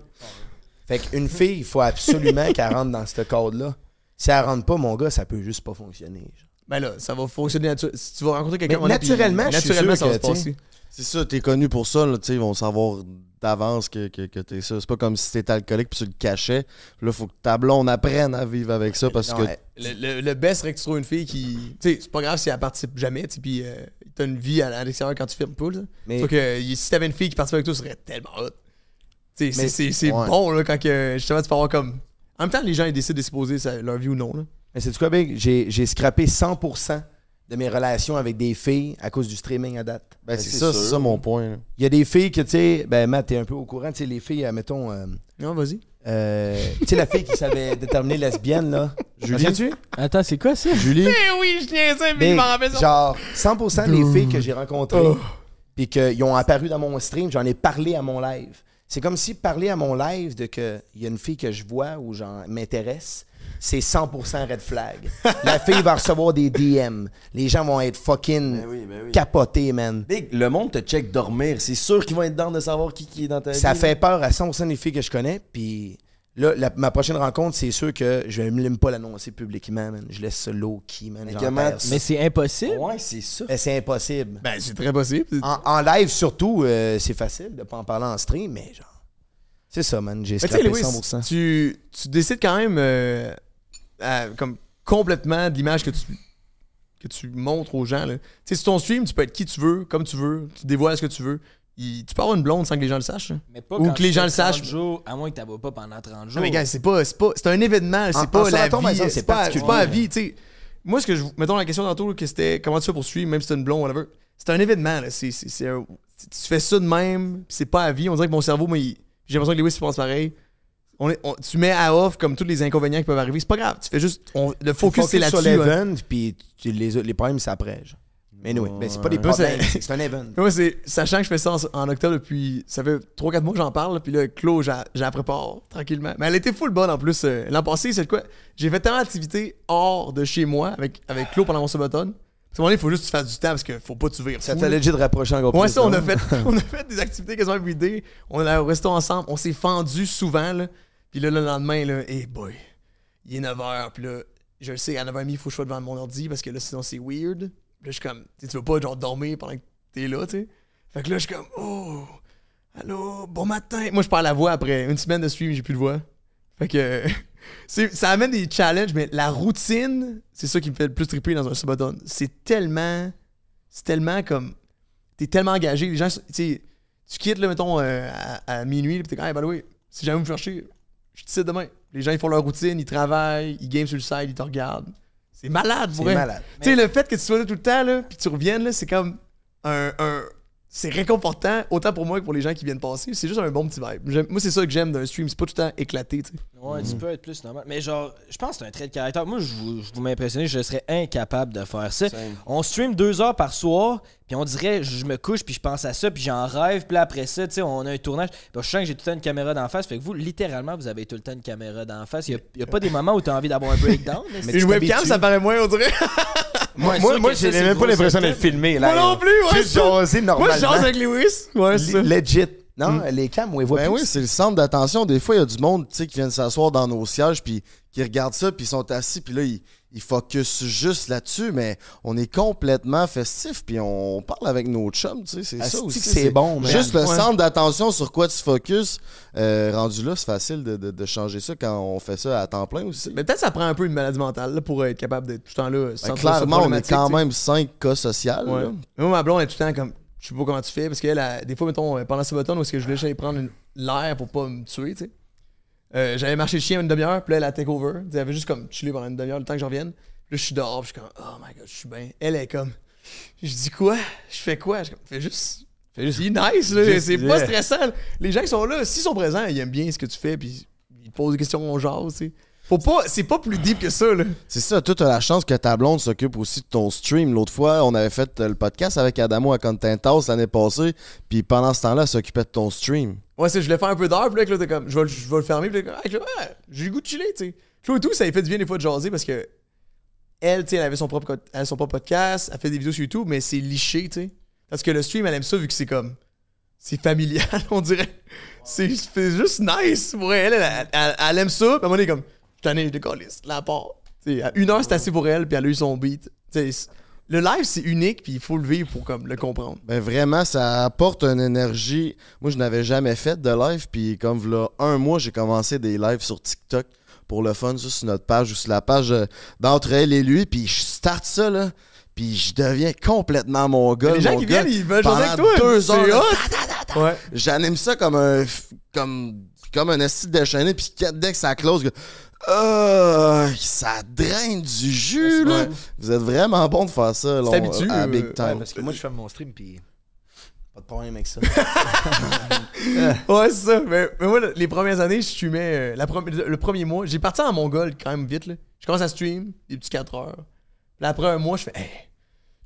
[SPEAKER 2] Fait qu'une fille, il faut absolument qu'elle rentre dans ce cadre-là. Si elle rentre pas, mon gars, ça peut juste pas fonctionner.
[SPEAKER 7] Ben là, ça va fonctionner natu- Si tu vas rencontrer quelqu'un,
[SPEAKER 2] Mais
[SPEAKER 7] est- puis
[SPEAKER 2] naturellement, je suis
[SPEAKER 7] naturellement,
[SPEAKER 2] sûr
[SPEAKER 7] ça va
[SPEAKER 2] que,
[SPEAKER 7] se passer.
[SPEAKER 4] C'est ça, t'es connu pour ça, là, ils vont savoir d'avance que, que, que t'es ça. C'est pas comme si t'étais alcoolique puis tu le cachais. Là, faut que ta blonde apprenne à vivre avec ça parce
[SPEAKER 7] Non,
[SPEAKER 4] que.
[SPEAKER 7] le, le, le best serait que tu trouves une fille qui. Tu sais, c'est pas grave si elle participe jamais, tu sais, puis euh, t'as une vie à, à l'extérieur quand tu filmes pas, là.
[SPEAKER 2] Mais-
[SPEAKER 7] Sauf que si t'avais une fille qui participe avec toi, ce serait tellement hot. Tu sais,
[SPEAKER 2] Mais-
[SPEAKER 7] c'est-
[SPEAKER 2] ouais.
[SPEAKER 7] bon, là, quand que, justement, tu peux avoir comme. En même temps, les gens, ils décident de s'exposer ça- leur vie ou non, là.
[SPEAKER 2] Mais c'est quoi, Big? J'ai, j'ai scrappé 100% de mes relations avec des filles à cause du streaming à date.
[SPEAKER 4] Ben, c'est ça, c'est ça mon point. là.
[SPEAKER 2] Il y a des filles que, tu sais, ben, Matt, t'es un peu au courant, tu sais, les filles, euh, mettons. euh,
[SPEAKER 7] Non, vas-y.
[SPEAKER 2] euh, tu sais, la fille qui savait déterminer lesbienne, là.
[SPEAKER 4] Julie?
[SPEAKER 2] tu
[SPEAKER 5] Attends, c'est quoi ça?
[SPEAKER 4] Julie?
[SPEAKER 7] Eh oui, je niaisais, mais je m'en rappelle ça.
[SPEAKER 2] genre, 100% des filles que j'ai rencontrées,
[SPEAKER 7] Oh.
[SPEAKER 2] puis qu'ils ont apparu dans mon stream, j'en ai parlé à mon live. C'est comme si parler à mon live de que il y a une fille que je vois ou genre m'intéresse, c'est 100% red flag. La fille va recevoir des DM. Les gens vont être fucking
[SPEAKER 3] Ben oui, ben oui.
[SPEAKER 2] capotés, man.
[SPEAKER 3] Big, le monde te check dormir. C'est sûr qu'ils vont être dans de savoir qui, qui est dans ta
[SPEAKER 2] Ça
[SPEAKER 3] vie,
[SPEAKER 2] fait
[SPEAKER 3] là.
[SPEAKER 2] peur à 100% des filles que je connais, puis là, la- ma prochaine rencontre, c'est sûr que je vais même pas l'annoncer publiquement, man. Je laisse ça low-key, man.
[SPEAKER 3] Mais comment
[SPEAKER 2] ça.
[SPEAKER 5] C'est impossible.
[SPEAKER 3] Ouais, c'est ça.
[SPEAKER 2] Ben, c'est impossible.
[SPEAKER 7] Ben, c'est très possible.
[SPEAKER 2] En, en live, surtout, euh, c'est facile de pas en parler en stream, mais genre. C'est ça, man. J'ai scrappé
[SPEAKER 7] Lewis,
[SPEAKER 2] 100%.
[SPEAKER 7] tu, tu décides quand même euh, à- comme complètement de l'image que tu, que tu montres aux gens. là. Tu sais, sur ton stream, tu peux être qui tu veux, comme tu veux, tu dévoiles ce que tu veux. Il- tu peux avoir une blonde sans que les gens le sachent.
[SPEAKER 5] Mais pas
[SPEAKER 7] Ou que les gens le sachent.
[SPEAKER 5] 30 jours, à moins que tu pas pendant 30 jours.
[SPEAKER 7] Non, mais gars, c'est pas, c'est pas, c'est un événement, c'est
[SPEAKER 2] En-
[SPEAKER 7] pas
[SPEAKER 2] en
[SPEAKER 7] la vie, c'est pas, pas la vie, tu sais. Moi, ce que je, mettons la question tantôt, que c'était comment tu fais pour stream, même si t'es une blonde, whatever. C'est un événement, là. C'est, tu fais ça de même, pis c'est pas à vie. On dirait que mon cerveau, moi, j'ai l'impression que Lewis, il pense pareil. On est- on- tu mets à off comme tous les inconvénients qui peuvent arriver. C'est pas grave. Tu fais juste. on- le focus, c'est
[SPEAKER 2] sur
[SPEAKER 7] là-dessus. hein.
[SPEAKER 2] puis les, les problèmes, c'est après. genre. Mais oui, ben, c'est pas des problèmes,
[SPEAKER 7] c'est-
[SPEAKER 2] un event.
[SPEAKER 7] Moi, c'est. Sachant que je fais ça en, en octobre depuis. Ça fait 3-4 mois que j'en parle, puis là, Claude, la prépare tranquillement. Mais elle était full bonne en plus. euh, L'an passé, c'est de quoi? J'ai fait tellement d'activités hors de chez moi avec, avec Claude pendant mon qu'à un moment il faut juste que tu fasses du temps parce qu'il faut pas que tu vires.
[SPEAKER 2] Ça t'a
[SPEAKER 7] là.
[SPEAKER 2] legit rapproché encore
[SPEAKER 7] Ouais,
[SPEAKER 2] plus,
[SPEAKER 7] ça, on a, fait, on a fait des activités quasiment everyday. On est resté ensemble. On s'est fendu souvent, là. Puis là, le lendemain, là, hey boy, il est 9h. Puis là, je le sais, à 9h30, il faut que je sois devant mon ordi parce que là, sinon, c'est weird. Puis là, je suis comme, tu veux pas, genre, dormir pendant que t'es là, tu sais. Fait que là, je suis comme, oh, allô, bon matin. Moi, je perds la voix après une semaine de stream, j'ai plus de voix. Fait que ça amène des challenges, mais la routine, c'est ça qui me fait le plus triper dans un subathon. C'est tellement. C'est tellement comme. T'es tellement engagé. Les gens, tu quittes, là, mettons, euh, à, à minuit, pis t'es comme, hey, by the way, si jamais vous me faire je te cite demain. Les gens, ils font leur routine, ils travaillent, ils game sur le site, ils te regardent. C'est malade,
[SPEAKER 2] C'est
[SPEAKER 7] pour vrai.
[SPEAKER 2] malade.
[SPEAKER 7] Tu sais, le fait que tu sois là tout le temps, là, puis tu reviennes, là, c'est comme un. un- c'est réconfortant, autant pour moi que pour les gens qui viennent passer. C'est juste un bon petit vibe. Moi, c'est ça que j'aime d'un stream. C'est pas tout le temps éclaté, tu sais.
[SPEAKER 5] Ouais, tu peux être plus normal. Mais genre, je pense que c'est un trait de caractère. Moi, je vous, je vous m'impressionner, je serais incapable de faire ça. On stream deux heures par soir, puis on dirait, je me couche, puis je pense à ça, puis j'en rêve, puis après ça, tu sais, on a un tournage. Puis je sens que j'ai tout le temps une caméra d'en face. Fait que vous, littéralement, vous avez tout le temps une caméra d'en face. Il n'y a, pas des moments où tu as envie d'avoir un breakdown.
[SPEAKER 2] Mais
[SPEAKER 7] Une webcam, ça paraît moins, on dirait.
[SPEAKER 2] Moi, moi, moi, j'ai même pas l'impression d'être filmé. Là,
[SPEAKER 7] Moi non plus, ouais.
[SPEAKER 2] Juste
[SPEAKER 7] ça.
[SPEAKER 2] jaser
[SPEAKER 7] Moi,
[SPEAKER 2] normalement.
[SPEAKER 7] je jase avec Lewis. Ouais, c'est.
[SPEAKER 2] Legit. Non,
[SPEAKER 4] Mm.
[SPEAKER 2] les cams, on les voit
[SPEAKER 4] Ben
[SPEAKER 2] plus.
[SPEAKER 4] oui, c'est le centre d'attention. Des fois, il y a du monde tu sais, qui vient s'asseoir dans nos sièges, puis qui regardent ça, puis ils sont assis, puis là, ils, ils focus juste là-dessus, mais on est complètement festif, puis on parle avec nos chums, tu sais, c'est ça
[SPEAKER 2] que
[SPEAKER 4] aussi.
[SPEAKER 2] c'est bon, man.
[SPEAKER 4] Juste le centre d'attention sur quoi tu focuses, euh, rendu là, c'est facile de, de- de changer ça quand on fait ça à temps plein aussi.
[SPEAKER 7] Mais peut-être que ça prend un peu une maladie mentale là, pour être capable d'être tout le temps là.
[SPEAKER 4] Ben, clairement, on est quand même cinq cas sociaux.
[SPEAKER 7] Ouais.
[SPEAKER 4] là.
[SPEAKER 7] Moi, ma blonde est tout le temps comme. Je sais pas comment tu fais, parce qu'elle, a- des fois, mettons, pendant ce button, où est-ce que je voulais aller prendre l'air pour pas me tuer, tu sais. Euh, J'avais marché le chien une demi-heure, puis là, elle a take over. Elle avait juste comme chillé pendant une demi-heure le temps que je revienne. Là, je suis dehors, puis je suis comme, oh my god, je suis bien. Elle est comme, je dis quoi? Je fais quoi? Je fais juste. Fais juste. nice, là. C'est pas stressant. Les gens qui sont là, s'ils sont présents, ils aiment bien ce que tu fais, puis ils posent des questions, on jase, tu sais. Faut pas. C'est pas plus deep que ça, là.
[SPEAKER 4] C'est ça, toi, t'as la chance que ta blonde s'occupe aussi de ton stream. L'autre fois, on avait fait le podcast avec Adamo à Content House l'année passée, puis pendant ce temps-là, elle s'occupait de ton stream.
[SPEAKER 7] Ouais, c'est, je voulais faire un peu d'heure, puis là, là, t'es comme, je vais, je le fermer, puis là, hey, ouais, j'ai le goût de chiller, tu sais. Trouve tout, ça lui fait du bien des fois de jaser parce que elle, tu sais, elle avait son propre, elle son propre podcast, elle fait des vidéos sur YouTube, mais c'est liché, tu sais. Parce que le stream, elle aime ça vu que c'est comme, c'est familial, on dirait. C'est, juste nice pour elle. Elle, elle, aime ça, puis à un moment comme, je t'en ai, je décalisse, la part. Tu sais, à une heure, c'est assez pour elle, puis elle a eu son beat. Tu sais, le live, c'est unique, puis il faut le vivre pour comme, le comprendre.
[SPEAKER 4] Ben vraiment, ça apporte une énergie. Moi, je n'avais jamais fait de live, puis comme là, un mois, j'ai commencé des lives sur TikTok pour le fun, ça, sur notre page ou sur la page euh, d'entre elle et lui, puis je starte ça, là. Puis je deviens complètement mon gars.
[SPEAKER 7] Les gens
[SPEAKER 4] mon
[SPEAKER 7] qui
[SPEAKER 4] gars.
[SPEAKER 7] viennent, ils veulent jaser avec toi.
[SPEAKER 4] deux heures.
[SPEAKER 7] Ouais.
[SPEAKER 4] J'anime ça comme un comme comme un esti déchaîné puis dès que ça close euh, ça draine du jus là. Vous êtes vraiment bon de faire ça là,
[SPEAKER 7] t'habitues,
[SPEAKER 4] à
[SPEAKER 7] euh,
[SPEAKER 4] big time.
[SPEAKER 2] Ouais, parce que moi, je fais mon stream, puis pas de problème avec ça.
[SPEAKER 7] Ouais, c'est ça. Mais, mais moi, les premières années, je streamais. euh, la le premier mois, j'ai parti en Mongol quand même vite. Là. Je commence à stream, des petits 4 heures. Puis après un mois, je fais, hey,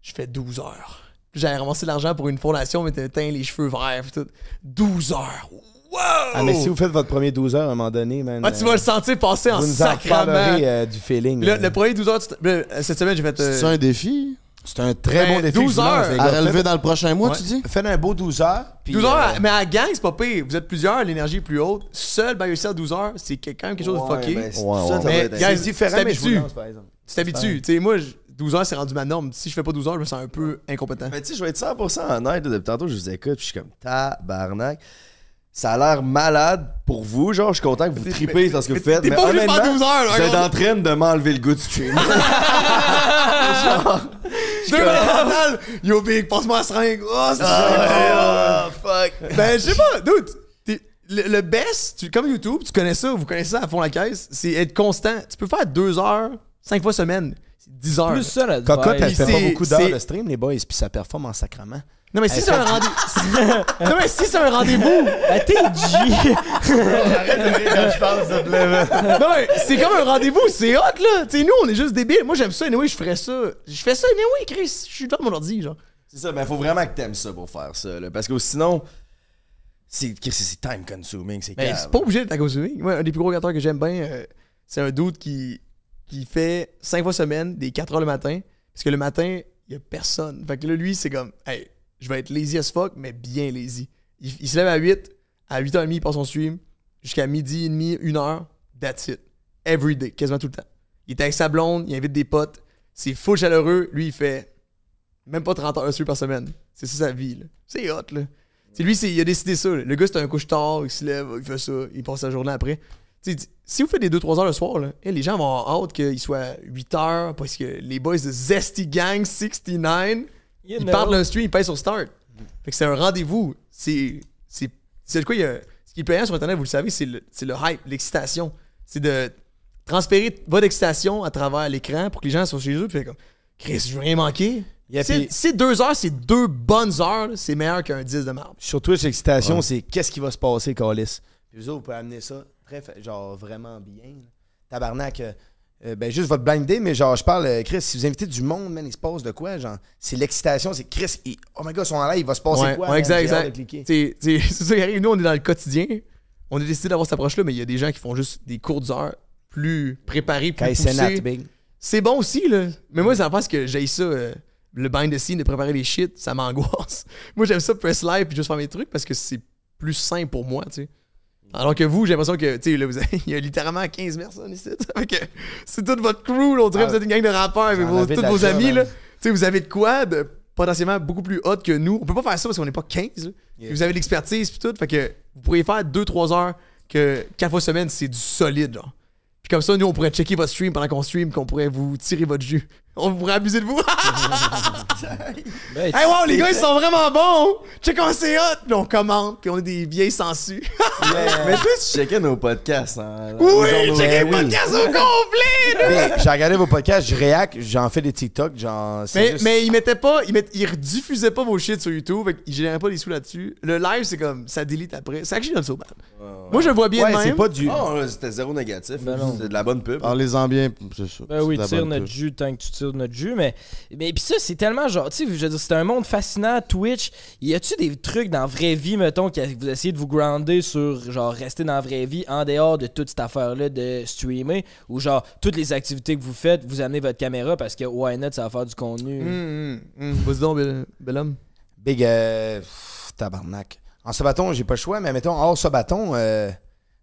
[SPEAKER 7] je fais 12 heures. Puis j'avais ramassé de l'argent pour une fondation, mais t'as teint les cheveux verts, puis tout. 12 heures. Wow!
[SPEAKER 2] Ah, mais si vous faites votre premier 12 heures à un moment donné, man.
[SPEAKER 7] Ah, tu vas le sentir passer en
[SPEAKER 2] vous nous en
[SPEAKER 7] sacrament.
[SPEAKER 2] reparlerez, euh, du feeling.
[SPEAKER 7] Là,
[SPEAKER 2] euh.
[SPEAKER 7] le premier 12 heures, tu- là, cette semaine, j'ai fait. euh,
[SPEAKER 4] C'est un défi?
[SPEAKER 2] C'est un très
[SPEAKER 7] Ben,
[SPEAKER 2] bon défi.
[SPEAKER 7] 12
[SPEAKER 2] que je vous lance,
[SPEAKER 7] heures.
[SPEAKER 4] à relever
[SPEAKER 2] Faites-
[SPEAKER 4] dans le prochain mois,
[SPEAKER 7] Ouais.
[SPEAKER 4] tu dis?
[SPEAKER 2] Faites un beau 12 heures. puis,
[SPEAKER 7] 12 heures,
[SPEAKER 2] euh,
[SPEAKER 7] mais à gang, c'est pas pire. Vous êtes plusieurs, l'énergie est plus haute. Seul, by yourself, 12 heures, c'est quand même quelque chose de fucké.
[SPEAKER 2] ben, c'est-
[SPEAKER 4] Ouais,
[SPEAKER 2] ça,
[SPEAKER 4] ouais.
[SPEAKER 2] ça
[SPEAKER 7] Mais,
[SPEAKER 2] va être-
[SPEAKER 7] guys,
[SPEAKER 2] c'est différent,
[SPEAKER 7] tu
[SPEAKER 2] mais je vous
[SPEAKER 7] t'habitues.
[SPEAKER 2] lance, par exemple.
[SPEAKER 7] Tu t'habitues. Tu sais, moi, je- 12 heures, c'est rendu ma norme. Si je fais pas 12 heures, je me sens un peu incompétent.
[SPEAKER 3] Mais tu sais, je vais être 100% honnête. là, Depuis tantôt, je vous écoute, puis je suis comme tabarnak. Ça a l'air malade pour vous. Genre, je suis content que vous tripez dans ce que vous faites.
[SPEAKER 7] t'es
[SPEAKER 3] mais
[SPEAKER 7] pas
[SPEAKER 3] honnêtement,
[SPEAKER 7] 12 heures, là,
[SPEAKER 3] Vous êtes
[SPEAKER 7] regarde.
[SPEAKER 3] en train de m'enlever le goût du stream.
[SPEAKER 7] Deux mentales! Yo, Big, passe-moi la seringue! Oh, c'est
[SPEAKER 3] Ah, fuck.
[SPEAKER 7] Ben, je sais pas, dude! Le, le best, tu, comme YouTube, tu connais ça, vous connaissez ça à fond la caisse, c'est être constant. Tu peux faire 2 heures, 5 fois semaine, c'est 10 heures.
[SPEAKER 5] Plus ça, la
[SPEAKER 2] Cocotte, elle fait pas
[SPEAKER 7] c'est-
[SPEAKER 2] beaucoup d'heures
[SPEAKER 7] c'est-
[SPEAKER 2] de stream, les boys, puis ça performe en sacrament.
[SPEAKER 7] Non, mais si
[SPEAKER 2] Elle
[SPEAKER 7] c'est un rendez-vous. non, mais si c'est un rendez-vous.
[SPEAKER 5] Ben, t'es G.
[SPEAKER 7] non, mais c'est comme un rendez-vous, c'est hot, là. Tu sais, nous, on est juste débiles. Moi, j'aime ça, anyway, je ferais ça. Je fais ça, anyway, Chris. Je suis dans mon ordi, genre.
[SPEAKER 3] C'est ça, mais faut vraiment que t'aimes ça pour faire ça. là, parce que sinon, c'est c'est- c'est time consuming. C'est
[SPEAKER 7] Mais c'est pas obligé d'être à de lui. Moi, un des plus gros créateurs que j'aime bien, euh, c'est un dude qui, qui fait 5 fois semaine, des 4 heures le matin. Parce que le matin, il y a personne. Fait que là, lui, c'est comme, hey, je vais être lazy as fuck, mais bien lazy. Il, se lève à 8, à 8h30, il passe son stream, jusqu'à midi et demi, 1h, that's it. Every day, quasiment tout le temps. Il est avec sa blonde, il invite des potes, c'est full chaleureux. Lui, il fait même pas 30 heures par semaine. C'est ça sa vie, là. C'est hot, là. Lui, il a décidé ça. Le gars, c'est un couche tard, il se lève, il fait ça, il passe la journée après. Si vous faites des 2-3 heures le soir, eh, les gens vont avoir hâte qu'il soit 8 heures parce que les boys de Zesty Gang 69,
[SPEAKER 5] You know.
[SPEAKER 7] partent d'un stream, ils payent sur Start. Fait que c'est un rendez-vous. C'est. C'est c'est quoi il y a. Ce qui est payant sur Internet, vous le savez, c'est le, c'est le hype, l'excitation. C'est de transférer votre excitation à travers l'écran pour que les gens soient chez eux. Puis fait comme, Chris, je veux rien manquer.
[SPEAKER 2] Yeah,
[SPEAKER 7] si deux heures, c'est deux bonnes heures, c'est meilleur qu'un 10 de marbre.
[SPEAKER 2] Sur Twitch, l'excitation, c'est qu'est-ce qui va se passer, Calis? Puis vous autres, vous pouvez amener ça très, genre, vraiment bien. Tabarnak, euh, ben juste votre blind day, mais genre, je parle, euh, Chris, si vous invitez du monde, man, il se passe de quoi? Genre, c'est l'excitation, c'est Chris, il- oh my god, ils sont en live, il va se passer
[SPEAKER 7] Ouais,
[SPEAKER 2] quoi?
[SPEAKER 7] ouais, exact, exact. C'est ça qui arrive. Nous, on est dans le quotidien. On a décidé d'avoir cette approche-là, mais il y a des gens qui font juste des courtes heures plus préparées, plus poussées. C'est bon aussi, là. Mais moi, ça pense que j'ai ça, euh, le behind the scene, de préparer les shit, ça m'angoisse. moi, j'aime ça press live puis juste faire mes trucs parce que c'est plus sain pour moi, tu sais. Alors que vous, j'ai l'impression que, tu sais, là, vous avez- il y a littéralement 15 personnes ici. Fait que c'est toute votre crew, là. On dirait que vous êtes une gang de rappeurs avec vos, tous vos amis,
[SPEAKER 2] hein.
[SPEAKER 7] là. Tu sais, vous avez de quoi de potentiellement beaucoup plus hot que nous. On peut pas faire ça parce qu'on n'est pas 15, là.
[SPEAKER 2] Yeah.
[SPEAKER 7] Vous avez de l'expertise puis tout. Fait que vous pourriez faire 2-3 heures que 4 fois semaine, c'est du solide, genre. Puis comme ça, nous, on pourrait checker votre stream pendant qu'on stream, qu'on pourrait vous tirer votre jus. On pourrait abuser de vous.
[SPEAKER 5] Ben,
[SPEAKER 7] hey, wow, les gars, ils sont vraiment bons! Check comment c'est hot! Puis on commente, puis on est des vieilles sensus.
[SPEAKER 3] Mais toi, tu checkais nos podcasts. Hein,
[SPEAKER 7] Oui,
[SPEAKER 3] aux journaux.
[SPEAKER 7] checkez le
[SPEAKER 2] oui.
[SPEAKER 7] podcast au complet!
[SPEAKER 2] Mais j'ai regardé vos podcasts, je réac, j'en fais des TikTok, genre.
[SPEAKER 7] Mais,
[SPEAKER 2] juste-
[SPEAKER 7] mais ils mettaient pas, ils, mettent- ils rediffusaient pas vos shit sur YouTube, fait qu'ils généraient pas des sous là-dessus. Le live, c'est comme, ça délite après. C'est actually not so bad. Moi, je le vois bien
[SPEAKER 2] Ouais,
[SPEAKER 7] de
[SPEAKER 2] c'est pas du.
[SPEAKER 3] Oh, c'était zéro négatif.
[SPEAKER 5] Ben
[SPEAKER 3] c'est de la bonne pub.
[SPEAKER 4] Parlez-en bien, c'est ça.
[SPEAKER 5] Ben oui, tire notre jus tant que tu tires notre jus. Mais, mais puis ça, c'est tellement genre, tu sais, je veux dire, c'est un monde fascinant, Twitch. Y a-tu des trucs dans la vraie vie, mettons, que vous essayez de vous grounder sur, genre, rester dans la vraie vie en dehors de toute cette affaire-là de streamer? Ou genre, toutes les activités que vous faites, vous amenez votre caméra parce que why not, ça va faire du contenu?
[SPEAKER 7] Hum, hum, hum. Vas-y donc, bel, bel homme.
[SPEAKER 2] Big. Euh, pff, tabarnak. En sabaton, j'ai pas le choix, mais mettons, hors sabaton, euh,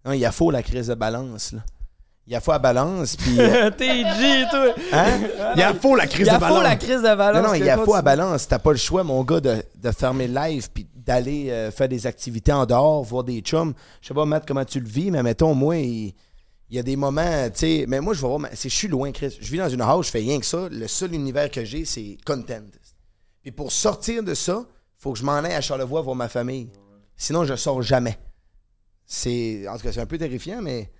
[SPEAKER 2] non, il y a faux la crise de balance, là. Il y a faux à balance, puis. euh,
[SPEAKER 5] T'es G, toi.
[SPEAKER 2] hein?
[SPEAKER 7] Il y a faux la crise
[SPEAKER 5] Il y a
[SPEAKER 7] de
[SPEAKER 5] faux la crise de balance.
[SPEAKER 2] Non, non, il y a faux à balance. T'as pas le choix, mon gars, de, de fermer le live puis d'aller euh, faire des activités en dehors, voir des chums. Je sais pas, Matt, comment tu le vis, mais mettons, moi, il, il y a des moments, tu sais, mais moi, je vais voir, je suis loin, Chris. Je vis dans une house, je fais rien que ça. Le seul univers que j'ai, c'est content. Puis pour sortir de ça, faut que je m'en aille à Charlevoix voir ma famille. Sinon, je sors jamais. C'est, en tout cas, c'est un peu terrifiant, mais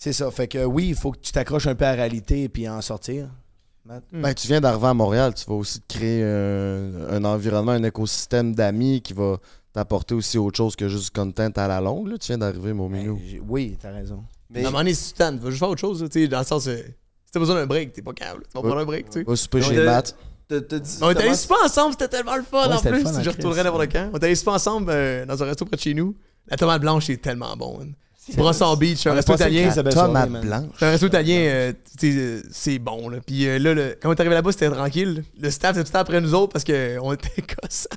[SPEAKER 2] c'est ça. Fait que oui, il faut que tu t'accroches un peu à la réalité puis en sortir. Matt?
[SPEAKER 4] Ben, tu viens d'arriver à Montréal, tu vas aussi te créer un, un environnement, un écosystème d'amis qui va t'apporter aussi autre chose que juste du content à la longue. Là. Tu viens d'arriver, mon minou.
[SPEAKER 2] Ben, oui, t'as raison.
[SPEAKER 7] À un moment donné, si tu va juste faire autre chose, là, tu sais, dans le sens, euh, si t'as besoin d'un break, t'es pas câble. Tu vas prendre un break, tu sais.
[SPEAKER 4] Va souper
[SPEAKER 3] On
[SPEAKER 4] chez Matt.
[SPEAKER 7] On est allé
[SPEAKER 3] comment-
[SPEAKER 7] super ensemble, c'était tellement le fun
[SPEAKER 2] Ouais,
[SPEAKER 7] en plus.
[SPEAKER 2] fun,
[SPEAKER 7] je
[SPEAKER 2] Christ.
[SPEAKER 7] n'importe quand. On est allé super ensemble euh, dans un resto près de chez nous. La tomate blanche est tellement bon. Man. Brossard Beach, un resto italien.
[SPEAKER 4] Tomate blanche.
[SPEAKER 7] C'est un resto italien, euh, c'est bon. Là. Puis euh, là, le- quand on est arrivé là-bas, c'était tranquille. Le staff était tout le temps après nous autres parce qu'on était gossants.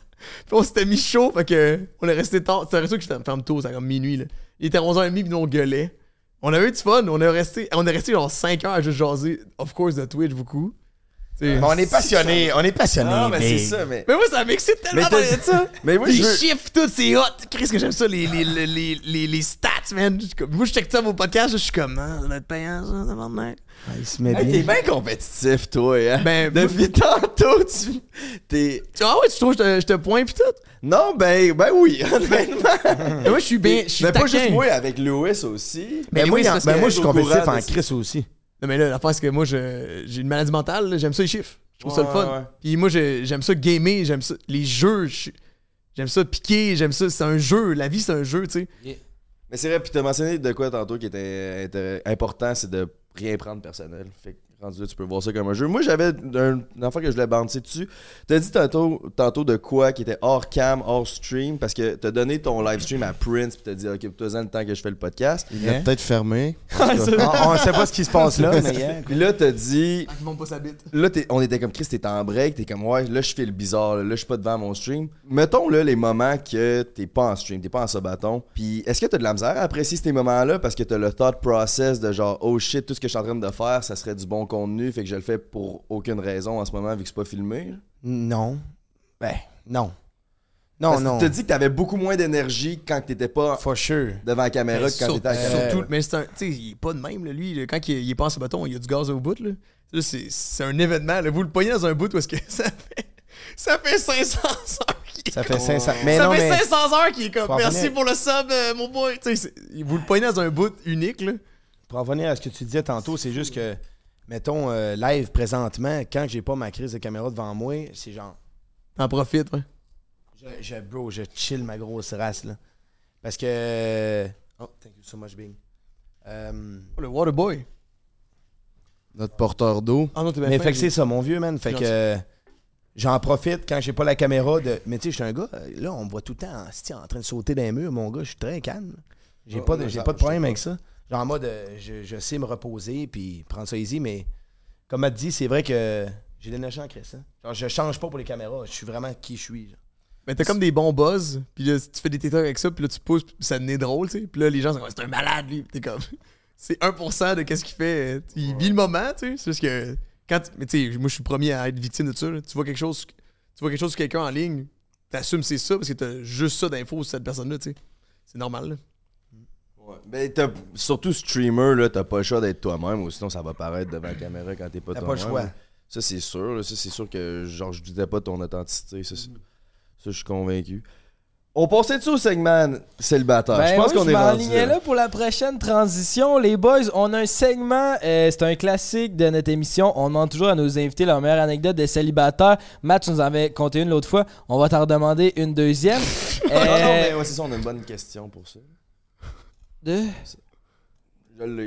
[SPEAKER 7] Puis on s'était mis chaud, fait que on est resté tard. C'est un resto qui ferme tôt, c'est comme minuit. Là. Il était 11h30, puis nous on gueulait. On a eu du fun, on est resté, on est resté genre 5 heures à juste jaser, of course, de Twitch beaucoup.
[SPEAKER 2] Mais on est passionné, on est passionné.
[SPEAKER 3] Non, mais c'est ça, mais.
[SPEAKER 7] Mais moi, ça m'excite tellement de ça.
[SPEAKER 3] Mais moi,
[SPEAKER 7] les chiffres, tout, c'est hot. Qu'est-ce que j'aime ça, les, les, les, les, les, les stats, man. Moi, je check ça vos podcasts, je suis comme, ah, ça doit être payant, ça, ça va venir.
[SPEAKER 2] Ah, il se met
[SPEAKER 3] Hey,
[SPEAKER 2] bien.
[SPEAKER 3] t'es bien compétitif, toi, hein?
[SPEAKER 7] Ben,
[SPEAKER 3] Depuis tantôt, tu. T'es.
[SPEAKER 7] Ah ouais, tu trouves que je te, je te pointe pis tout?
[SPEAKER 3] Non, ben, ben oui, honnêtement.
[SPEAKER 7] Mais moi, je suis bien. Je suis
[SPEAKER 3] Mais pas juste moi, avec Lewis aussi.
[SPEAKER 2] Ben,
[SPEAKER 7] Mais
[SPEAKER 2] moi, ben,
[SPEAKER 7] que
[SPEAKER 2] moi, je suis compétitif en. Chris aussi.
[SPEAKER 7] Non, mais là, l'affaire, c'est que moi, je- j'ai une maladie mentale, là, j'aime ça les chiffres. Je trouve ça le fun.
[SPEAKER 3] ouais.
[SPEAKER 7] Puis moi, j'ai- j'aime ça gamer, j'aime ça. Les jeux, j'aime ça piquer, j'aime ça. C'est un jeu. La vie, c'est un jeu, tu sais.
[SPEAKER 3] Mais c'est vrai, puis t'as mentionné de quoi tantôt qui était important, c'est de rien prendre personnel. Fait que rendu là, tu peux voir ça comme un jeu. Moi, j'avais un, une enfant que je voulais bouncer dessus. T'as dit tantôt, tantôt de quoi qui était hors cam, hors stream, parce que t'as donné ton live stream à Prince, puis t'as dit, ok, toi le temps que je fais le podcast.
[SPEAKER 4] Il est peut-être fermé.
[SPEAKER 2] on, on sait pas ce qui se passe là, mais yeah.
[SPEAKER 3] Puis là, t'as dit,
[SPEAKER 7] pas sa bite.
[SPEAKER 3] Là, t'es- on était comme Chris, t'es en break, t'es comme ouais, là je fais le bizarre, là, là je suis pas devant mon stream. Mettons là les moments que t'es pas en stream, t'es pas en sabaton. Puis est-ce que t'as de la misère à apprécier ces moments-là parce que t'as le thought process de genre oh shit, tout ce que je suis en train de faire, ça serait du bon contenu, fait que je le fais pour aucune raison en ce moment vu que c'est pas filmé.
[SPEAKER 2] Non. Ben, non.
[SPEAKER 3] Parce
[SPEAKER 2] Non, non.
[SPEAKER 3] T'as dit que t'avais beaucoup moins d'énergie quand t'étais pas
[SPEAKER 2] For sure.
[SPEAKER 3] devant la caméra que quand
[SPEAKER 7] Sur-
[SPEAKER 3] t'étais à la caméra.
[SPEAKER 7] Surtout, mais c'est un. Tu sais, il est pas de même, là, lui. là. quand il, il en ce bâton, il y a du gaz au bout, là. Là, c'est c'est un événement, là. Vous le pognez dans un bout où est-ce que ça fait. Ça fait 500 heures. qu'il est
[SPEAKER 2] Ça fait
[SPEAKER 7] comme-
[SPEAKER 2] 500. Mais
[SPEAKER 7] ça
[SPEAKER 2] non,
[SPEAKER 7] fait
[SPEAKER 2] mais
[SPEAKER 7] 500 heures qui est comme merci pour le sub, euh, mon boy. Tu sais, c'est- vous le pognez dans un bout unique, là.
[SPEAKER 2] pour en revenir à ce que tu disais tantôt, c'est juste que, mettons, euh, live présentement, quand j'ai pas ma crise de caméra devant moi, c'est genre.
[SPEAKER 7] T'en profites, ouais.
[SPEAKER 2] Je, je- bro, je chill ma grosse race, là. Parce que. Oh, thank you so much, Bing.
[SPEAKER 7] Oh, le Waterboy.
[SPEAKER 4] Notre porteur d'eau.
[SPEAKER 7] Ah non, t'es bien
[SPEAKER 2] mais fait que c'est ça, mon vieux, man. Fait que. euh, J'en profite quand j'ai pas la caméra de. Mais tu sais, je suis un gars, là, on me voit tout le temps en, en train de sauter les murs, mon gars. Je suis très calme. J'ai
[SPEAKER 3] Oh,
[SPEAKER 2] pas, de,
[SPEAKER 3] ouais,
[SPEAKER 2] j'ai
[SPEAKER 3] ça-
[SPEAKER 2] pas de problème avec ça. Genre en mode, euh, je, sais me reposer puis prendre ça easy, mais comme elle dit, c'est vrai que j'ai l'énergie en crescent. Genre, je change pas pour les caméras. Je suis vraiment qui je suis. genre.
[SPEAKER 7] Mais t'as comme des bons buzz, puis là, tu fais des TikTok avec ça, puis là, tu pousses, puis ça devenait drôle, tu sais. Puis là, les gens sont comme, c'est un malade, lui. T'es comme, c'est 1% de qu'est-ce qu'il fait. Il vit le moment, tu sais. C'est juste que, quand, mais tu sais, moi, je suis premier à être victime de ça. Tu vois quelque chose, tu vois quelque chose sur quelqu'un en ligne, t'assumes c'est ça, parce que t'as juste ça d'infos sur cette personne-là, tu sais. C'est normal, là.
[SPEAKER 3] Ben, t'as- surtout streamer, là, t'as pas le choix d'être toi-même, ou sinon ça va paraître devant la caméra quand t'es pas
[SPEAKER 2] T'as pas
[SPEAKER 3] toi-même.
[SPEAKER 2] le choix.
[SPEAKER 3] Ça, c'est sûr. là. Ça, c'est sûr que, genre, je doutais pas de ton authenticité. Ça, c'est- ça, je suis convaincu. On passait dessus au segment célibataire.
[SPEAKER 5] Ben
[SPEAKER 3] je pense
[SPEAKER 5] oui,
[SPEAKER 3] qu'on
[SPEAKER 5] je
[SPEAKER 3] est rendu là.
[SPEAKER 5] là pour la prochaine transition. Les boys, on a un segment, euh, c'est un classique de notre émission. On demande toujours à nos invités leur meilleure anecdote de célibataire. Matt, tu nous en avais compté une l'autre fois. On va t'en redemander une deuxième.
[SPEAKER 3] Ah, non,
[SPEAKER 5] Euh,
[SPEAKER 3] mais ouais, c'est ça, on a une bonne question pour ça.
[SPEAKER 5] De...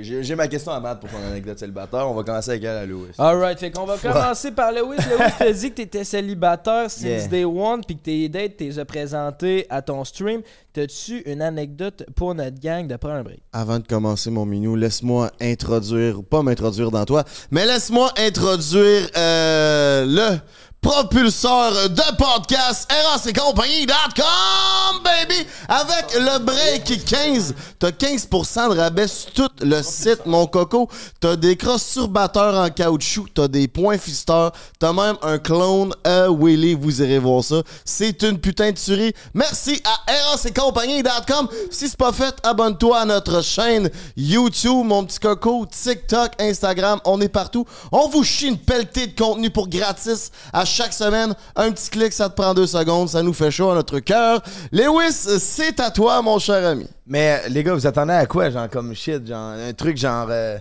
[SPEAKER 3] J'ai ma question à Matt pour son anecdote célibataire. On va commencer avec elle à Louis.
[SPEAKER 5] Alright, fait qu'on va commencer par Lewis. Lewis t'a dit que t'étais célibataire since
[SPEAKER 3] Yeah.
[SPEAKER 5] day one, puis que tes dates t'es présenté à ton stream. T'as-tu une anecdote pour notre gang de prendre un break?
[SPEAKER 4] Avant de commencer mon minou, laisse-moi introduire, pas m'introduire dans toi, mais laisse-moi introduire euh, le propulseur de podcast RACcompagnie.com, baby! Avec le break 15, t'as 15% de rabais sur tout le site, mon coco. T'as des crosses-turbateurs en caoutchouc, t'as des points fisteurs, t'as même un clone à Willy, vous irez voir ça. C'est une putain de tuerie. Merci à RACcompagnie.com. Si c'est pas fait, abonne-toi à notre chaîne YouTube, mon petit coco, TikTok, Instagram, on est partout. On vous chie une pelletée de contenu pour gratis à chaque semaine. Un petit clic, ça te prend deux secondes, ça nous fait chaud à notre cœur. Lewis, c'est à toi, mon cher ami.
[SPEAKER 2] Mais les gars, vous attendez à quoi, genre comme shit, genre un truc genre. euh,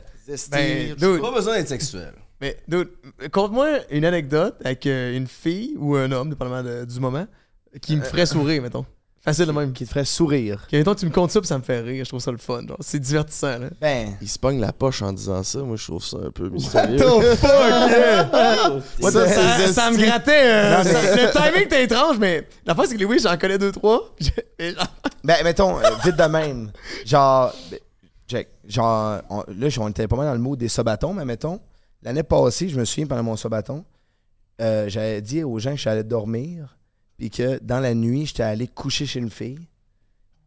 [SPEAKER 7] Ben, dude,
[SPEAKER 3] Pas besoin d'être sexuel.
[SPEAKER 7] Mais, dude, conte-moi une anecdote avec euh, une fille ou un homme, dépendamment de- du moment, qui me ferait sourire, mettons. Facile de même.
[SPEAKER 2] Qui te ferait sourire.
[SPEAKER 7] Que, mettons, tu me comptes ça, puis ça me fait rire. Je trouve ça le fun. genre. C'est divertissant, là.
[SPEAKER 2] Ben.
[SPEAKER 4] Il se pogne la poche en disant ça. Moi, je trouve ça un peu mystérieux.
[SPEAKER 7] the fuck,
[SPEAKER 4] What
[SPEAKER 7] ça,
[SPEAKER 4] the-
[SPEAKER 7] ça-
[SPEAKER 4] c'est-
[SPEAKER 7] ça me grattait. euh,
[SPEAKER 2] mais-
[SPEAKER 7] ça- le timing était étrange, mais la fois, c'est que les oui, j'en connais deux, trois. je- genre-
[SPEAKER 2] Ben, mettons, euh, vite de même. Genre, ben, check. Genre, on- là, on était pas mal dans le mot des sabatons, mais mettons, l'année passée, je me souviens pendant mon sabaton, euh, j'avais dit aux gens que j'allais dormir, puis que dans la nuit, j'étais allé coucher chez une fille.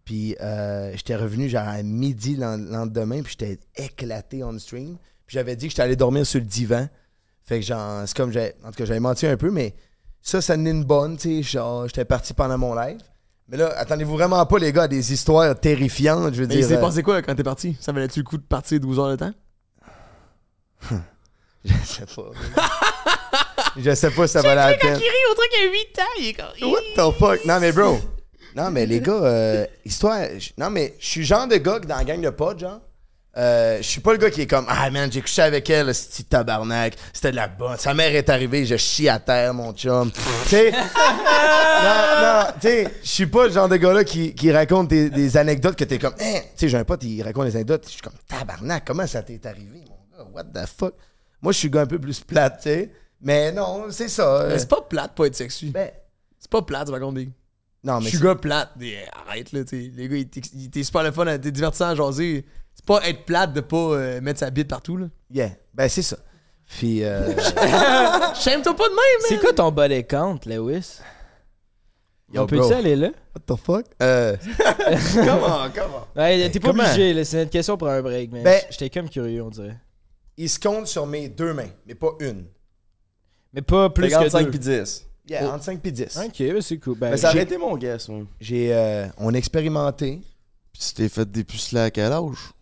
[SPEAKER 2] Puis euh, j'étais revenu genre à midi le le lendemain, puis j'étais éclaté on stream. Puis j'avais dit que j'étais allé dormir sur le divan. Fait que genre, c'est comme j'ai. En tout cas, j'avais menti un peu, mais ça, ça n'est une bonne, tu sais. Genre, j'étais parti pendant mon live. Mais là, attendez-vous vraiment pas, les gars, à des histoires terrifiantes, je veux
[SPEAKER 7] Mais
[SPEAKER 2] dire.
[SPEAKER 7] il s'est
[SPEAKER 2] euh,
[SPEAKER 7] passé quoi quand t'es parti? Ça valait-tu le coup de partir 12 heures de temps?
[SPEAKER 2] Je sais pas. je sais pas si ça valait la peine.
[SPEAKER 16] rit au truc à 8 ans, il est comme.
[SPEAKER 2] What the fuck? Non, mais bro. Non, mais les gars, euh, histoire. Non, mais je suis le genre de gars que dans la gang de potes, genre. euh, je suis pas le gars qui est comme Ah man, j'ai couché avec elle, petit tabarnak. C'était de la bonne. Sa mère est arrivée, je chie à terre, mon chum. tu sais? non, non, tu sais, je suis pas le genre de gars-là qui, qui raconte des, des anecdotes que t'es comme Hein? Tu sais, j'ai un pote, il raconte des anecdotes. Je suis comme Tabarnak, comment ça t'est arrivé, mon gars? What the fuck? Moi, je suis un peu plus plate, tu sais. Mais non, c'est ça. euh,
[SPEAKER 7] Mais c'est pas plate pas être sexy.
[SPEAKER 2] Ben,
[SPEAKER 7] C'est pas plate, par contre, Big.
[SPEAKER 2] non,
[SPEAKER 7] Je
[SPEAKER 2] mais
[SPEAKER 7] suis
[SPEAKER 2] c'est-
[SPEAKER 7] gars plate. Mais arrête, là, tu sais. Les gars, t'est super le fun, t'es divertissant à jaser. C'est pas être plate de pas euh, mettre sa bite partout, là.
[SPEAKER 2] Yeah, ben c'est ça. Puis, euh,
[SPEAKER 7] Shame-toi pas de même,
[SPEAKER 5] C'est quoi ton body count, Lewis?
[SPEAKER 2] Yo,
[SPEAKER 5] On peut-tu
[SPEAKER 2] bro.
[SPEAKER 5] aller là?
[SPEAKER 2] what the fuck? Euh,
[SPEAKER 3] Comment, comment?
[SPEAKER 5] Ouais, t'es pas
[SPEAKER 2] comment?
[SPEAKER 5] obligé, là, c'est une question pour un break, mais
[SPEAKER 2] Ben-
[SPEAKER 5] j'étais comme curieux, on dirait.
[SPEAKER 2] il se compte sur mes deux mains, mais pas une.
[SPEAKER 5] Mais pas plus que
[SPEAKER 3] 55
[SPEAKER 5] deux.
[SPEAKER 3] puis 10.
[SPEAKER 2] Yeah,
[SPEAKER 5] Oh.
[SPEAKER 2] entre 5 et 10.
[SPEAKER 5] Ok, ben c'est cool. Ben,
[SPEAKER 3] Mais ça aurait été mon guess.
[SPEAKER 2] J'ai, euh, on a expérimenté
[SPEAKER 4] Puis tu t'es fait dépuceler à quel âge?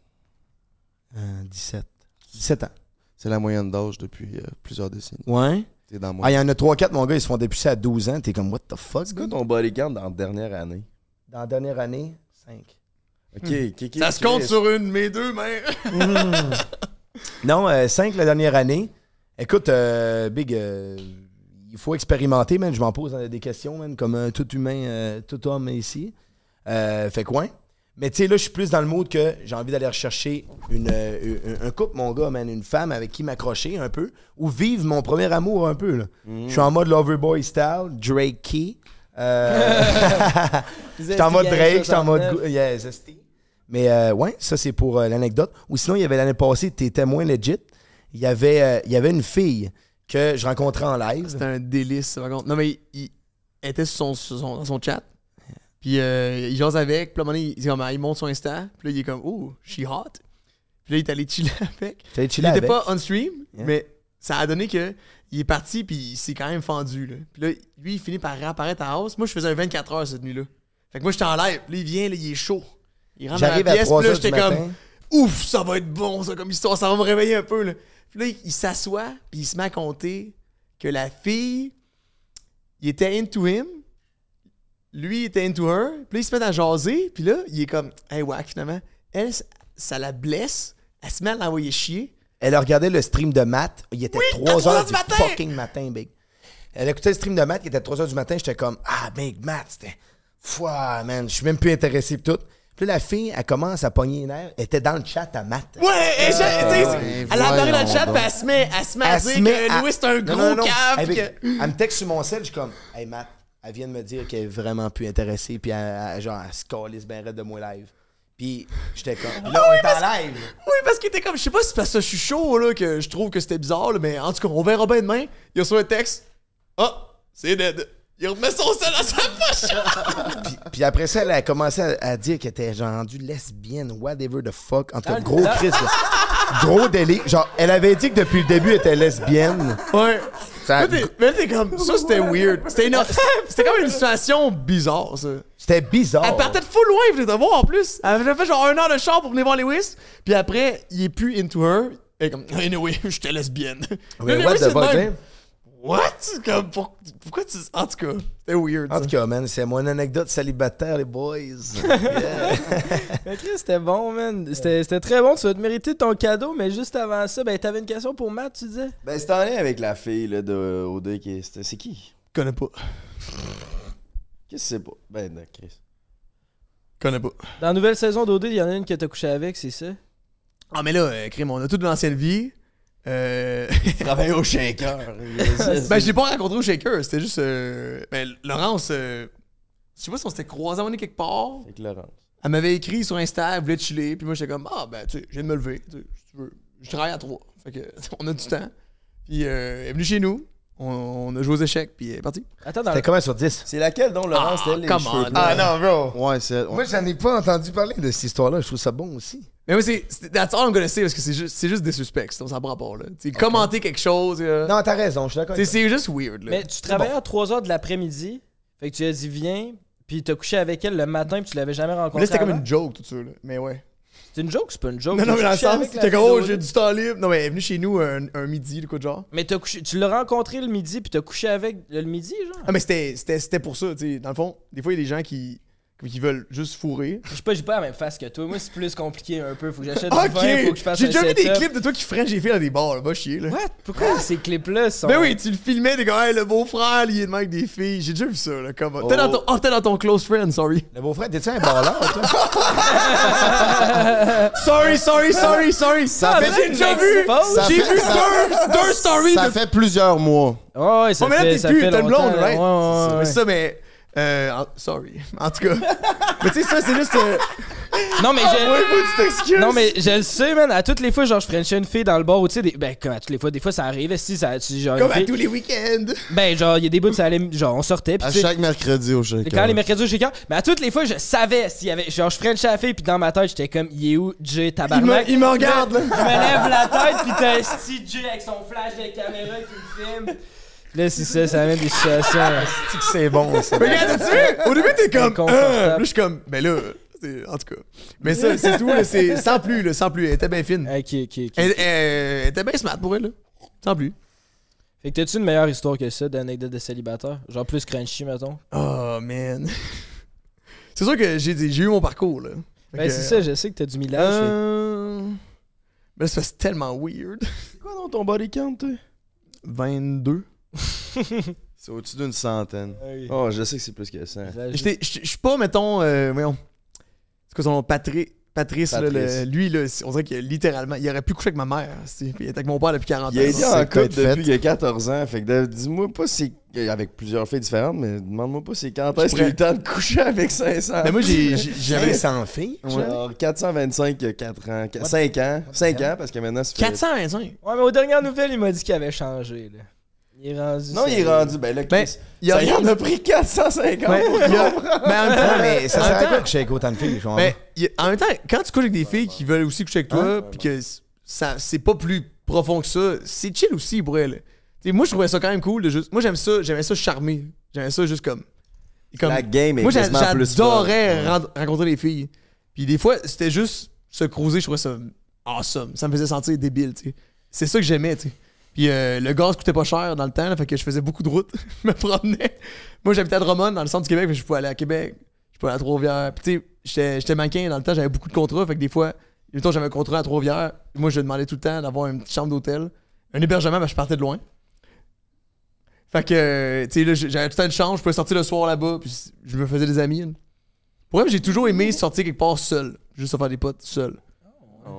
[SPEAKER 2] euh, 17. 17 ans.
[SPEAKER 4] C'est la moyenne d'âge depuis euh, plusieurs décennies.
[SPEAKER 2] Ouais.
[SPEAKER 4] T'es dans
[SPEAKER 2] Ah,
[SPEAKER 4] moi.
[SPEAKER 2] il y en a 3-4, mon gars, ils se font dépucer à 12 ans. T'es comme, what the fuck,
[SPEAKER 3] C'est quoi ton body count dans la dernière année?
[SPEAKER 2] Dans la dernière année, 5.
[SPEAKER 3] Ok, ok.
[SPEAKER 7] Ça se compte sur une, mes deux mains.
[SPEAKER 2] Non, 5 la dernière année. Écoute, euh, Big, euh, il faut expérimenter, man. Je m'en pose euh, des questions, man, comme un tout humain, euh, tout homme ici. Euh, fait quoi? Mais tu sais, là, je suis plus dans le mood que j'ai envie d'aller rechercher une, euh, un, couple, mon gars, man, une femme avec qui m'accrocher un peu, ou vivre mon premier amour un peu. là. Je suis en mode Loverboy style, Drake Key. Euh, J'étais en mode Drake, j'étais en mode. Yeah, zesty. Mais euh, ouais, ça c'est pour euh, l'anecdote. Ou sinon, il y avait l'année passée, t'étais moins legit. Il y avait, euh, il y avait une fille que je rencontrais en live.
[SPEAKER 7] C'était un délice, par contre. Non, mais il- elle était sur son, sur son- dans son chat. Puis euh, il jase avec. Puis à un moment donné, il, comme, il monte son Insta. Puis là, il est comme, oh, she hot. Puis là, il est allé chiller avec. Il était pas on stream,
[SPEAKER 2] Yeah.
[SPEAKER 7] mais ça a donné que il est parti, puis il s'est quand même fendu. Là. Puis là, lui, il finit par réapparaître à house. Moi, je faisais un 24 heures cette nuit-là. Fait que moi, j'étais en live. Puis là, il vient, là, il est chaud. Il rentre dans la
[SPEAKER 2] à
[SPEAKER 7] pièce,
[SPEAKER 2] 3
[SPEAKER 7] puis là, j'étais comme, ouf, ça va être bon, ça, comme histoire, ça va me réveiller un peu. Là. Puis là, il, il s'assoit, puis il se met à compter que la fille, il était into him, lui il était into her, puis là, il se met à jaser, puis là, il est comme, hey, wack, finalement. Elle, ça- la blesse, elle se met à l'envoyer chier.
[SPEAKER 2] Elle a regardé le stream de Matt. Il était
[SPEAKER 7] Oui, à
[SPEAKER 2] 3
[SPEAKER 7] trois
[SPEAKER 2] heures
[SPEAKER 7] heures
[SPEAKER 2] du
[SPEAKER 7] du matin.
[SPEAKER 2] fucking matin, big. Elle écoutait le stream de Matt, il était 3 heures du matin. J'étais comme, ah, big, Matt, c'était. Fouah, man, je suis même plus intéressé pis tout. Puis la fille, elle commence à pogner les nerfs. Elle était dans le chat à Matt.
[SPEAKER 7] Ouais, elle a apparu dans le chat, puis elle se met, elle se met à
[SPEAKER 2] Elle se
[SPEAKER 7] dire
[SPEAKER 2] met
[SPEAKER 7] que
[SPEAKER 2] à-
[SPEAKER 7] Louis, c'est un gros
[SPEAKER 2] non, non.
[SPEAKER 7] cave.
[SPEAKER 2] Elle, elle me texte sur mon sel, je suis comme, hey Matt, elle vient de me dire qu'elle est vraiment plus intéressée, puis elle, elle- genre, elle se calisse bien raide de moi live. Puis j'étais comme, là, on
[SPEAKER 7] oui,
[SPEAKER 2] est
[SPEAKER 7] parce-
[SPEAKER 2] en live.
[SPEAKER 7] Oui, parce qu'il était comme, je sais pas si c'est parce que je suis chaud, là, que je trouve que c'était bizarre, là, mais en tout cas, on verra bien demain. Il reçoit un texte. Ah, c'est dead. Il remet son sel à sa poche.
[SPEAKER 2] puis, puis après ça, elle a commencé à, à dire qu'elle était genre rendue lesbienne, whatever the fuck. En tout cas,
[SPEAKER 7] Ah,
[SPEAKER 2] gros
[SPEAKER 7] là.
[SPEAKER 2] Chris. là. Gros délire. Genre, elle avait dit que depuis le début, elle était lesbienne.
[SPEAKER 7] Ouais.
[SPEAKER 2] Ça-
[SPEAKER 7] Mais t'es- Mais comme, ça c'était weird. C'était une- c'était comme une situation bizarre, ça.
[SPEAKER 2] C'était bizarre.
[SPEAKER 7] Elle partait de full loin, venir te voir en plus. Elle avait fait genre un heure de char pour venir voir Lewis. Puis après, il est plus into her. Elle est comme, anyway, j'étais lesbienne.
[SPEAKER 2] Mais
[SPEAKER 7] Lewis,
[SPEAKER 2] what
[SPEAKER 7] c'est
[SPEAKER 2] the
[SPEAKER 7] de
[SPEAKER 2] fuck?
[SPEAKER 7] What? Comme, pour- pourquoi tu. En tout cas, c'était weird.
[SPEAKER 2] En tout cas, man, c'est mon anecdote célibataire, les boys.
[SPEAKER 5] Chris, c'était bon, man. C'était c'était très bon. Tu vas te mériter ton cadeau, mais juste avant ça, ben, t'avais une question pour Matt, tu disais?
[SPEAKER 3] Ben, c'est en lien avec la fille là, de OD qui est. c'était- C'est qui?
[SPEAKER 7] Connais pas.
[SPEAKER 3] Qu'est-ce que c'est pas? Ben, non, Chris.
[SPEAKER 7] Connais pas.
[SPEAKER 5] Dans la nouvelle saison d'OD, il y en a une que t'as couché avec, c'est ça?
[SPEAKER 7] Ah, mais là, euh, crime, on a toute l'ancienne vie. Euh.
[SPEAKER 3] Travaille au shaker.
[SPEAKER 7] ben, je l'ai pas rencontré au shaker. C'était juste. euh, Ben, Laurence. euh, Je sais pas si on s'était croisés à un moment donné quelque part.
[SPEAKER 3] Avec Laurence.
[SPEAKER 7] Elle m'avait écrit sur Insta, elle voulait chiller. Puis moi, j'étais comme, ah, ben, tu sais, je viens de me lever. tu sais, si tu veux. Je travaille à trois. Fait que, on a du temps. Puis, euh, elle est venue chez nous. On, on a joué aux échecs. Puis, elle est partie.
[SPEAKER 5] Attends, dans
[SPEAKER 2] C'était combien sur 10?
[SPEAKER 3] C'est laquelle, dont Laurence,
[SPEAKER 7] Ah,
[SPEAKER 3] elle, les
[SPEAKER 7] come
[SPEAKER 3] cheveux
[SPEAKER 7] on.
[SPEAKER 3] blancs?
[SPEAKER 2] Ah non, bro.
[SPEAKER 4] Ouais, c'est.
[SPEAKER 2] Moi, j'en ai pas entendu parler de cette histoire-là. Je trouve ça bon aussi.
[SPEAKER 7] Mais moi, c'est. c'est- That's all I'm gonna say parce que c'est juste, c'est juste des suspects. Ça n'a pas rapport, là. Tu sais, commenter quelque chose. euh,
[SPEAKER 2] Non, t'as raison, je suis d'accord.
[SPEAKER 7] c'est juste weird, là.
[SPEAKER 5] Mais tu travaillais à 3 h de l'après-midi. Fait que tu as dit viens, puis t'as couché avec elle le matin, puis tu l'avais jamais
[SPEAKER 7] Mais
[SPEAKER 5] rencontrée.
[SPEAKER 7] là, c'était comme
[SPEAKER 5] avant?
[SPEAKER 7] une joke, tout ça, là. Mais ouais.
[SPEAKER 5] C'est une joke, c'est pas une joke.
[SPEAKER 7] Non, non, mais dans le sens, c'était
[SPEAKER 5] fille
[SPEAKER 7] oh, j'ai du temps libre. Non, mais elle est venue chez nous un, un midi, le coup de genre.
[SPEAKER 5] Mais t'as couché, tu l'as rencontré le midi, puis t'as couché avec le midi, genre?
[SPEAKER 7] Ah, mais c'était pour ça, tu sais. Dans le fond, des fois, il y a des gens qui, qui veulent juste fourrer.
[SPEAKER 5] Je sais pas, j'ai pas la même face que toi. Moi, c'est plus compliqué un peu. Faut que j'achète du
[SPEAKER 7] Ok!
[SPEAKER 5] vin, faut que je fasse
[SPEAKER 7] J'ai déjà vu des clips de toi qui French j'ai fait dans des bars, là. Va chier, là.
[SPEAKER 5] What? Pourquoi ces clips-là sont.
[SPEAKER 7] Ben oui, tu le filmais, des gars, hey, le beau-frère, il est de même avec des filles. J'ai déjà vu ça, là. Comme... T'es dans ton... Oh, t'es dans ton close friend, sorry.
[SPEAKER 2] Le beau-frère, t'es-tu un balleur, toi?
[SPEAKER 7] Sorry, sorry, sorry, sorry.
[SPEAKER 4] Ça fait-
[SPEAKER 7] j'ai déjà vu.
[SPEAKER 4] Ça
[SPEAKER 7] J'ai
[SPEAKER 4] fait-
[SPEAKER 7] vu
[SPEAKER 4] ça-
[SPEAKER 7] deux, deux stories
[SPEAKER 4] Ça
[SPEAKER 7] de
[SPEAKER 4] fait plusieurs mois.
[SPEAKER 5] Ouais, ouais, ça
[SPEAKER 7] Oh, mais là,
[SPEAKER 5] fait,
[SPEAKER 7] t'es
[SPEAKER 5] ça
[SPEAKER 7] plus, une blonde, right?
[SPEAKER 5] Ouais, ouais, ouais.
[SPEAKER 7] Mais ça, mais. Euh, en- sorry. En tout cas. mais tu sais, ça, c'est juste. euh,
[SPEAKER 5] Non, mais
[SPEAKER 7] ouais, tu t'excuses.
[SPEAKER 5] Non, mais je le sais, man. À toutes les fois, genre, je frenchais une fille dans le bar ou tu sais, des... ben, comme à toutes les fois, des fois, ça arrivait. Si, ça. tu- Genre,
[SPEAKER 7] Comme à
[SPEAKER 5] fille-
[SPEAKER 7] tous les week-ends.
[SPEAKER 5] Ben, genre, il y a des bouts, ça allait. Genre, on sortait. Puis,
[SPEAKER 4] À
[SPEAKER 5] tu sais,
[SPEAKER 4] chaque mercredi au shaker.
[SPEAKER 5] Quand les mercredis au shaker, mais à toutes les fois, je savais s'il y avait. Genre, je frenchais la fille, puis dans ma tête, j'étais comme, il est où, Jay
[SPEAKER 7] Il me,
[SPEAKER 5] Tabarnak?
[SPEAKER 7] il me regarde, là.
[SPEAKER 5] Je me lève la tête, puis t'as un petit Jay avec son flash de caméra qui me filme. Là, c'est ça, ça amène des situations.
[SPEAKER 2] C'est que c'est bon, ça.
[SPEAKER 7] Mais regarde, tu vu? Au début, t'es comme. Euh, là, je suis comme. Ben là. c'est- En tout cas. Mais ça, c'est tout, là. C'est sans plus, là. Sans plus. Elle était bien fine.
[SPEAKER 5] Ok, ok, ok.
[SPEAKER 7] Elle, elle- elle était bien smart pour elle, là. Sans plus.
[SPEAKER 5] Fait que t'as-tu une meilleure histoire que ça d'anecdote de célibataire? Genre plus crunchy, mettons?
[SPEAKER 7] Oh, man. c'est sûr que j'ai j'ai eu mon parcours, là. Fait
[SPEAKER 5] Ben, c'est ça, je sais que t'as du millage. fait-
[SPEAKER 7] Euh... Mais ça, c'est tellement weird.
[SPEAKER 3] C'est quoi dans ton body count, toi?
[SPEAKER 7] 22.
[SPEAKER 4] C'est au-dessus d'une centaine.
[SPEAKER 3] Oh, je sais que c'est plus que ça.
[SPEAKER 7] Je suis pas, mettons, euh, voyons. C'est quoi son nom? Patrice, là,
[SPEAKER 3] Patrice.
[SPEAKER 7] le- lui, là, c'est- on dirait que littéralement, il aurait pu coucher avec ma mère. c'est- Puis il était avec mon père depuis 40
[SPEAKER 3] Il a
[SPEAKER 7] ans.
[SPEAKER 3] été en
[SPEAKER 4] c'est
[SPEAKER 3] couple depuis qu'il a 14 ans. Fait que de- dis-moi pas si. Avec plusieurs filles différentes, mais demande-moi pas c'est quand est-ce qu'il a eu le temps de coucher avec 500.
[SPEAKER 7] Mais moi, j'ai- j'ai- j'avais.
[SPEAKER 2] 500 filles?
[SPEAKER 3] Genre 425, 4 ans. 5 ans. 5 ans, parce que maintenant, fait.
[SPEAKER 7] 425.
[SPEAKER 5] Ouais, mais aux dernières nouvelles, il m'a dit qu'il avait changé, là. Il est rendu.
[SPEAKER 3] Non, il est rendu. Ben là,
[SPEAKER 7] Ben,
[SPEAKER 3] Chris,
[SPEAKER 7] il y
[SPEAKER 3] ça en a pris 450
[SPEAKER 7] Ouais,
[SPEAKER 3] pour
[SPEAKER 7] il y a-
[SPEAKER 3] comprendre.
[SPEAKER 7] Mais en même temps,
[SPEAKER 2] Non, mais ça sert à quoi suis avec autant de filles?
[SPEAKER 7] Il y a- en même temps, quand tu couches avec des filles qui veulent aussi coucher avec toi, puis que ça, c'est pas plus profond que ça, c'est chill aussi pour elle. T'sais, moi, je trouvais ça quand même cool de juste. Moi, j'aime ça, j'aimais ça charmer. J'aimais ça juste comme. comme-
[SPEAKER 3] La game est
[SPEAKER 7] Moi, j'adorais rencontrer des filles. Puis des fois, c'était juste se croiser, je trouvais ça awesome. Ça me faisait sentir débile, tu sais. C'est ça que j'aimais, tu sais. Puis euh, le gaz coûtait pas cher dans le temps, là, fait que je faisais beaucoup de routes. je me promenais. Moi, j'habitais à Drummond, dans le centre du Québec, fait que je pouvais aller à Québec. Je pouvais aller à Trois-Rivières. Puis tu sais, j'étais- mannequin dans le temps, j'avais beaucoup de contrats, fait que des fois, mettons, j'avais un contrat à Trois-Rivières. Moi, je demandais tout le temps d'avoir une petite chambre d'hôtel. Un hébergement, ben, je partais de loin. Fait que, tu sais, là, j'avais tout le temps une chambre, je pouvais sortir le soir là-bas, puis je me faisais des amis. là. Pour vrai, j'ai toujours aimé sortir quelque part seul. Juste à faire des potes seul.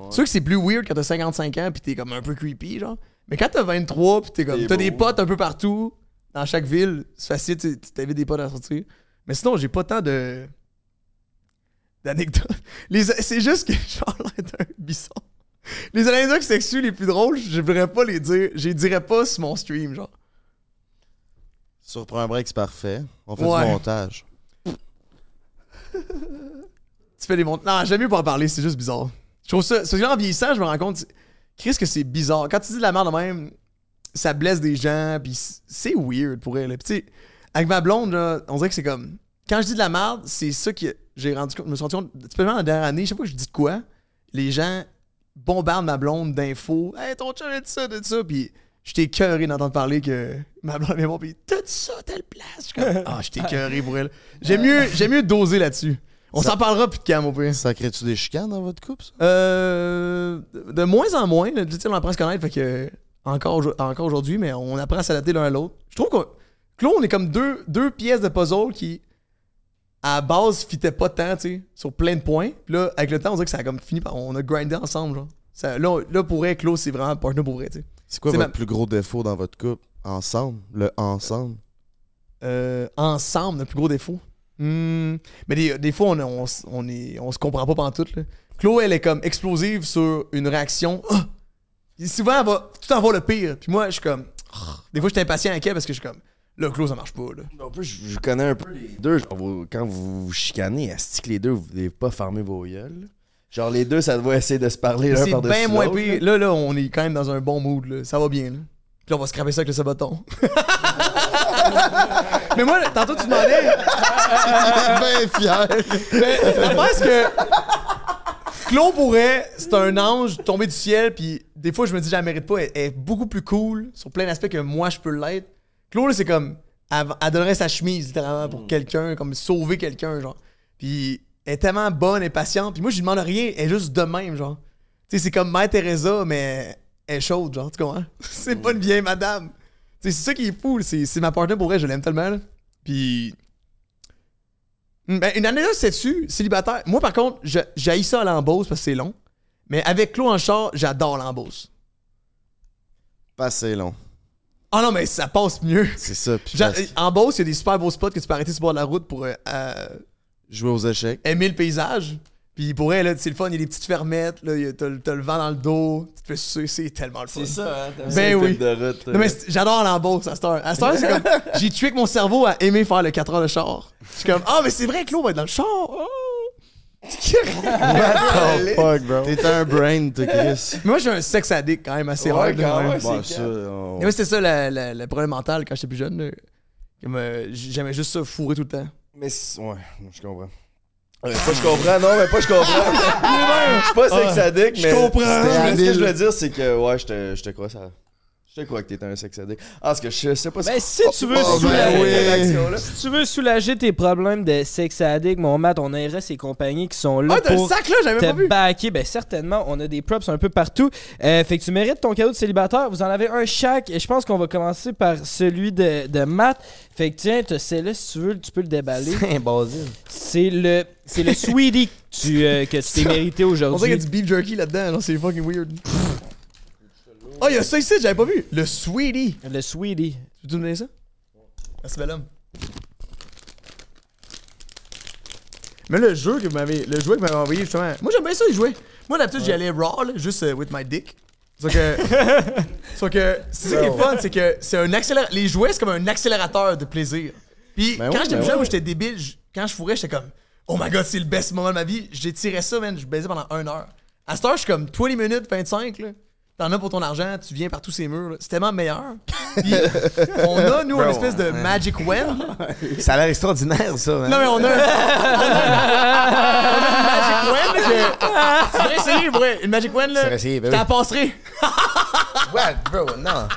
[SPEAKER 7] C'est sûr que c'est plus weird quand t'as 55 ans, puis t'es comme un peu creepy, genre. Mais quand t'as 23, puis t'es comme. T'as des potes un peu partout, dans chaque ville, c'est facile, tu des potes à sortir. Mais sinon, j'ai pas tant de. d'anecdotes. Les- C'est juste que je parle d'un bisson. Les anecdotes sexuelles les plus drôles, je voudrais pas les dire. Je les dirais pas sur mon stream, genre.
[SPEAKER 4] Surprend un break, c'est parfait. On fait
[SPEAKER 7] Ouais.
[SPEAKER 4] du montage.
[SPEAKER 7] Tu fais des montes. Non, j'aime mieux pas en parler, c'est juste bizarre. Je trouve ça. C'est en vieillissant, je me rends compte. Chris, que c'est bizarre. Quand tu dis de la merde de même, ça blesse des gens, puis c'est weird pour elle. Puis avec ma blonde, on dirait que c'est comme. Quand je dis de la merde, c'est ça que j'ai rendu compte. Je me suis rendu compte, la dernière année, chaque fois que je dis de quoi, les gens bombardent ma blonde d'infos. Hey, ton chum a dit ça, dit ça. Puis j'étais écœuré d'entendre parler que ma blonde est bon, puis dit ça telle place. Ah, j'étais écœuré pour elle. J'aime mieux, mieux doser là-dessus. On s'en parlera plus de cam au pire.
[SPEAKER 4] Ça crée-tu des chicanes dans votre couple, ça?
[SPEAKER 7] Euh, de moins en moins, là, on apprend à se connaître, fait que encore, encore aujourd'hui, mais on apprend à s'adapter l'un à l'autre. Je trouve que là, on est comme deux, deux pièces de puzzle qui, à base, fitaient pas tant, tu sais, sur plein de points. Puis là, avec le temps, on dirait que ça a comme fini par. On a grindé ensemble, genre. Ça, là, là, pour vrai, Claude, c'est vraiment partner pour vrai, tu sais.
[SPEAKER 4] C'est quoi votre
[SPEAKER 7] ma-
[SPEAKER 4] plus gros défaut dans votre couple? Ensemble? Le ensemble?
[SPEAKER 7] Euh, ensemble, notre plus gros défaut? Hmm. Mais des, des fois, on, on, on, est, on se comprend pas pantoute. Là. Chloé, elle est comme explosive sur une réaction. Ah! Et souvent, elle va tout en voir le pire. Puis moi, je suis comme. Ah! Des fois, je suis impatient avec elle parce que je suis comme. Là, Chloé, ça marche pas. Là.
[SPEAKER 3] En plus, je, je connais un peu les deux. Genre, vous- quand vous vous chicanez, est-ce que les deux, vous devez pas fermer vos gueules? Genre, les deux, ça doit essayer de se parler l'un
[SPEAKER 7] C'est
[SPEAKER 3] par-dessus
[SPEAKER 7] bien moins pire. Là, là, on est quand même dans un bon mood. Là. Ça va bien. Là. Puis là, on va scraper ça avec le sabaton. Mais moi, tantôt, tu demandais.
[SPEAKER 4] ben fier.
[SPEAKER 7] Mais la pense que Claude pourrait, c'est un ange tombé du ciel, puis des fois je me dis je la mérite pas. Elle, est beaucoup plus cool sur plein d'aspects que moi je peux l'être. Claude, là, c'est comme elle, elle donnerait sa chemise littéralement pour quelqu'un, comme sauver quelqu'un, genre. Puis elle est tellement bonne et patiente, puis moi je lui demande rien, elle est juste de même, genre. Tu sais, c'est comme Mère Teresa, mais est chaude, genre, tu comprends? c'est pas une vieille madame. C'est ça qui est fou, c'est ma partenaire pour vrai, je l'aime tellement, là. Puis Hmm, Ben, une anecdote, c'est dessus, célibataire? Moi, par contre, j'haïs ça à l'embauche parce que c'est long. Mais avec Claude en char, j'adore l'embauche.
[SPEAKER 4] Pas assez long.
[SPEAKER 7] Ah non, mais ça passe mieux.
[SPEAKER 4] C'est ça. Puis
[SPEAKER 7] En Beauce, il y a des super beaux spots que tu peux arrêter sur le bord de la route pour euh, euh,
[SPEAKER 4] Jouer aux échecs.
[SPEAKER 7] aimer le paysage. Puis pour elle, c'est le fun, il y a des petites fermettes, là, t'as le t'as le vent dans le dos, tu te fais sucer, c'est tellement le fun.
[SPEAKER 3] C'est ça, hein, ça,
[SPEAKER 7] Ben oui.
[SPEAKER 3] de route,
[SPEAKER 7] Non, mais
[SPEAKER 3] euh.
[SPEAKER 7] j'adore l'embauche à cette heure. À cette heure, c'est comme. J'ai trick mon cerveau à aimer faire le 4 heures de char. Je suis comme, ah, mais c'est vrai, Claude va être dans le char. Oh.
[SPEAKER 4] Oh, fuck, bro? T'es un brain, t'es Chris.
[SPEAKER 7] Mais moi, j'ai un sex addict quand même assez
[SPEAKER 4] Ouais, même,
[SPEAKER 7] ouais.
[SPEAKER 4] c'est Bon, ça, on-
[SPEAKER 7] Mais moi, c'était ça le, problème mental quand j'étais plus jeune. là. Comme, euh, J'aimais juste ça fourrer tout le temps.
[SPEAKER 3] Mais ouais, je comprends. Euh, pas je comprends, non, mais pas je comprends. Je suis pas sex
[SPEAKER 7] Ah,
[SPEAKER 3] addict,
[SPEAKER 7] je
[SPEAKER 3] mais.
[SPEAKER 7] comprends.
[SPEAKER 3] Mais Ce que je veux dire, c'est que, ouais, je te, je te crois ça? Je te crois que t'es un sex addict. Ah, parce que je sais pas
[SPEAKER 5] Ben, si tu veux,
[SPEAKER 3] Oh, ben
[SPEAKER 5] soulager,
[SPEAKER 3] oui. cette action-là.
[SPEAKER 5] si tu veux soulager tes problèmes de sex addict, mon Matt, on aimerait ces compagnies qui sont là
[SPEAKER 7] Ah, t'as le sac, là, j'avais pas vu.
[SPEAKER 5] backer. Ben, certainement, on a des props un peu partout. Euh, fait que tu mérites ton cadeau de célibataire. Vous en avez un chaque. Et je pense qu'on va commencer par celui de, de Matt. Fait que tiens, t'as celle-là, si tu veux, tu peux le déballer.
[SPEAKER 2] C'est basile.
[SPEAKER 5] C'est le, c'est le sweetie que tu, euh, que tu t'es mérité
[SPEAKER 7] On dirait qu'il y a
[SPEAKER 5] aujourd'hui.
[SPEAKER 7] du beef jerky là-dedans. là, C'est fucking weird. Oh, il y a ça ici, j'avais pas vu. Le sweetie.
[SPEAKER 5] Le sweetie.
[SPEAKER 7] Tu peux me donner ça? Merci, bel homme. Mais le jeu que vous m'avez. Le jouet que vous m'avez envoyé, justement. Moi, j'aime bien ça, les jouets. Moi, d'habitude, j'y allais raw, là, juste euh, with my dick. Sauf que. sauf que. C'est ça qui est fun, c'est que c'est un accélérateur. Les jouets, c'est comme un accélérateur de plaisir. Puis
[SPEAKER 4] Ben
[SPEAKER 7] quand
[SPEAKER 4] oui,
[SPEAKER 7] j'étais
[SPEAKER 4] ben
[SPEAKER 7] plus jeune,
[SPEAKER 4] oui.
[SPEAKER 7] moi, j'étais débile. Je- Quand je fourrais, j'étais comme. Oh my god, c'est le best moment de ma vie. J'ai tiré ça, man. Je baisais pendant une heure. À cette heure, je suis comme 20 minutes, 25, là. T'en as pour ton argent, tu viens par tous ces murs. là. C'est tellement meilleur. Puis, on a, nous, une espèce de Magic Wand.
[SPEAKER 2] Ça a l'air extraordinaire, ça. hein.
[SPEAKER 7] Non, mais on a, on a, on a une Magic Wand que. Tu devrais essayer, pour vrai. Une Magic Wand, là.
[SPEAKER 2] C'est essayé, ben
[SPEAKER 7] T'en
[SPEAKER 2] oui.
[SPEAKER 7] passerai.
[SPEAKER 2] What, bro? Non.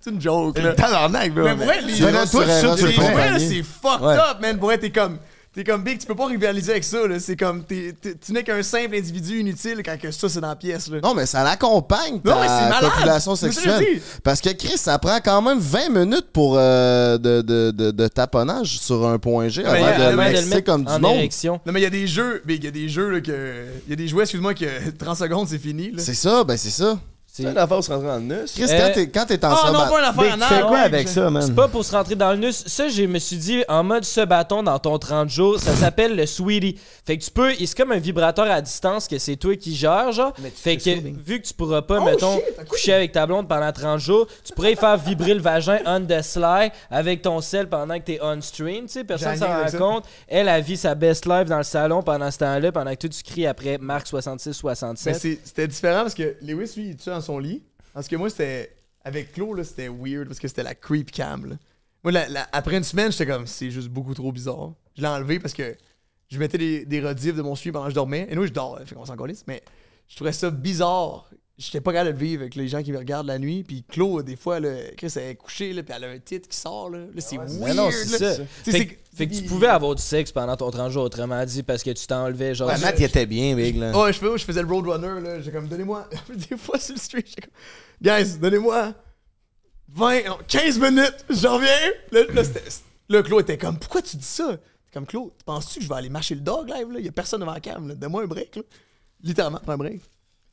[SPEAKER 7] C'est une joke, là.
[SPEAKER 2] Tabarnak, bro.
[SPEAKER 7] Mais vrai, les
[SPEAKER 4] Tu vas dans
[SPEAKER 7] toi,
[SPEAKER 4] tu le
[SPEAKER 7] là, c'est fucked
[SPEAKER 2] Ouais.
[SPEAKER 7] up, man. Vrai, t'es comme. T'es comme Big, tu peux pas rivaliser avec ça, là. C'est comme. t'es- t'es- tu n'es qu'un simple individu inutile quand que ça, c'est dans la pièce, là.
[SPEAKER 4] Non, mais ça l'accompagne,
[SPEAKER 7] Non, mais c'est
[SPEAKER 4] ta
[SPEAKER 7] malade.
[SPEAKER 4] population sexuelle. Parce que Chris, ça prend quand même 20 minutes pour euh, de, de, de, de taponnage sur un point G avant
[SPEAKER 7] a-
[SPEAKER 4] de le
[SPEAKER 5] mettre
[SPEAKER 4] comme du monde.
[SPEAKER 5] érection.
[SPEAKER 7] Non, mais il y a des jeux, Big, il y a des jeux, là, que. Il y a des jouets, excuse-moi, que 30 secondes, c'est fini, là.
[SPEAKER 4] C'est ça, ben c'est ça.
[SPEAKER 3] C'est une affaire se rentrer en nus.
[SPEAKER 4] Chris,
[SPEAKER 5] Euh,
[SPEAKER 4] quand t'es quand t'es en
[SPEAKER 7] Ah, non, pas une affaire en
[SPEAKER 2] tu fais quoi avec ça, man?
[SPEAKER 5] C'est pas pour se rentrer dans le nus. Ça, je me suis dit, en mode ce bâton dans ton 30 jours, ça s'appelle le Sweetie. Fait que tu peux, c'est comme un vibrateur à distance que c'est toi qui gères, genre. Fait que, vu que tu pourras pas, mettons, coucher avec ta blonde pendant 30 jours, tu pourrais y faire vibrer le vagin on the sly avec ton sel pendant que t'es on stream, tu sais. Personne
[SPEAKER 7] J'ai
[SPEAKER 5] s'en
[SPEAKER 7] rien avec
[SPEAKER 5] rend
[SPEAKER 7] ça.
[SPEAKER 5] compte. Elle a vu sa best life dans le salon pendant ce temps-là, pendant que toi, tu cries après Marc 66-67.
[SPEAKER 7] Mais c'est- c'était différent parce que Lewis, lui, il est dans lit. Parce que moi, c'était. Avec Claude, c'était weird parce que c'était la creep cam, là. Moi, la- après une semaine, j'étais comme, c'est juste beaucoup trop bizarre. Je l'ai enlevé parce que je mettais des, des de mon suivi pendant que je dormais. Et nous, je dors, fait qu'on s'en. Mais je trouvais ça bizarre. J'étais pas capable de le vivre avec les gens qui me regardent la nuit. Puis Claude, des fois, là, Chris, elle est couchée, là, puis elle a un titre qui sort, là. Là, c'est weird.
[SPEAKER 2] mais non, c'est ça.
[SPEAKER 5] Fait,
[SPEAKER 7] c'est-
[SPEAKER 5] que- fait que tu pouvais avoir du sexe pendant ton 30 jours, autrement dit, parce que tu t'enlevais, genre.
[SPEAKER 2] Ouais, Matt, il était bien, Big, là.
[SPEAKER 7] Ouais, je, fais, je faisais le Roadrunner, là. J'ai comme, donnez-moi. Des fois sur le street, j'étais comme, guys, donnez-moi 20, non, 15 minutes, j'en reviens. Là, là, c'était- là, Claude était comme, pourquoi tu dis ça? Comme, Claude, penses-tu que je vais aller marcher le dog live, là? Y a personne devant la cam, là. Donne-moi un break, là. Littéralement, un break.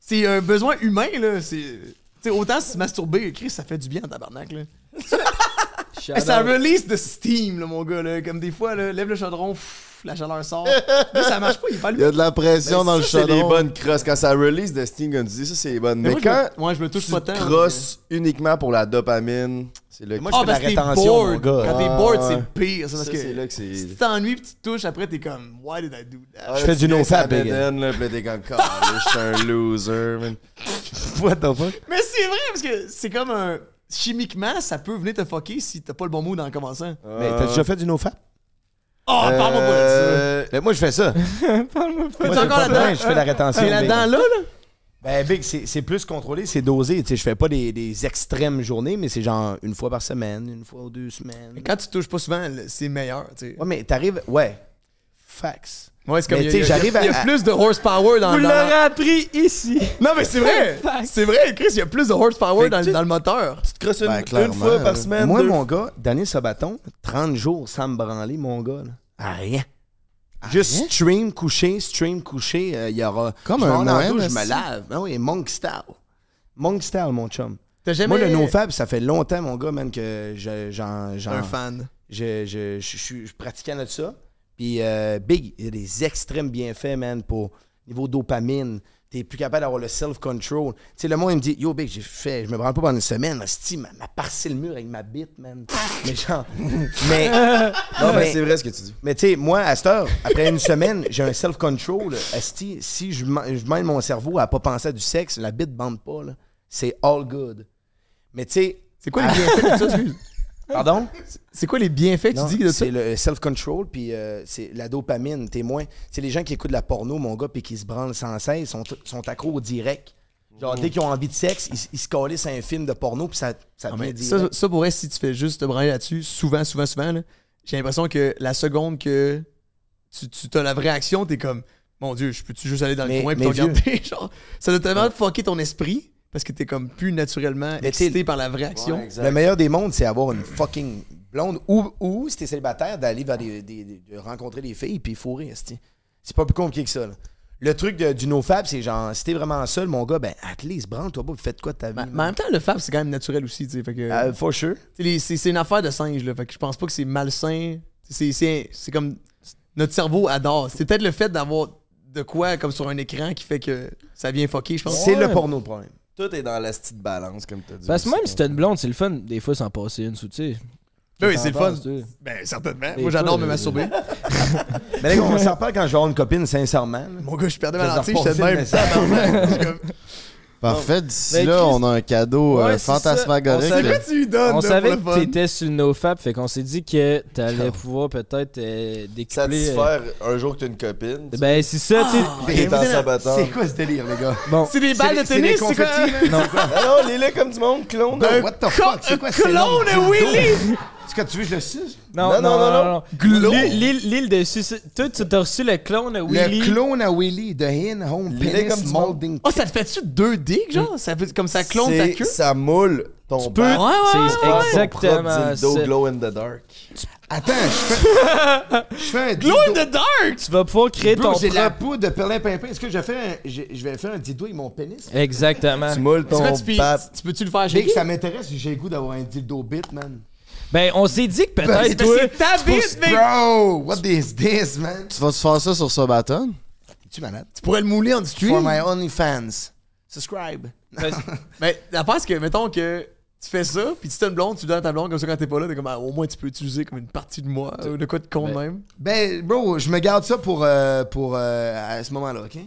[SPEAKER 7] C'est un besoin humain, là. C'est. Tu sais, autant se masturber, Chris, ça fait du bien en tabarnak, là. Ça release de steam, là, mon gars, là. Comme des fois, là, lève le chaudron, pff, la chaleur sort. Là, ça marche pas, il est pas
[SPEAKER 4] Il y a de la pression dans le
[SPEAKER 3] ça, c'est les
[SPEAKER 4] chaudron.
[SPEAKER 3] bonnes crosses. Quand ça release de Steam, tu dis, ça, c'est les bonnes.
[SPEAKER 7] Mais
[SPEAKER 3] Mais,
[SPEAKER 7] moi, je
[SPEAKER 3] quand
[SPEAKER 7] me- moi, je me touche
[SPEAKER 3] tu
[SPEAKER 7] pas tant,
[SPEAKER 3] crosses uniquement pour la dopamine, c'est là que
[SPEAKER 2] Moi, je fais
[SPEAKER 7] parce
[SPEAKER 2] la
[SPEAKER 7] t'es
[SPEAKER 2] rétention, mon
[SPEAKER 7] bored.
[SPEAKER 2] gars.
[SPEAKER 7] Quand t'es bored, c'est pire. C'est parce
[SPEAKER 3] Ça,
[SPEAKER 7] que
[SPEAKER 3] c'est là que c'est-
[SPEAKER 7] si tu t'ennuies pis tu te touches, après t'es comme, why did I do that?
[SPEAKER 3] Ah,
[SPEAKER 2] Je fais du no-fap, big.
[SPEAKER 3] puis t'es comme, je suis un loser, man.
[SPEAKER 2] What the fuck?
[SPEAKER 7] Mais c'est vrai parce que c'est comme un. Chimiquement, ça peut venir te fucker si t'as pas le bon mood en commençant.
[SPEAKER 2] Mais t'as déjà fait du nofap?
[SPEAKER 7] Oh, parle-moi pas de ça.
[SPEAKER 3] Euh,
[SPEAKER 2] Ben, moi, je fais ça.
[SPEAKER 7] Fais-tu
[SPEAKER 2] Moi,
[SPEAKER 7] encore
[SPEAKER 2] pas
[SPEAKER 7] là-dedans?
[SPEAKER 2] Je fais la rétention.
[SPEAKER 7] C'est
[SPEAKER 2] Big.
[SPEAKER 7] là-dedans, là, là?
[SPEAKER 2] Ben, Big, c'est c'est plus contrôlé, c'est dosé. Tu sais, je fais pas des, des extrêmes journées, mais c'est genre une fois par semaine, une fois ou deux semaines.
[SPEAKER 7] Mais quand tu touches pas souvent, c'est meilleur, tu sais.
[SPEAKER 2] Ouais, mais t'arrives. Ouais. Fax.
[SPEAKER 7] Ouais, c'est comme.
[SPEAKER 2] Mais
[SPEAKER 7] il y a-
[SPEAKER 2] tu sais,
[SPEAKER 7] il y a-
[SPEAKER 2] j'arrive
[SPEAKER 7] Il y a
[SPEAKER 2] à-
[SPEAKER 7] plus de horsepower dans
[SPEAKER 5] Vous
[SPEAKER 7] dans-
[SPEAKER 5] l'aurez appris ici.
[SPEAKER 7] Non, mais c'est vrai! C'est vrai, Chris, il y a plus de horsepower dans,
[SPEAKER 3] tu-
[SPEAKER 7] dans le moteur.
[SPEAKER 3] Tu te crosses une,
[SPEAKER 4] Ben,
[SPEAKER 3] une fois par semaine.
[SPEAKER 2] Moi,
[SPEAKER 3] deux
[SPEAKER 2] mon gars, Daniel Sabaton, 30 jours sans me branler, mon gars. Là. À rien. Juste stream, coucher, stream, coucher. euh, Il y aura.
[SPEAKER 4] Comme
[SPEAKER 2] je
[SPEAKER 4] un moine,
[SPEAKER 2] je me lave. Ah oui, monk style. Monk style, mon chum.
[SPEAKER 7] Jamais.
[SPEAKER 2] Moi, le nofab, ça fait longtemps, mon gars, man, que je- j'en.
[SPEAKER 7] un fan.
[SPEAKER 2] je, je, je, je, je pratiquais de ça. Puis, euh, Big, il y a des extrêmes bienfaits, man, pour niveau dopamine. T'es plus capable d'avoir le self-control. Tu sais, le monde, il me dit, yo, Big, j'ai fait, je me branle pas pendant une semaine. Asti, m'a m'a parcé le mur avec ma bite, man. mais genre. mais.
[SPEAKER 3] Non, mais c'est vrai ce que tu dis.
[SPEAKER 2] Mais tu sais, moi, à cette heure, après une semaine, j'ai un self-control. Asti, si je, mène mon cerveau à pas penser à du sexe, la bite bande pas, là. C'est all good. Mais tu sais.
[SPEAKER 7] C'est quoi les bienfaits de ça?
[SPEAKER 2] Pardon?
[SPEAKER 7] C'est quoi les bienfaits que
[SPEAKER 2] Non,
[SPEAKER 7] tu dis de ça?
[SPEAKER 2] C'est le self-control, puis euh, c'est la dopamine. T'es moins. C'est les gens qui écoutent de la porno, mon gars, puis qui se branlent sans cesse, sont, sont accros au direct. Genre, dès qu'ils ont envie de sexe, ils, ils se calissent à un film de porno, puis ça, ça
[SPEAKER 7] Ah,
[SPEAKER 2] direct.
[SPEAKER 7] ça, ça pourrait, si tu fais juste te branler là-dessus, souvent, souvent, souvent, j'ai l'impression que la seconde que tu, tu as la vraie action, t'es comme, mon Dieu, je peux-tu juste aller dans
[SPEAKER 2] Mais-
[SPEAKER 7] le coin et te regarder? Genre, ça doit tellement fucker ton esprit parce que t'es comme plus naturellement
[SPEAKER 2] Mais
[SPEAKER 7] excité par la vraie action.
[SPEAKER 2] Le meilleur des mondes, c'est avoir une fucking blonde ou, ou si t'es célibataire, d'aller vers des, des- des- de rencontrer des filles puis fourrer. C'est pas plus compliqué que ça. là. Le truc de- du nofab, c'est genre, si t'es vraiment seul, mon gars, ben, at least, branle-toi pas, faites quoi de ta vie.
[SPEAKER 7] Mais, mais en même temps, le fab, c'est quand même naturel aussi. t'sais, Fait que,
[SPEAKER 2] Euh, for sure.
[SPEAKER 7] c'est une affaire de singe. Là, fait que je pense pas que c'est malsain. C'est comme. Notre cerveau adore. C'est peut-être le fait d'avoir de quoi comme sur un écran qui fait que ça vient fucker, je pense.
[SPEAKER 2] C'est le porno le problème.
[SPEAKER 3] Tout est dans la petite balance, comme t'as dit.
[SPEAKER 5] Parce que même si t'as une blonde, c'est le fun, des fois, s'en passer une sous, tu sais.
[SPEAKER 7] Ben oui, c'est le fun. Ben, certainement.
[SPEAKER 2] Des
[SPEAKER 7] Moi, j'adore me
[SPEAKER 2] euh,
[SPEAKER 7] masturber.
[SPEAKER 2] Mais les gars, on s'en parle quand je vais avoir une copine, sincèrement.
[SPEAKER 7] Mon gars, je perdais ma lentille, j'étais de même.
[SPEAKER 4] Parfait, d'ici
[SPEAKER 5] Ben,
[SPEAKER 4] là, on a un cadeau euh,
[SPEAKER 5] Ouais,
[SPEAKER 4] fantasmagorique.
[SPEAKER 5] On
[SPEAKER 7] C'est
[SPEAKER 5] savait-
[SPEAKER 7] quoi tu lui donnes,
[SPEAKER 5] On
[SPEAKER 7] là,
[SPEAKER 5] savait que t'étais sur le nofap, fait qu'on s'est dit que t'allais pouvoir peut-être euh, découpler. euh,
[SPEAKER 3] Satisfaire un jour que t'as une copine. tu-
[SPEAKER 5] Ben, c'est ça, tu
[SPEAKER 3] t'es en sabaton.
[SPEAKER 2] C'est quoi ce délire, les gars?
[SPEAKER 5] Bon,
[SPEAKER 7] C'est des balles de tennis, c'est quoi?
[SPEAKER 5] non.
[SPEAKER 3] Ah non, les laits comme du monde, clone.
[SPEAKER 2] Ben, what the fuck? C'est quoi ce
[SPEAKER 7] Clone
[SPEAKER 2] nom?
[SPEAKER 7] Willy!
[SPEAKER 2] Est-ce que tu veux que je le suce?
[SPEAKER 5] Non,
[SPEAKER 3] Non,
[SPEAKER 5] non,
[SPEAKER 3] non,
[SPEAKER 5] non,
[SPEAKER 3] non,
[SPEAKER 5] non.
[SPEAKER 7] Glon.
[SPEAKER 5] L'île- de Suicide. Toi, tu t'as reçu le clone Willy.
[SPEAKER 2] Le clone à Willy de In Home Penis. Molding.
[SPEAKER 7] Oh, ça te fait-tu deux dicks, genre? Ça fait comme ça clone ta
[SPEAKER 3] C'est-
[SPEAKER 7] queue?
[SPEAKER 3] Ça moule ton
[SPEAKER 5] Tu peux.
[SPEAKER 7] Ouais, ouais,
[SPEAKER 5] C'est exactement
[SPEAKER 3] dildo glow in the dark.
[SPEAKER 2] Attends, je fais, je fais un
[SPEAKER 7] Glow in the dark!
[SPEAKER 5] Tu vas pouvoir créer
[SPEAKER 2] Bro,
[SPEAKER 5] ton
[SPEAKER 2] j'ai la poudre de perlin pimpin. Est-ce que je vais faire un, je, vais faire un dildo avec mon pénis?
[SPEAKER 5] Exactement.
[SPEAKER 3] Tu moules
[SPEAKER 7] C'est
[SPEAKER 3] ton
[SPEAKER 7] tu, peux-
[SPEAKER 3] pap.
[SPEAKER 7] tu peux-tu le faire
[SPEAKER 2] Dès
[SPEAKER 7] chez
[SPEAKER 2] que ça m'intéresse, j'ai le goût d'avoir un dildo bit, man.
[SPEAKER 5] Ben, on s'est dit que
[SPEAKER 7] Ben,
[SPEAKER 5] peut-être, toi.
[SPEAKER 7] c'est ta bite, mec!
[SPEAKER 2] Bro, what is this, man?
[SPEAKER 4] Tu vas-tu faire ça sur Sabaton?
[SPEAKER 2] Es-tu malade?
[SPEAKER 7] Tu pourrais le mouler en stream.
[SPEAKER 2] For my OnlyFans. Subscribe.
[SPEAKER 7] Mais l'affaire, c'est que, mettons que tu fais ça, puis tu t'as une blonde, tu donnes à ta blonde, comme ça, quand t'es pas là, t'es comme, ah, au moins, tu peux utiliser comme une partie de moi, ou de quoi de con de même.
[SPEAKER 2] Ben, bro, je me garde ça pour, euh, pour euh, à ce moment-là, OK?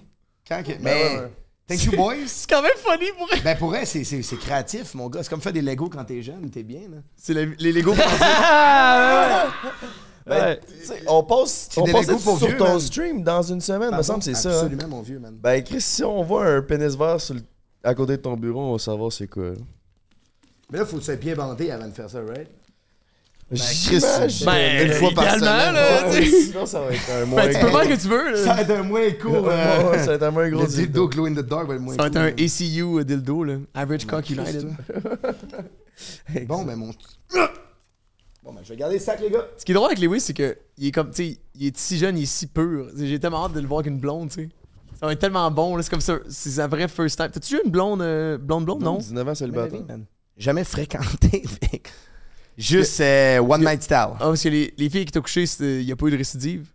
[SPEAKER 2] Quand que... Mais,
[SPEAKER 7] ouais, ouais.
[SPEAKER 2] Thank you, boys.
[SPEAKER 7] C'est quand même funny pour elle.
[SPEAKER 2] ben, pour elle, c'est, c'est, c'est créatif, mon gars. C'est comme faire des Legos quand t'es jeune, t'es bien, là.
[SPEAKER 7] C'est les, les Lego pour
[SPEAKER 3] Ben, tu sais, on passe,
[SPEAKER 2] C'est
[SPEAKER 3] on
[SPEAKER 2] des
[SPEAKER 3] passe
[SPEAKER 2] Legos pour
[SPEAKER 3] sur
[SPEAKER 2] vieux,
[SPEAKER 3] ton
[SPEAKER 2] man.
[SPEAKER 3] stream dans une semaine, me semble, c'est ça. hein?
[SPEAKER 2] Absolument, mon vieux, man.
[SPEAKER 3] Ben, Chris, si on voit un pénis vert sur le- à côté de ton bureau, on va savoir c'est quoi. là.
[SPEAKER 2] Mais là, faut se pied bandé avant de faire ça, right?
[SPEAKER 4] Chris,
[SPEAKER 7] Ben,
[SPEAKER 4] une fois par
[SPEAKER 7] idéalement,
[SPEAKER 4] semaine.
[SPEAKER 7] là,
[SPEAKER 3] Ouais, sinon, ça va être un moins
[SPEAKER 7] Ben, tu peux faire ce que tu veux, là.
[SPEAKER 2] Ça va être un moins court. Euh,
[SPEAKER 3] ouais, ça va être un moins gros
[SPEAKER 2] le
[SPEAKER 3] dildo.
[SPEAKER 2] dildo glow in the dark va être moins
[SPEAKER 7] Ça va être
[SPEAKER 2] cool,
[SPEAKER 7] un. ACU dildo, là. Average Cock United.
[SPEAKER 2] Bon, ben, mon. Bon, ben, je vais garder le sac, les gars.
[SPEAKER 7] Ce qui est drôle avec Lewis, c'est que il est comme, tu sais, il est si jeune, il est si pur. J'ai tellement hâte de le voir avec une blonde, tu sais. Ça va être tellement bon, là. C'est comme ça. C'est sa vraie first time. T'as-tu eu une blonde, euh, blonde, blonde, non?
[SPEAKER 3] 19 ans célibataire.
[SPEAKER 2] man. Jamais fréquenté. Juste euh, one night style.
[SPEAKER 7] Ah, parce que les, les filles qui t'ont couché, il n'y a pas eu de récidive?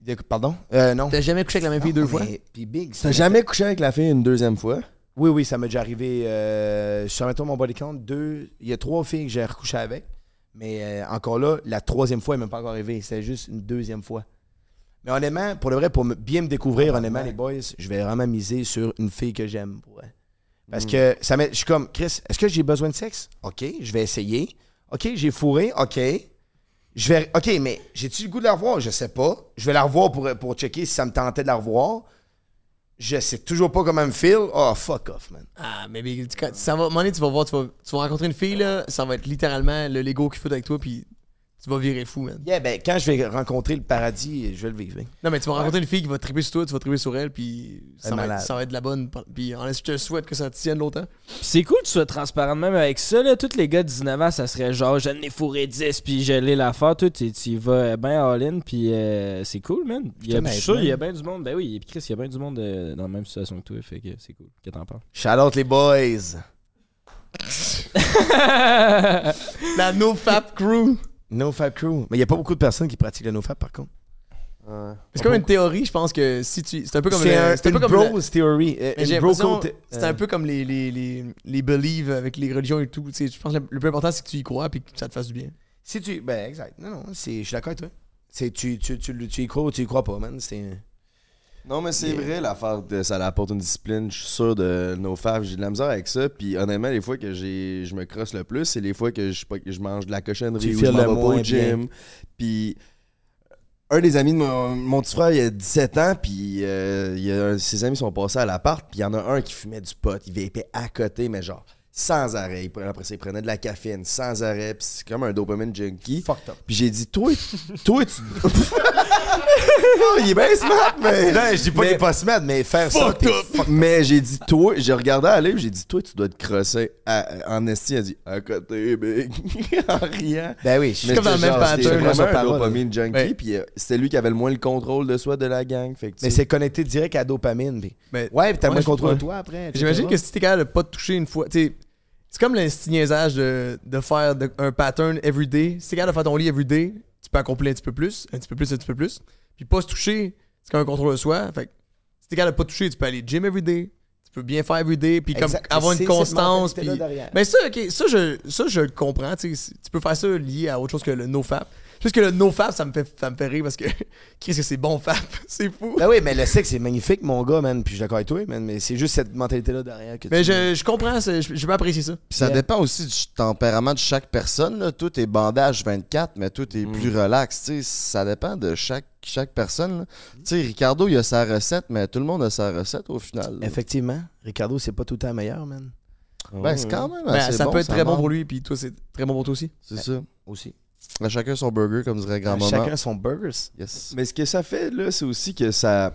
[SPEAKER 2] De- Pardon? Euh, non.
[SPEAKER 7] T'as jamais couché avec la même fille deux fois?
[SPEAKER 2] mais- Puis Big,
[SPEAKER 3] T'as
[SPEAKER 2] m'est-
[SPEAKER 3] jamais couché avec la fille une deuxième fois?
[SPEAKER 2] Oui, oui, ça m'est déjà arrivé. Euh, sur mettons mon body count, deux. Il y a trois filles que j'ai recouché avec. Mais euh, encore là, la troisième fois, elle n'est même pas encore arrivée. C'est juste une deuxième fois. Mais honnêtement, pour le vrai, pour me- bien me découvrir, honnêtement, les boys, je vais vraiment miser sur une fille que j'aime. pour vrai. Parce que ça m'est- je suis comme, Chris, est-ce que j'ai besoin de sexe? OK, je vais essayer. OK, j'ai fourré. OK. Je vais, OK, mais j'ai-tu le goût de la revoir? Je sais pas. Je vais la revoir pour, pour checker si ça me tentait de la revoir. Je sais toujours pas comment me feel. Oh, fuck off, man.
[SPEAKER 7] Ah, mais, ça va, à un moment donné, tu vas voir, tu vas, tu vas rencontrer une fille, là, ça va être littéralement le Lego qui fout avec toi, puis tu vas virer fou, man.
[SPEAKER 2] Yeah, ben, quand je vais rencontrer le paradis, je vais le vivre. hein.
[SPEAKER 7] Non, mais tu vas rencontrer une fille qui va triper sur toi, tu vas triper sur elle, puis ça,
[SPEAKER 2] Elle est
[SPEAKER 7] va être,
[SPEAKER 2] malade.
[SPEAKER 7] ça va être de la bonne. Puis en je te souhaite que ça te tienne longtemps?
[SPEAKER 5] Puis c'est cool que tu sois transparent de même avec ça. Là. Tous les gars de 19 ans, ça serait genre, je n'ai fourré 10, puis je l'ai l'affaire. Toi, tu tu y vas bien all-in, puis euh, c'est cool, man. Il y a,
[SPEAKER 2] Je
[SPEAKER 5] suis sûr, il y a bien du monde. Ben oui, puis Chris, il y a bien du monde euh, dans la même situation que toi, fait que c'est cool. Que t'en parles.
[SPEAKER 2] Shout out les boys.
[SPEAKER 7] La NoFap Crew.
[SPEAKER 2] No Fab Crew. Mais il n'y a pas beaucoup de personnes qui pratiquent le No Fab, par contre.
[SPEAKER 7] C'est comme une théorie, je pense que si tu. C'est un peu comme
[SPEAKER 2] C'est un,
[SPEAKER 7] c'est un peu
[SPEAKER 2] une
[SPEAKER 7] comme
[SPEAKER 2] bros theory. euh,
[SPEAKER 7] c'est un peu comme les, les, les, les beliefs avec les religions et tout. Tu sais, je pense que le plus important, c'est que tu y crois et que ça te fasse du bien.
[SPEAKER 2] Si tu. Ben, exact. Non, non, c'est- je suis d'accord avec toi. C'est, tu, tu, tu, tu y crois ou tu y crois pas, man. C'est.
[SPEAKER 3] Non, mais c'est vrai, l'affaire de ça apporte une discipline. Je suis sûr de nos faves. J'ai de la misère avec ça. Puis honnêtement, les fois que j'ai, je me crosse le plus, c'est les fois que je, je mange de la cochonnerie
[SPEAKER 2] Tu
[SPEAKER 3] ou je m'en vais pas au gym. Puis un des amis de mon, mon petit frère, il a 17 ans. Puis euh, il a ses amis sont passés à l'appart. Puis il y en a un qui fumait du pot. Il vapait à côté, mais genre sans arrêt. Il prenait- Après ça, il prenait de la caféine sans arrêt. Puis c'est comme un dopamine junkie.
[SPEAKER 2] Fucked up.
[SPEAKER 3] Puis j'ai dit, toi, toi, tu. Il est bien smart, mais.
[SPEAKER 2] Non, je dis pas
[SPEAKER 3] mais-
[SPEAKER 2] qu'il est pas mettre, mais faire ça.
[SPEAKER 7] Fucked
[SPEAKER 2] t'es
[SPEAKER 7] up.
[SPEAKER 2] fuck-
[SPEAKER 3] Mais j'ai dit, toi, j'ai regardé à livre, j'ai dit, toi, tu dois te crosser à- en esti. Elle a dit, à côté, big. en riant.
[SPEAKER 2] Ben oui, je suis
[SPEAKER 7] comme dans le même pattern,
[SPEAKER 3] vraiment un
[SPEAKER 2] parole.
[SPEAKER 3] dopamine junkie.
[SPEAKER 7] Ouais.
[SPEAKER 3] Puis euh, c'était lui qui avait le moins le contrôle de soi de la gang. Fait que, tu
[SPEAKER 2] Mais c'est connecté direct à la dopamine. puis-
[SPEAKER 7] Mais-
[SPEAKER 2] Ouais, puis t'as
[SPEAKER 7] Ouais,
[SPEAKER 2] moins
[SPEAKER 7] je-
[SPEAKER 2] contrôle de toi après.
[SPEAKER 7] J'imagine que si t'es capable de pas te toucher une fois, c'est comme le niaisage de, de faire de- un pattern everyday. Si t'es capable de faire ton lit everyday, tu peux accomplir un petit peu plus, un petit peu plus, un petit peu plus. Puis pas se toucher, c'est comme un contrôle de soi. Fait que si t'es capable de pas toucher, tu peux aller gym everyday. Tu peux bien faire everyday, puis comme
[SPEAKER 2] Exact.
[SPEAKER 7] avoir une constance. Puis... Mais ça, ok, ça je, ça, je le comprends. Tu peux faire ça lié à autre chose que le no-fap. Juste que le no-fap, ça me fait, ça me fait rire parce que, qu'est-ce que c'est bon fap? c'est fou.
[SPEAKER 2] Ben oui, mais le sexe, c'est magnifique, mon gars, man. Puis je suis d'accord avec toi, man. Mais c'est juste cette mentalité-là derrière que
[SPEAKER 7] Mais
[SPEAKER 2] tu-
[SPEAKER 7] je, je comprends, c'est- je, je peux apprécier ça.
[SPEAKER 4] Puis ça
[SPEAKER 2] Yeah.
[SPEAKER 4] dépend aussi du tempérament de chaque personne. Là. Tout est bandage 24, mais tout est plus relax. tu sais. Ça dépend de chaque, chaque personne. là. Tu sais, Ricardo, il a sa recette, mais tout le monde a sa recette au final. là.
[SPEAKER 2] Effectivement. Ricardo, c'est pas tout le temps meilleur, man.
[SPEAKER 4] Ben, c'est quand même
[SPEAKER 7] Ben,
[SPEAKER 4] assez
[SPEAKER 7] ça
[SPEAKER 4] bon,
[SPEAKER 7] peut être très bon
[SPEAKER 4] marche.
[SPEAKER 7] pour lui, puis toi, c'est très bon pour toi aussi.
[SPEAKER 4] C'est ça.
[SPEAKER 2] Aussi.
[SPEAKER 4] À chacun son burger, comme dirait grand-maman.
[SPEAKER 2] Chacun son burgers.
[SPEAKER 4] Yes.
[SPEAKER 3] Mais ce que ça fait, là, c'est aussi que ça,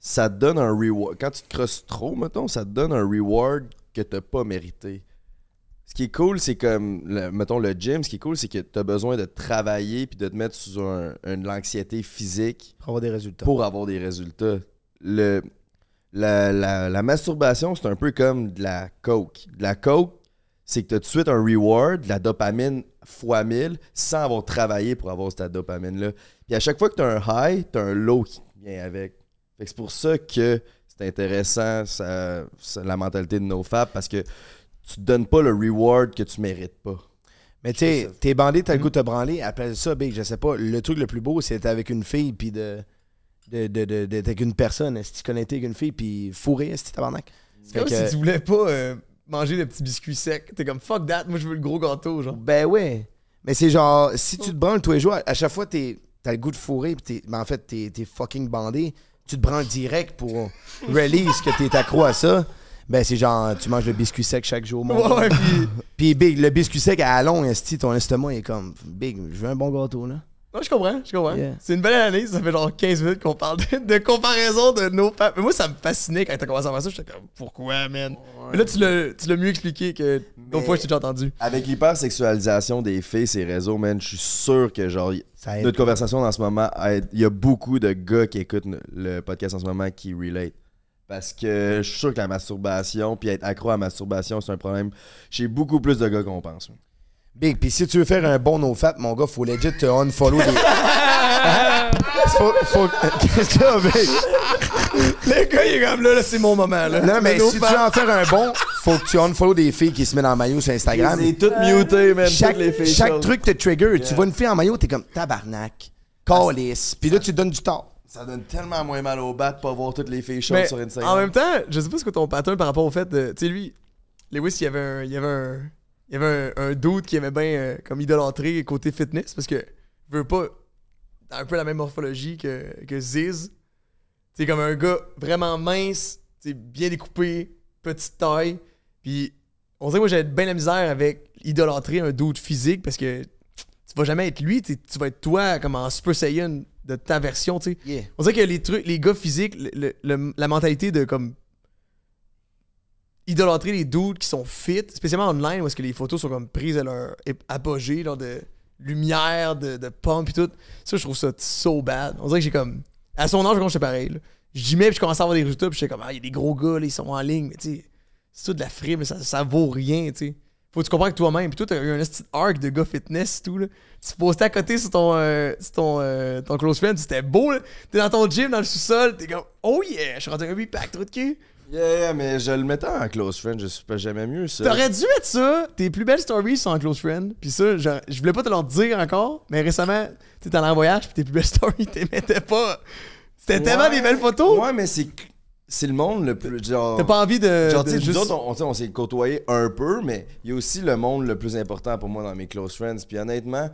[SPEAKER 3] ça te donne un reward. Quand tu te crosses trop, mettons, ça te donne un reward que t'as pas mérité. Ce qui est cool, c'est comme, le- mettons, le gym, ce qui est cool, c'est que t'as besoin de travailler puis de te mettre sous un, une de l'anxiété physique
[SPEAKER 2] Pour avoir des résultats.
[SPEAKER 3] pour avoir des résultats. Le, la, la- la masturbation, c'est un peu comme de la coke. De la coke, c'est que tu as tout de suite un reward, de la dopamine fois 1000, sans avoir travaillé pour avoir cette dopamine-là. Puis à chaque fois que tu as un high, tu as un low qui vient avec. Fait que c'est pour ça que c'est intéressant ça- ça- la mentalité de NoFap parce que tu te donnes pas le reward que tu mérites pas.
[SPEAKER 2] Mais tu sais, t'es bandé, t'as le goût de te branler. Appelle ça, big, je sais pas. Le truc le plus beau, c'est d'être avec une fille, puis de. de, de, de- d'être avec une personne. Si tu connecter avec une fille, puis fourrer, est-ce que tabarnak?
[SPEAKER 7] C'est
[SPEAKER 2] Fait
[SPEAKER 7] comme
[SPEAKER 2] que-
[SPEAKER 7] si tu voulais pas euh, manger le petit biscuit sec. T'es comme fuck that, moi je veux le gros gâteau, genre.
[SPEAKER 2] Ben ouais. Mais c'est genre, si tu te branles tous les jours, à chaque fois, t'es, t'as le goût de fourrer, pis t'es, ben en fait, t'es, t'es fucking bandé, tu te branles direct pour release que t'es accro à ça. Ben c'est genre, tu manges le biscuit sec chaque jour, mon
[SPEAKER 7] Ouais. Puis
[SPEAKER 2] big, le biscuit sec à long, esti, ton estomac est comme, big, je veux un bon gâteau, là.
[SPEAKER 7] Je comprends, je comprends.
[SPEAKER 2] Yeah.
[SPEAKER 7] C'est une belle analyse, ça fait genre 15 minutes qu'on parle de, de comparaison de nos papes. Mais moi, ça me fascinait quand t'as commencé à faire ça. J'étais comme, pourquoi, man? Mais là, tu l'as, mieux expliqué que d'autres fois, je t'ai déjà entendu.
[SPEAKER 3] Avec l'hypersexualisation des filles, ces réseaux, man, je suis sûr que genre
[SPEAKER 2] Ça
[SPEAKER 3] notre conversation en ce moment, il y a beaucoup de gars qui écoutent le podcast en ce moment qui relate. Parce que je suis sûr que la masturbation, puis être accro à la masturbation, c'est un problème chez beaucoup plus de gars qu'on pense.
[SPEAKER 2] Big, pis si tu veux faire un bon nofap, mon gars, faut legit te unfollow des. faut, faut... Qu'est-ce y a, big?
[SPEAKER 7] Le gars, il est comme là, là c'est mon moment, là.
[SPEAKER 2] Non, mais
[SPEAKER 7] no
[SPEAKER 2] si tu veux en faire un bon, faut que tu unfollow des filles qui se mettent en maillot sur Instagram.
[SPEAKER 3] C'est tout muté, man.
[SPEAKER 2] chaque,
[SPEAKER 3] toutes les filles
[SPEAKER 2] chaque truc te trigger. Tu vois une fille en maillot, t'es comme tabarnak, calice. Puis là, tu te donnes du tort.
[SPEAKER 3] Ça donne tellement moins mal au bat de pas voir toutes les filles chaudes sur Instagram.
[SPEAKER 7] en même temps, je sais pas ce que ton pattern par rapport au fait de. Tu sais, lui, Lewis, il y avait un. Il y avait un. Il y avait un, un dude qui aimait bien euh, comme idolâtrer côté fitness parce que veut pas un peu la même morphologie que, que Ziz. C'est comme un gars vraiment mince, t'sais, bien découpé, petite taille. Puis on dirait que moi j'avais bien la misère avec idolâtrer un dude physique parce que tu vas jamais être lui, tu vas être toi comme en Super Saiyan de ta version, tu sais.
[SPEAKER 2] Yeah.
[SPEAKER 7] On dirait que les trucs, les gars physiques, le- le- le- la mentalité de comme idolâtrer les dudes qui sont fit, spécialement online où est-ce que les photos sont comme prises à leur apogée, genre de lumière, de, de pompe et tout. Ça, je trouve ça so bad. On dirait que j'ai comme. À son âge, quand j'étais pareil. J'y mets puis je commence à avoir des résultats puis j'étais comme, ah, il y a des gros gars, là, ils sont en ligne, mais tu sais, c'est tout de la frime, ça, vaut rien, tu sais. Faut que tu comprennes que toi-même. Puis toi, t'as eu un petit arc de gars fitness et tout, là. Tu postais à côté sur ton, euh, sur ton, euh, ton close friend, c'était beau, là. T'es dans ton gym, dans le sous-sol, t'es comme, oh yeah, je suis rendu un 8 pack, trop de cul.
[SPEAKER 3] Yeah, yeah, mais je le mettais en close friend, je suis pas jamais mieux ça.
[SPEAKER 7] T'aurais dû mettre ça, tes plus belles stories sont en close friend. Puis ça, je, je voulais pas te leur dire encore, mais récemment, tu allé en voyage, puis tes plus belles stories, t'es mettais pas. C'était tellement des belles photos.
[SPEAKER 3] Ouais, mais c'est c'est le monde le plus genre
[SPEAKER 7] T'as pas envie de.
[SPEAKER 3] Genre,
[SPEAKER 7] de
[SPEAKER 3] tu sais, nous
[SPEAKER 7] juste-
[SPEAKER 3] autres, on, on s'est côtoyé un peu, mais il y a aussi le monde le plus important pour moi dans mes close friends. Puis honnêtement,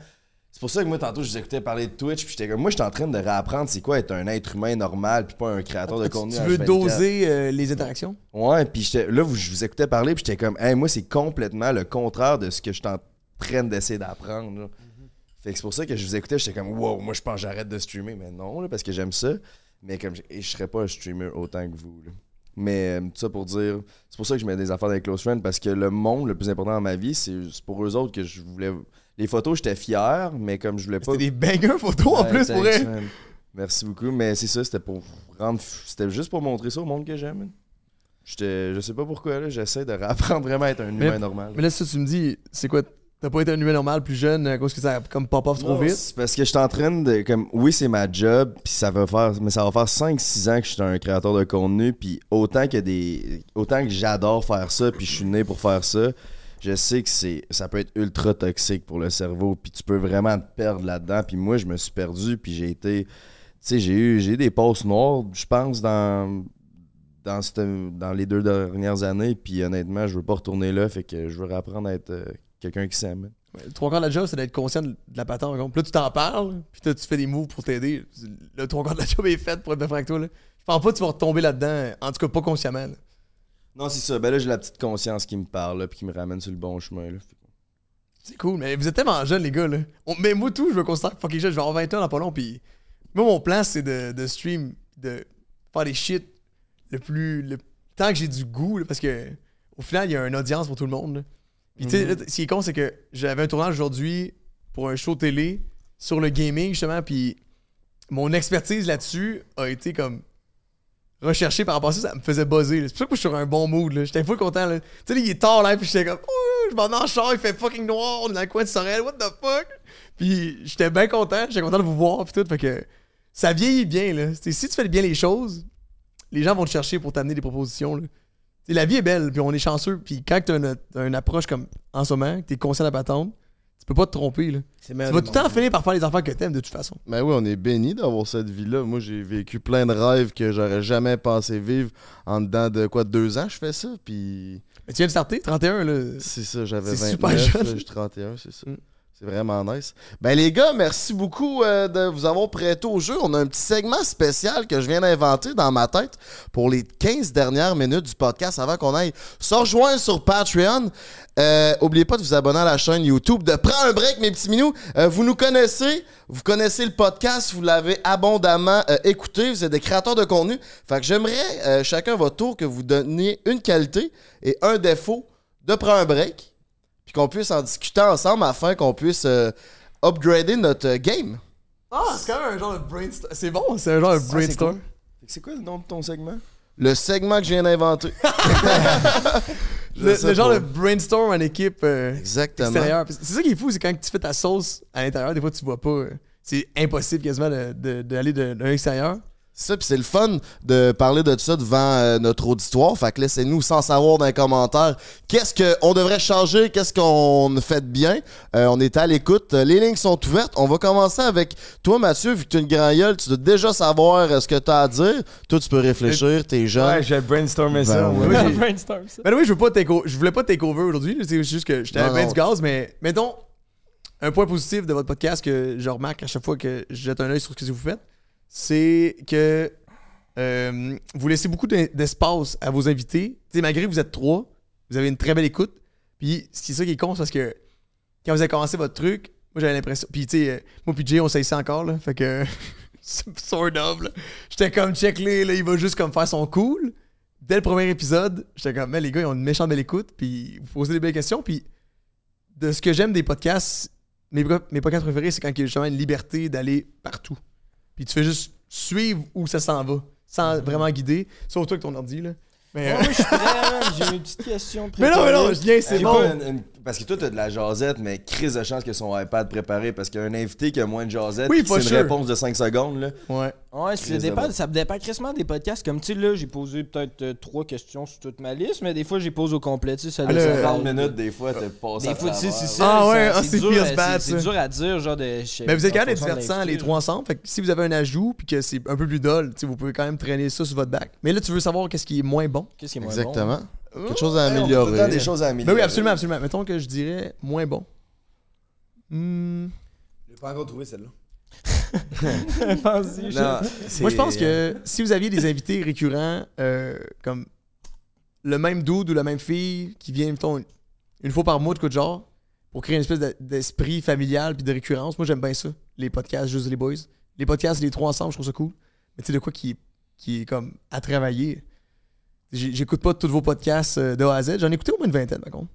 [SPEAKER 3] c'est pour ça que moi, tantôt, je vous écoutais parler de Twitch, puis j'étais comme, moi, j'étais en train de réapprendre c'est quoi être un être humain normal, puis pas un créateur de
[SPEAKER 7] Tu-
[SPEAKER 3] contenu.
[SPEAKER 7] Tu veux
[SPEAKER 3] H24.
[SPEAKER 7] doser euh, les interactions?
[SPEAKER 3] Ouais, puis là, vous- je vous écoutais parler, puis j'étais comme, hey, moi, c'est complètement le contraire de ce que je suis en train d'essayer d'apprendre. là. Fait que c'est pour ça que je vous écoutais, j'étais comme, wow, moi, je pense que j'arrête de streamer. Mais non, là, parce que j'aime ça. Mais comme, je, je serais pas un streamer autant que vous. là. Mais euh, tout ça pour dire, c'est pour ça que je mets des affaires avec close friends, parce que le monde le plus important dans ma vie, c'est pour eux autres que je voulais. Les photos, j'étais fier, mais comme je voulais pas.
[SPEAKER 7] C'était des bangers photos en
[SPEAKER 3] Ouais,
[SPEAKER 7] plus pour elle.
[SPEAKER 3] man. Merci beaucoup, mais c'est ça, c'était pour rendre. C'était juste pour montrer ça au monde que j'aime. Je sais pas pourquoi, là, j'essaie de réapprendre vraiment à être un
[SPEAKER 7] Mais,
[SPEAKER 3] humain normal.
[SPEAKER 7] mais là, ça, tu me dis, c'est quoi T'as pas été un humain normal plus jeune à cause que ça a comme pop-off trop vite?
[SPEAKER 3] c'est parce que je suis en train de. Comme, oui, c'est ma job, puis ça va faire. Mais ça va faire 5-6 ans que je suis un créateur de contenu, puis autant que des. Autant que j'adore faire ça, puis je suis né pour faire ça, je sais que c'est ça peut être ultra toxique pour le cerveau, puis tu peux vraiment te perdre là-dedans. Puis moi, je me suis perdu, puis j'ai été. Tu sais, j'ai eu, j'ai des passes noires, je pense, dans. Dans, cette- dans les deux dernières années, puis honnêtement, je veux pas retourner là, fait que je veux réapprendre à être euh, quelqu'un qui s'aime.
[SPEAKER 7] Le trois quarts de la job, c'est d'être conscient de la patente. Là, tu t'en parles, puis là, tu fais des moves pour t'aider. Le trois quarts de la job est fait pour être avec toi. Je pense pas que tu vas retomber là-dedans, en tout cas pas consciemment.
[SPEAKER 3] Non, c'est ça. Ben là, j'ai la petite conscience qui me parle, là, puis qui me ramène sur le bon chemin. Là.
[SPEAKER 7] C'est cool, mais vous êtes tellement jeunes, les gars. Là. On- mais moi, tout, je me considère fucking jeune. Je vais avoir 20 ans dans pas long, puis moi, mon plan, c'est de, de stream, de faire des shit le plus. Le, tant que j'ai du goût, là, parce que au final, il y a une audience pour tout le monde. là. Puis, tu sais,
[SPEAKER 3] Mhm.
[SPEAKER 7] là, ce qui est con, c'est que j'avais un tournage aujourd'hui pour un show télé sur le gaming, justement, puis mon expertise là-dessus a été comme recherchée par rapport à ça, ça me faisait buzzer. C'est pour ça que je suis sur un bon mood. J'étais full content. Tu sais, il est tard là, puis j'étais comme, Ouh, je m'en en char, il fait fucking noir, on est dans le coin de Sorel, what the fuck? Puis j'étais bien content, j'étais content de vous voir, puis tout. Fait que ça vieillit bien, là. Si tu fais bien les choses, les gens vont te chercher pour t'amener des propositions, la vie est belle, puis on est chanceux. Puis quand tu as une, approche comme en ce moment, que tu es conscient de la patente, tu peux pas te tromper. Là. Tu vas tout le temps finir par faire les affaires que t'aimes de toute façon.
[SPEAKER 4] Ben oui, on est béni d'avoir cette vie-là. Moi, j'ai vécu plein de rêves que j'aurais jamais pensé vivre en dedans de quoi, deux ans, je fais ça, puis...
[SPEAKER 7] Mais tu viens de starter, 31, là.
[SPEAKER 4] C'est ça, j'avais
[SPEAKER 7] C'est
[SPEAKER 4] 29,
[SPEAKER 7] super
[SPEAKER 4] là,
[SPEAKER 7] jeune.
[SPEAKER 4] j'ai 31, c'est ça. C'est vraiment nice. Ben les gars, merci beaucoup euh, de vous avoir prêté au jeu. On a un petit segment spécial que je viens d'inventer dans ma tête pour les 15 dernières minutes du podcast avant qu'on aille se rejoindre sur Patreon. Euh, oubliez pas de vous abonner à la chaîne YouTube, de prendre un break, mes petits minous. Euh, vous nous connaissez, vous connaissez le podcast, vous l'avez abondamment euh, écouté, vous êtes des créateurs de contenu. Fait que j'aimerais, euh, chacun votre tour, que vous donniez une qualité et un défaut de prendre un break puis qu'on puisse en discuter ensemble afin qu'on puisse euh, upgrader notre euh, game.
[SPEAKER 7] Ah, c'est quand même un genre de brainstorm. C'est bon, c'est un genre de brainstorm.
[SPEAKER 3] C'est quoi le nom de ton segment?
[SPEAKER 4] Le segment que je viens d'inventer.
[SPEAKER 7] Le, genre de brainstorm en équipe euh,
[SPEAKER 4] Exactement.
[SPEAKER 7] extérieure. C'est ça qui est fou, c'est quand tu fais ta sauce à l'intérieur, des fois tu vois pas. euh, c'est impossible quasiment d'aller de, d'aller de, d'un extérieur.
[SPEAKER 4] Ça, puis c'est le fun de parler de ça devant euh, notre auditoire. Fait que laissez-nous sans savoir dans les commentaires qu'est-ce qu'on devrait changer, qu'est-ce qu'on fait de bien. Euh, on est à l'écoute. Les lignes sont ouvertes. On va commencer avec toi, Mathieu, vu que tu as une grand gueule, tu dois déjà savoir euh, ce que tu as à dire. Toi, tu peux réfléchir, t'es jeune.
[SPEAKER 17] Ouais, j'ai brainstormé ça.
[SPEAKER 4] Ben
[SPEAKER 17] ouais.
[SPEAKER 4] oui.
[SPEAKER 7] Moi, j'ai-
[SPEAKER 5] Brainstorm ça.
[SPEAKER 7] Ben oui, je veux pas je voulais pas take over aujourd'hui, c'est juste que j'étais bien
[SPEAKER 4] non.
[SPEAKER 7] du gaz, mais mettons un point positif de votre podcast que je remarque à chaque fois que je jette un œil sur ce que vous faites, c'est que euh, vous laissez beaucoup d'espace à vos invités. Tu sais, malgré que vous êtes trois, vous avez une très belle écoute. Puis c'est ça qui est con, parce que quand vous avez commencé votre truc, moi j'avais l'impression. Puis tu sais, euh, moi puis Jay, on ici encore, là. Fait que. sort of. J'étais comme check les, là, il va juste comme faire son cool. Dès le premier épisode, j'étais comme, mais les gars, ils ont une méchante belle écoute, puis vous posez des belles questions. Puis de ce que j'aime des podcasts, mes, mes podcasts préférés, c'est quand il y a justement une liberté d'aller partout. Puis tu fais juste suivre où ça s'en va, sans vraiment guider. Sauf toi avec ton ordi, là. Mais,
[SPEAKER 5] Ouais,
[SPEAKER 7] euh,
[SPEAKER 5] je suis prêt, man. J'ai une petite question
[SPEAKER 7] Mais non, mais non,
[SPEAKER 5] préparée.
[SPEAKER 7] Julien, c'est bon.
[SPEAKER 3] une- Parce que toi, t'as de la jasette, mais crise de chance que son iPad préparé. Parce qu'un invité qui a moins de jasette,
[SPEAKER 7] Oui,
[SPEAKER 3] c'est une
[SPEAKER 7] sûr.
[SPEAKER 3] réponse de 5 secondes. Là.
[SPEAKER 7] Ouais.
[SPEAKER 5] Ouais, c'est
[SPEAKER 3] Chris
[SPEAKER 5] dépend, ça dépend crissement des podcasts. Comme tu sais, là, j'ai posé peut-être euh, trois questions sur toute ma liste, mais des fois, j'ai posé au complet. Tu sais, ça
[SPEAKER 7] Ah, le-
[SPEAKER 5] un
[SPEAKER 3] 30
[SPEAKER 5] rang.
[SPEAKER 3] minutes, des fois, t'as passé
[SPEAKER 5] Des fois, tu sais, c'est ça.
[SPEAKER 7] Ah ouais,
[SPEAKER 5] ça-
[SPEAKER 7] ah, c'est
[SPEAKER 5] dur,
[SPEAKER 7] feels bad,
[SPEAKER 5] c'est-
[SPEAKER 7] ça.
[SPEAKER 5] C'est dur à dire, genre de.
[SPEAKER 7] Mais vous êtes quand même divertissant, les trois ensemble. Fait que si vous avez un ajout puis que c'est un peu plus dull, vous pouvez quand même traîner ça sur votre back. Mais là, tu veux savoir qu'est-ce qui est moins bon?
[SPEAKER 5] Qu'est-ce qui est moins
[SPEAKER 4] Exactement. Quelque chose à
[SPEAKER 3] Ouais, on a tout le
[SPEAKER 4] améliorer.
[SPEAKER 3] temps des choses à améliorer.
[SPEAKER 7] oui, absolument, absolument. Mettons que je dirais moins bon. Hmm.
[SPEAKER 2] J'ai pas encore trouvé celle-là.
[SPEAKER 5] Je-
[SPEAKER 3] Non,
[SPEAKER 7] Moi, je pense que si vous aviez des invités récurrents, euh, comme le même dude ou la même fille qui vient, mettons, une, une fois par mois, de coup de genre, pour créer une espèce de- d'esprit familial puis de récurrence, moi, j'aime bien ça. Les podcasts, juste les boys. Les podcasts, les trois ensemble, je trouve ça cool. Mais tu sais, de quoi qui, qui est comme à travailler. J'écoute pas tous vos podcasts euh, de A à Z. J'en ai écouté au moins une vingtaine, par contre.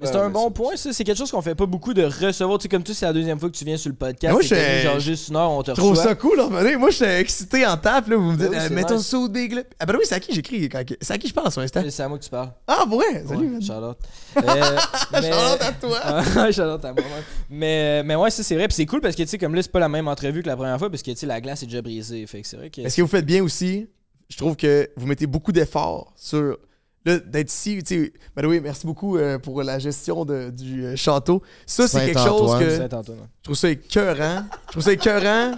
[SPEAKER 5] Mais c'est
[SPEAKER 3] Ouais,
[SPEAKER 5] un
[SPEAKER 3] mais
[SPEAKER 5] bon point, ça. C'est quelque chose qu'on fait pas beaucoup de recevoir. Tu sais, comme toi, c'est la deuxième fois que tu viens sur le podcast.
[SPEAKER 7] Moi, je-
[SPEAKER 5] genre juste une heure, on te
[SPEAKER 7] Je trouve
[SPEAKER 5] reçoit.
[SPEAKER 7] ça cool, là. venez. Moi, j'étais excité en tape, là. Vous me dites,
[SPEAKER 5] oui,
[SPEAKER 7] euh, mettons
[SPEAKER 5] nice.
[SPEAKER 7] ça au big, là. Ah, ben oui, c'est à qui j'écris. quand- C'est à qui je parle sur Insta?
[SPEAKER 5] C'est à moi que tu parles.
[SPEAKER 7] Ah? Salut,
[SPEAKER 5] Ouais,
[SPEAKER 7] man.
[SPEAKER 5] Charlotte. Euh, mais-
[SPEAKER 7] Charlotte à toi.
[SPEAKER 5] Ah, Charlotte à moi. ouais. Mais, mais ouais, ça c'est vrai. Puis c'est cool parce que, tu sais, comme là, c'est pas la même entrevue que la première fois parce que, tu sais, la glace est déjà brisée. Fait que c'est vrai que.
[SPEAKER 7] Est-ce que vous faites bien aussi? Je trouve que vous mettez beaucoup d'efforts sur. Là, d'être ici, tu sais. Way, merci beaucoup euh, pour la gestion de- du euh, château. Ça, c'est quelque chose que. Je trouve ça écœurant. Je trouve ça écœurant.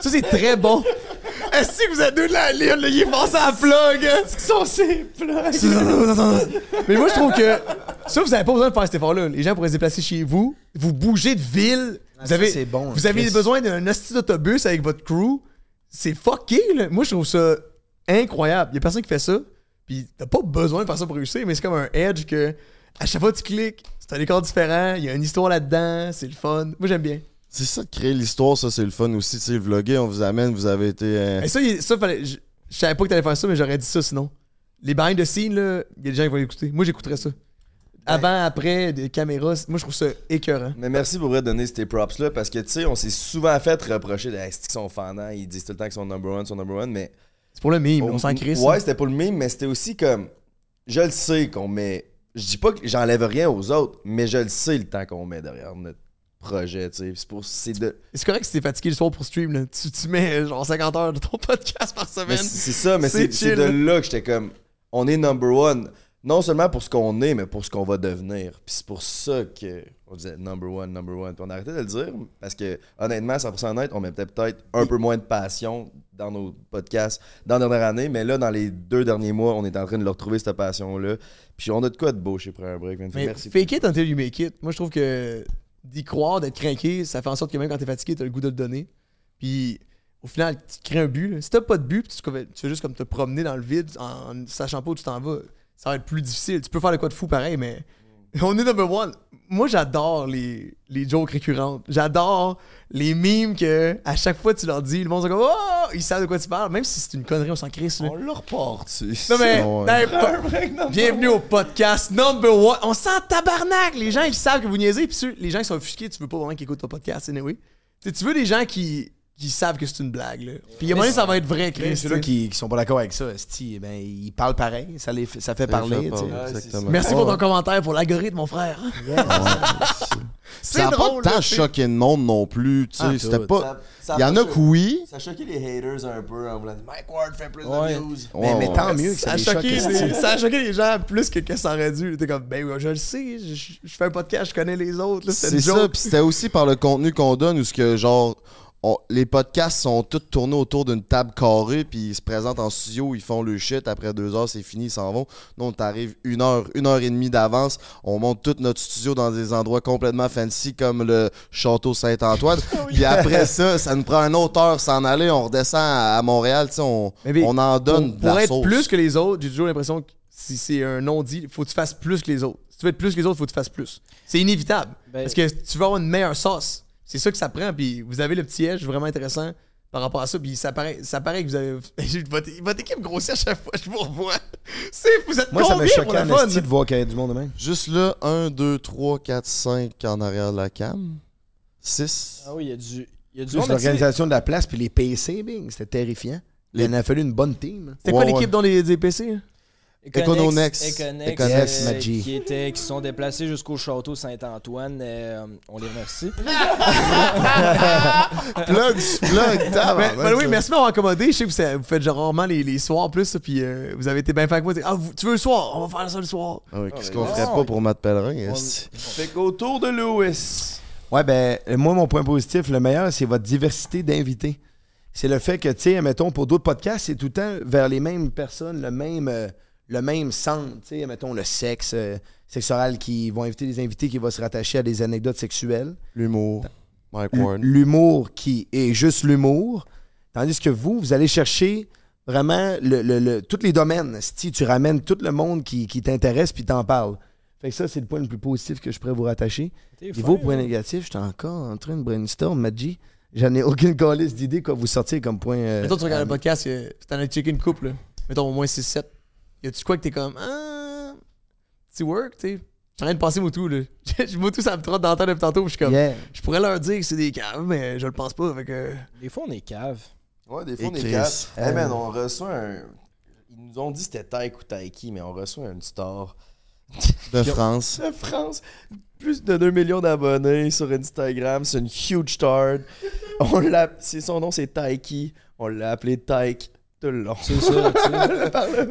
[SPEAKER 7] Ça, c'est très bon. Est-ce que vous êtes deux de la ligne? là, Il est passé à la plug. Est-ce qu'ils sont ces plugs? Mais moi, je trouve que ça, vous avez pas besoin de faire cet effort-là. Les gens pourraient se déplacer chez vous. Vous bougez de ville.
[SPEAKER 2] Ah,
[SPEAKER 7] Vous
[SPEAKER 2] ça,
[SPEAKER 7] avez,
[SPEAKER 2] c'est bon,
[SPEAKER 7] vous avez besoin d'un hostie d'autobus avec votre crew. C'est fucké, là. Moi, je trouve ça incroyable. Il y a personne qui fait ça. Puis t'as pas besoin de faire ça pour réussir, mais c'est comme un edge que à chaque fois que tu cliques, c'est un décor différent. Il y a une histoire là-dedans. C'est le fun. Moi, j'aime bien.
[SPEAKER 4] C'est ça de créer l'histoire, ça c'est le fun aussi. Tu sais, vlogger, on vous amène, vous avez été. euh,
[SPEAKER 7] Et ça, il- ça fallait, je, je savais pas que t'allais faire ça, mais j'aurais dit ça sinon. Les behind the scenes, là, il y a des gens qui vont écouter. Moi, j'écouterais ça. Avant, après, des caméras, moi, je trouve ça écœurant.
[SPEAKER 3] Mais merci pour vrai de donner ces props-là parce que, tu sais, on s'est souvent fait reprocher de hey, sont fendants, ils disent tout le temps qu'ils sont number one, sont number one, mais.
[SPEAKER 7] C'est pour le meme,
[SPEAKER 3] Oh,
[SPEAKER 7] on s'en crisse.
[SPEAKER 3] Ouais, c'était pour le meme, mais c'était aussi comme. Je le sais qu'on met. Je dis pas que j'enlève rien aux autres, mais je le sais le temps qu'on met derrière notre projet, tu sais. C'est pour. C'est de.
[SPEAKER 7] Correct si t'es fatigué le soir pour stream. Là. Tu, tu mets genre 50 heures de ton podcast par semaine.
[SPEAKER 3] c'est ça, mais c'est de
[SPEAKER 7] là
[SPEAKER 3] que j'étais comme. On est number one. Non seulement pour ce qu'on est, mais pour ce qu'on va devenir. Puis c'est pour ça que on disait number one, number one. Puis on a arrêté de le dire parce que, honnêtement, 100% honnête, on mettait peut-être un peu moins de passion dans nos podcasts dans la dernière année. Mais là, dans les deux derniers mois, on est en train de leur retrouver cette passion-là. Puis on a de quoi de beau chez un Break.
[SPEAKER 7] Mais
[SPEAKER 3] Merci.
[SPEAKER 7] fake it until you make it. Moi, je trouve que d'y croire, d'être craqué, ça fait en sorte que même quand t'es fatigué, t'as le goût de le donner. Puis au final, tu crées un but. là. Si t'as pas de but, tu, tu fais juste comme te promener dans le vide en sachant pas où tu t'en vas, ça va être plus difficile. Tu peux faire de quoi de fou pareil, mais on est number one. Moi, j'adore les, les jokes récurrentes. J'adore les memes que à chaque fois tu leur dis, le monde est comme Oh! Ils savent de quoi tu parles, même si c'est une connerie, on s'en crisse.
[SPEAKER 3] On leur porte.
[SPEAKER 7] Non mais, bienvenue au podcast number one. On sent tabarnak. Les gens ils savent que vous niaisez, puis les gens qui sont offusqués, tu veux pas vraiment qu'ils écoutent ton podcast, anyway. Tu veux des gens qui, qui savent que c'est une blague là. Puis il y a moyen que ça va être vrai, Chris.
[SPEAKER 2] Mais ceux-là qui, qui sont pas d'accord avec ça, esti, ben, ils parlent pareil, ça, les fait, ça fait
[SPEAKER 4] ça
[SPEAKER 2] parler. tu sais.
[SPEAKER 7] Merci pour
[SPEAKER 4] Ouais.
[SPEAKER 7] ton commentaire pour l'algorithme, mon frère.
[SPEAKER 4] Ça a pas tant choqué de monde non plus. Tu sais,
[SPEAKER 2] Ah,
[SPEAKER 4] c'était pas.
[SPEAKER 3] Ça- ça
[SPEAKER 4] Il y en a que oui.
[SPEAKER 3] Ça a choqué les haters un peu en voulant dire Mike Ward fait plus
[SPEAKER 5] Ouais.
[SPEAKER 3] de views.
[SPEAKER 2] Mais, mais
[SPEAKER 4] Ouais,
[SPEAKER 2] tant mieux que
[SPEAKER 7] Ça
[SPEAKER 2] ça
[SPEAKER 7] a, choqué, ça a choqué les gens plus que, que ça aurait dû. T'es comme, ben oui, je le sais, je, je fais un podcast, je connais les autres.
[SPEAKER 4] C'est ça, puis c'était aussi par le contenu qu'on donne où ce que genre on- les podcasts sont tous tournés autour d'une table carrée puis ils se présentent en studio, ils font le shit, après deux heures c'est fini, ils s'en vont. Nous on t'arrive une heure, une heure et demie d'avance, on monte tout notre studio dans des endroits complètement fancy comme le château Saint-Antoine. puis après ça, ça nous prend une autre heure s'en aller, on redescend à, à Montréal, tu sais, on,
[SPEAKER 7] Mais
[SPEAKER 4] on en donne
[SPEAKER 7] pour,
[SPEAKER 4] de la
[SPEAKER 7] pour être
[SPEAKER 4] sauce.
[SPEAKER 7] plus que les autres, j'ai toujours l'impression que si c'est un non-dit, il faut que tu fasses plus que les autres. Si tu veux être plus que les autres, il faut que tu fasses plus. C'est inévitable.
[SPEAKER 5] Ben-
[SPEAKER 7] Parce que tu veux avoir une meilleure sauce. C'est ça que ça prend. Puis vous avez le petit edge vraiment intéressant par rapport à ça. Puis ça paraît, ça paraît que vous avez. votre, votre équipe grossit à chaque fois que je vous revois. C'est, vous êtes
[SPEAKER 2] Moi, ça m'a choqué esti de voir qu'il y a du monde de même.
[SPEAKER 4] Juste là, 1, 2, 3, 4, 5 en arrière de la cam. 6.
[SPEAKER 5] Ah oui, il y a du. Il y a du
[SPEAKER 2] l'organisation de la place puis les PC, bing, c'était terrifiant. Il en a fallu une bonne team.
[SPEAKER 7] C'est quoi
[SPEAKER 4] Ouais,
[SPEAKER 7] l'équipe
[SPEAKER 4] ouais.
[SPEAKER 7] dans les, les PC?
[SPEAKER 4] Econonex.
[SPEAKER 5] Econex,
[SPEAKER 2] Econex,
[SPEAKER 5] euh,
[SPEAKER 2] Maggi.
[SPEAKER 5] qui, étaient, qui sont déplacés jusqu'au château Saint-Antoine. euh, on les remercie.
[SPEAKER 4] plug, plug,
[SPEAKER 7] Ben, ben oui, merci de m'avoir accommodé. Je sais que vous, faites genre rarement les, les soirs plus, ça, puis euh, vous avez été bien fait avec moi. Ah, vous- tu veux le soir? On va faire ça le soir.
[SPEAKER 4] Ah oui, qu'est-ce
[SPEAKER 3] mais
[SPEAKER 4] qu'on ferait pas pour Matt Pellerin? esti?
[SPEAKER 3] Fait qu'autour de Lewis.
[SPEAKER 2] Ouais, ben, moi, mon point positif, le meilleur, c'est votre diversité d'invités. C'est le fait que, tu sais, mettons, pour d'autres podcasts, c'est tout le temps vers les mêmes personnes, le même, euh, le même centre. Tu sais, mettons, le sexe, euh, sexe oral qui vont inviter des invités qui vont se rattacher à des anecdotes sexuelles.
[SPEAKER 4] L'humour. Mike Ward.
[SPEAKER 2] L'humour qui est juste l'humour. Tandis que vous, vous allez chercher vraiment le, le- le- tous les domaines. Si tu ramènes tout le monde qui, qui t'intéresse puis t'en parles. Fait que ça, c'est le point le plus positif que je pourrais vous rattacher.
[SPEAKER 5] T'es
[SPEAKER 2] Niveau
[SPEAKER 5] fin,
[SPEAKER 2] point
[SPEAKER 5] hein.
[SPEAKER 2] négatif, j'étais encore en train de brainstorm, Maggi. J'en ai aucune calice d'idée quoi vous sortir comme point. euh,
[SPEAKER 7] Mettons, tu regardes le podcast, t'en as checké une couple, là. Mettons au moins 6-7. Y a-tu quoi que t'es comme. Ah, petit work, tu sais? en train de passer Moutou, là. Moutou, ça me trotte dans la tête depuis tantôt. Je suis comme.
[SPEAKER 5] Yeah.
[SPEAKER 7] Je pourrais leur dire que c'est des caves, mais je le pense pas. Fait que.
[SPEAKER 5] Des fois, on est cave.
[SPEAKER 3] Ouais, des fois,
[SPEAKER 4] Et
[SPEAKER 3] on est
[SPEAKER 4] Chris.
[SPEAKER 3] quatre.
[SPEAKER 5] Euh,
[SPEAKER 3] Hey man, on reçoit un. Ils nous ont dit c'était Taïk ou Taiki, mais on reçoit une star
[SPEAKER 4] De France.
[SPEAKER 3] de France. Plus de 2 millions d'abonnés sur Instagram. C'est une huge star. On l'a... c'est Son nom, c'est Taiki. On l'a appelé Taik tout le long.
[SPEAKER 5] C'est ça.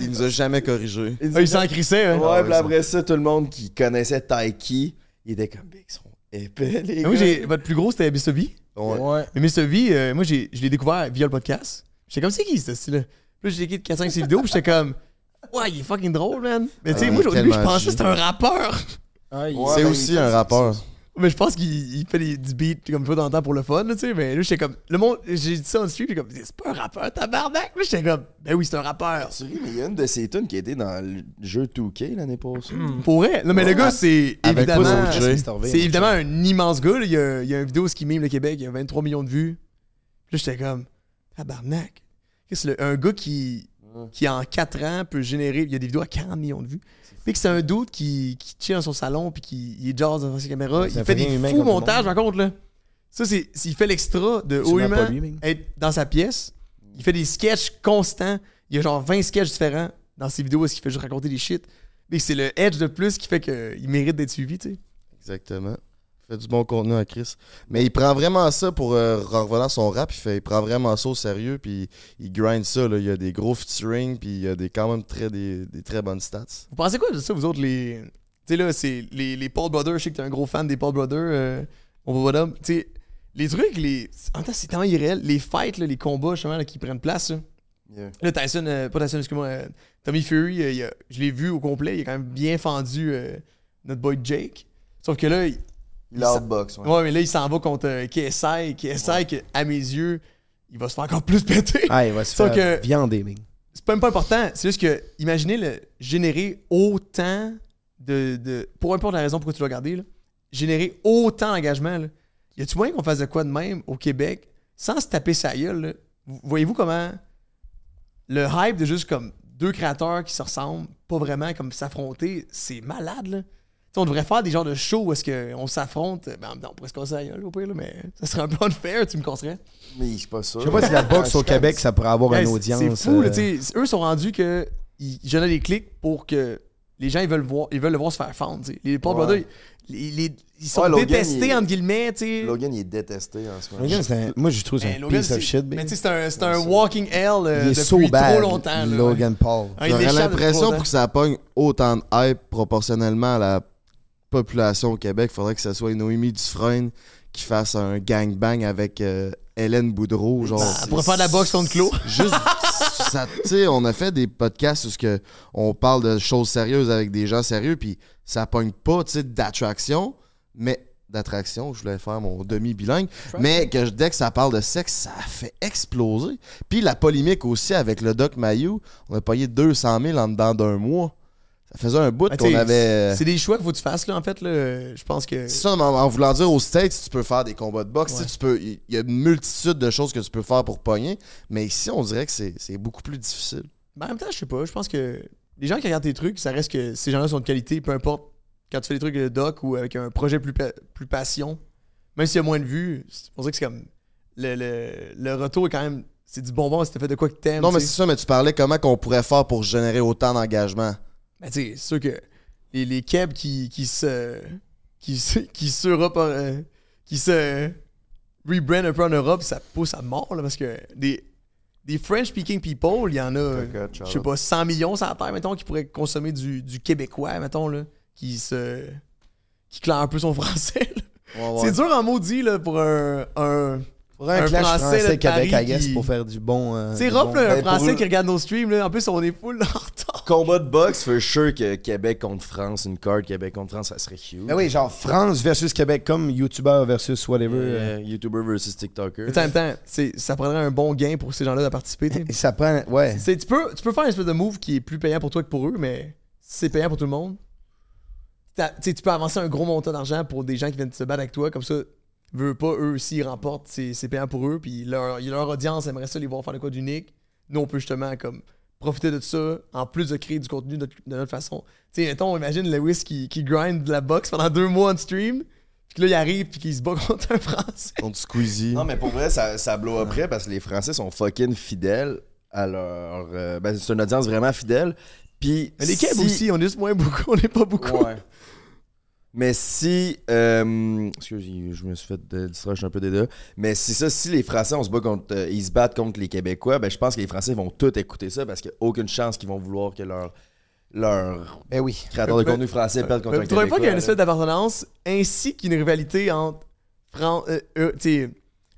[SPEAKER 4] Il nous a jamais corrigé.
[SPEAKER 7] Ah, il s'en crissait, hein.
[SPEAKER 3] Ouais, puis après ça, tout le monde qui connaissait Taiki, il était comme, Big, ils sont épais, les gars.
[SPEAKER 7] Moi, j'ai, votre plus gros, c'était Mr. V.
[SPEAKER 4] Ouais.
[SPEAKER 5] Ouais.
[SPEAKER 7] Mais Mr. V, euh, moi, j'ai, je l'ai découvert via le podcast. J'étais comme, c'est qui, ce style-là? Puis j'ai écouté 4-5 ses vidéos, puis j'étais comme, ouais, il est fucking drôle, man. Mais tu sais,
[SPEAKER 4] Ouais,
[SPEAKER 7] moi, au début, je pensais que c'était un rappeur.
[SPEAKER 5] Ah, il-
[SPEAKER 3] Ouais,
[SPEAKER 4] c'est aussi
[SPEAKER 3] il
[SPEAKER 4] un
[SPEAKER 3] ça,
[SPEAKER 4] rappeur.
[SPEAKER 7] Mais je pense qu'il il fait des, du beat comme fois dans le temps pour le fun, tu sais. Mais là, j'étais comme, le monde, j'ai dit ça en stream, j'étais comme, c'est pas un rappeur, tabarnak. Là, j'étais comme, ben oui, c'est un rappeur.
[SPEAKER 3] Tu ris, mais il y a une de ces tunes qui était dans le jeu 2K l'année passée.
[SPEAKER 7] Pour vrai. Non, mais le gars, c'est évidemment. C'est évidemment un immense gars. là. Il, y a, il y a une vidéo ce qui mime le Québec, il y a 23 millions de vues. Puis là, j'étais comme, tabarnak. Qu'est-ce que c'est le- un gars qui, qui, en 4 ans, peut générer. Il y a des vidéos à 40 millions de vues. Puis que c'est un doute qui, qui chill dans son salon, puis qui il est jazz devant ses caméras. Il
[SPEAKER 5] fait
[SPEAKER 7] des fous montages, par contre, là. Ça, c'est. S'il fait l'extra de haut humain, être dans sa pièce, il fait des sketchs constants. Il y a genre 20 sketchs différents dans ses vidéos, où qu'il fait juste raconter des shit. Mais c'est le edge de plus qui fait qu'il mérite d'être suivi, tu sais.
[SPEAKER 4] Exactement. Il fait du bon contenu à Chris. Mais il prend vraiment ça pour euh, en revenant à son rap. Il, fait, il prend vraiment ça au sérieux. Puis il grind ça. Là. Il y a des gros featuring. Puis il y a des, quand même très, des, des très bonnes stats.
[SPEAKER 7] Vous pensez quoi de ça, vous autres, les. Tu sais, là, c'est les, les Paul Brothers. Je sais que t'es un gros fan des Paul Brothers. Euh, on va voir Tu sais, les trucs, les. En temps, c'est tellement irréel. Les fights, là, les combats, justement, là, qui prennent place. Là,
[SPEAKER 3] Yeah.
[SPEAKER 7] Là, Tyson, euh, pas Tyson, excuse-moi. euh, Tommy Fury, euh, il a- je l'ai vu au complet. Il a quand même bien fendu euh, notre boy Jake. Sauf que là, il.
[SPEAKER 3] Il
[SPEAKER 7] s'en-
[SPEAKER 3] outbox, ouais.
[SPEAKER 7] Ouais, mais là, il s'en va contre euh, KSI. KSI, que, à mes yeux, il va se faire encore plus péter.
[SPEAKER 5] Ah, il va se faire
[SPEAKER 7] que-
[SPEAKER 5] viander,
[SPEAKER 7] c'est même pas important. C'est juste que, imaginez le, générer autant de, de. Pour importe la raison pourquoi tu l'as regardé, là, générer autant d'engagement. Y a-tu moyen qu'on fasse de quoi de même au Québec sans se taper sa gueule? Voyez-vous comment le hype de juste comme deux créateurs qui se ressemblent, pas vraiment comme s'affronter, c'est malade là? On devrait faire des genres de shows où est-ce qu'on s'affronte. Ben, temps, on pourrait se casser la gueule au pire, là, mais ça serait un peu unfair, tu me conseillerais.
[SPEAKER 3] Mais je suis pas sûr.
[SPEAKER 5] Je sais pas si la boxe au Québec, ça pourrait avoir
[SPEAKER 7] Hey,
[SPEAKER 5] une audience.
[SPEAKER 7] C'est fou, là,
[SPEAKER 5] euh,
[SPEAKER 7] tu sais. Eux sont rendus que ils génèrent des clics pour que les gens ils veulent voir, ils veulent le voir se faire fendre. Les Paul
[SPEAKER 3] Ouais.
[SPEAKER 7] Brothers, ils, les- ils sont
[SPEAKER 3] Ouais,
[SPEAKER 7] détestés
[SPEAKER 3] est-
[SPEAKER 7] entre guillemets, tu sais.
[SPEAKER 3] Logan, il est détesté en ce moment.
[SPEAKER 5] Logan, un- moi, je trouve que c'est un
[SPEAKER 7] Logan,
[SPEAKER 5] piece of shit,
[SPEAKER 7] Mais sais, c'est un, c'est un walking hell euh, depuis
[SPEAKER 5] so
[SPEAKER 7] trop longtemps. là, ouais.
[SPEAKER 5] Logan Paul.
[SPEAKER 7] Ah, il
[SPEAKER 4] J'aurais l'impression pour que ça pogne autant de hype proportionnellement à la population au Québec, faudrait que ce soit Noémie Dufresne qui fasse un gangbang avec euh, Hélène Boudreau. Genre,
[SPEAKER 7] Bah, pourrait faire de la boxe contre Claude.
[SPEAKER 4] Juste, ça, on a fait des podcasts où que on parle de choses sérieuses avec des gens sérieux, puis ça pogne pas, d'attraction, mais d'attraction, je voulais faire mon demi-bilingue, mais que dès que ça parle de sexe, ça fait exploser. Puis la polémique aussi avec le Doc Mayou, on a payé 200 000 en dedans d'un mois. Ça faisait un bout
[SPEAKER 7] Ben,
[SPEAKER 4] qu'on avait...
[SPEAKER 7] C'est des choix qu'il faut que tu fasses, là, en fait. Là. Je pense que.
[SPEAKER 4] C'est ça, en, en voulant dire aux States, tu peux faire des combats de boxe, tu sais,
[SPEAKER 7] Ouais.
[SPEAKER 4] tu peux, il y a une multitude de choses que tu peux faire pour pogner, mais ici, on dirait que c'est beaucoup plus difficile.
[SPEAKER 7] Ben, en même temps, je sais pas. Je pense que les gens qui regardent tes trucs, ça reste que ces gens-là sont de qualité, peu importe quand tu fais des trucs de doc ou avec un projet plus, pa- plus passion. Même s'il y a moins de vues, c'est pour ça que c'est comme. Le, le, le retour est quand même. C'est du bonbon t'as fait de quoi que t'aimes.
[SPEAKER 4] Non, mais c'est ça, mais tu parlais comment qu'on pourrait faire pour générer autant d'engagement.
[SPEAKER 7] Ben, tu sais, c'est sûr que les, les qui, qui se. qui se. qui se Europe, euh, qui se rebrand un peu en Europe, ça pousse à mort, là, parce que des. Des French-speaking people, il y en a, je sais pas, 100 millions sur la terre, mettons, qui pourraient consommer du, du québécois, mettons, là, qui se. qui claire un peu son français. C'est dur en maudit, là, pour un. un
[SPEAKER 5] Pour un, clash français,
[SPEAKER 7] de
[SPEAKER 5] Québec, guess,
[SPEAKER 7] qui-
[SPEAKER 5] pour faire du bon. euh,
[SPEAKER 7] C'est rough,
[SPEAKER 5] bon-
[SPEAKER 7] un
[SPEAKER 3] Ben, pour
[SPEAKER 7] français qui regarde nos streams, là. En plus, on est full en retard.
[SPEAKER 3] Combat de boxe, for sure que Québec contre France, une carte Québec contre France, ça serait huge.
[SPEAKER 5] Ben oui, genre France versus Québec, comme YouTuber versus whatever. euh,
[SPEAKER 3] Euh, YouTuber versus TikToker.
[SPEAKER 7] Mais en même temps, ça prendrait un bon gain pour ces gens-là de participer, tu sais.
[SPEAKER 5] Et ça prend. Ouais.
[SPEAKER 7] Tu peux, tu peux faire une espèce de move qui est plus payant pour toi que pour eux, mais c'est payant pour tout le monde. t'as- tu sais, tu peux avancer un gros montant d'argent pour des gens qui viennent se battre avec toi, comme ça, veut pas, eux aussi, ils remportent, c'est c'est payant pour eux, puis leur, leur audience aimerait ça les voir faire de quoi d'unique. Nous, on peut justement comme profiter de ça, en plus de créer du contenu de, de notre façon. Tu sais, mettons, on imagine Lewis qui, qui grind de la boxe pendant deux mois en stream, puis là, il arrive, puis qu'il se bat contre un Français.
[SPEAKER 4] Contre Squeezie.
[SPEAKER 3] Non, mais pour vrai, ça, ça blow après parce que les Français sont fucking fidèles à leur. euh, ben, c'est une audience vraiment fidèle. Puis.
[SPEAKER 7] Mais les
[SPEAKER 3] si-
[SPEAKER 7] aussi, on est juste moins beaucoup, on n'est pas beaucoup.
[SPEAKER 3] Ouais. Mais si. Euh, parce que j'ai- je me suis fait euh, distraire, je suis un peu dédé. Mais si ça, si les Français, on se bat contre. euh, ils se battent contre les Québécois, ben je pense que les Français vont tout écouter ça parce qu'il n'y a aucune chance qu'ils vont vouloir que leur. Leur
[SPEAKER 2] Ben oui.
[SPEAKER 3] créateur de contenu français perde contre
[SPEAKER 7] Mais
[SPEAKER 3] un
[SPEAKER 7] Vous trouvez pas qu'il y a une espèce d'appartenance ainsi qu'une rivalité entre Fran euh, euh, tu sais,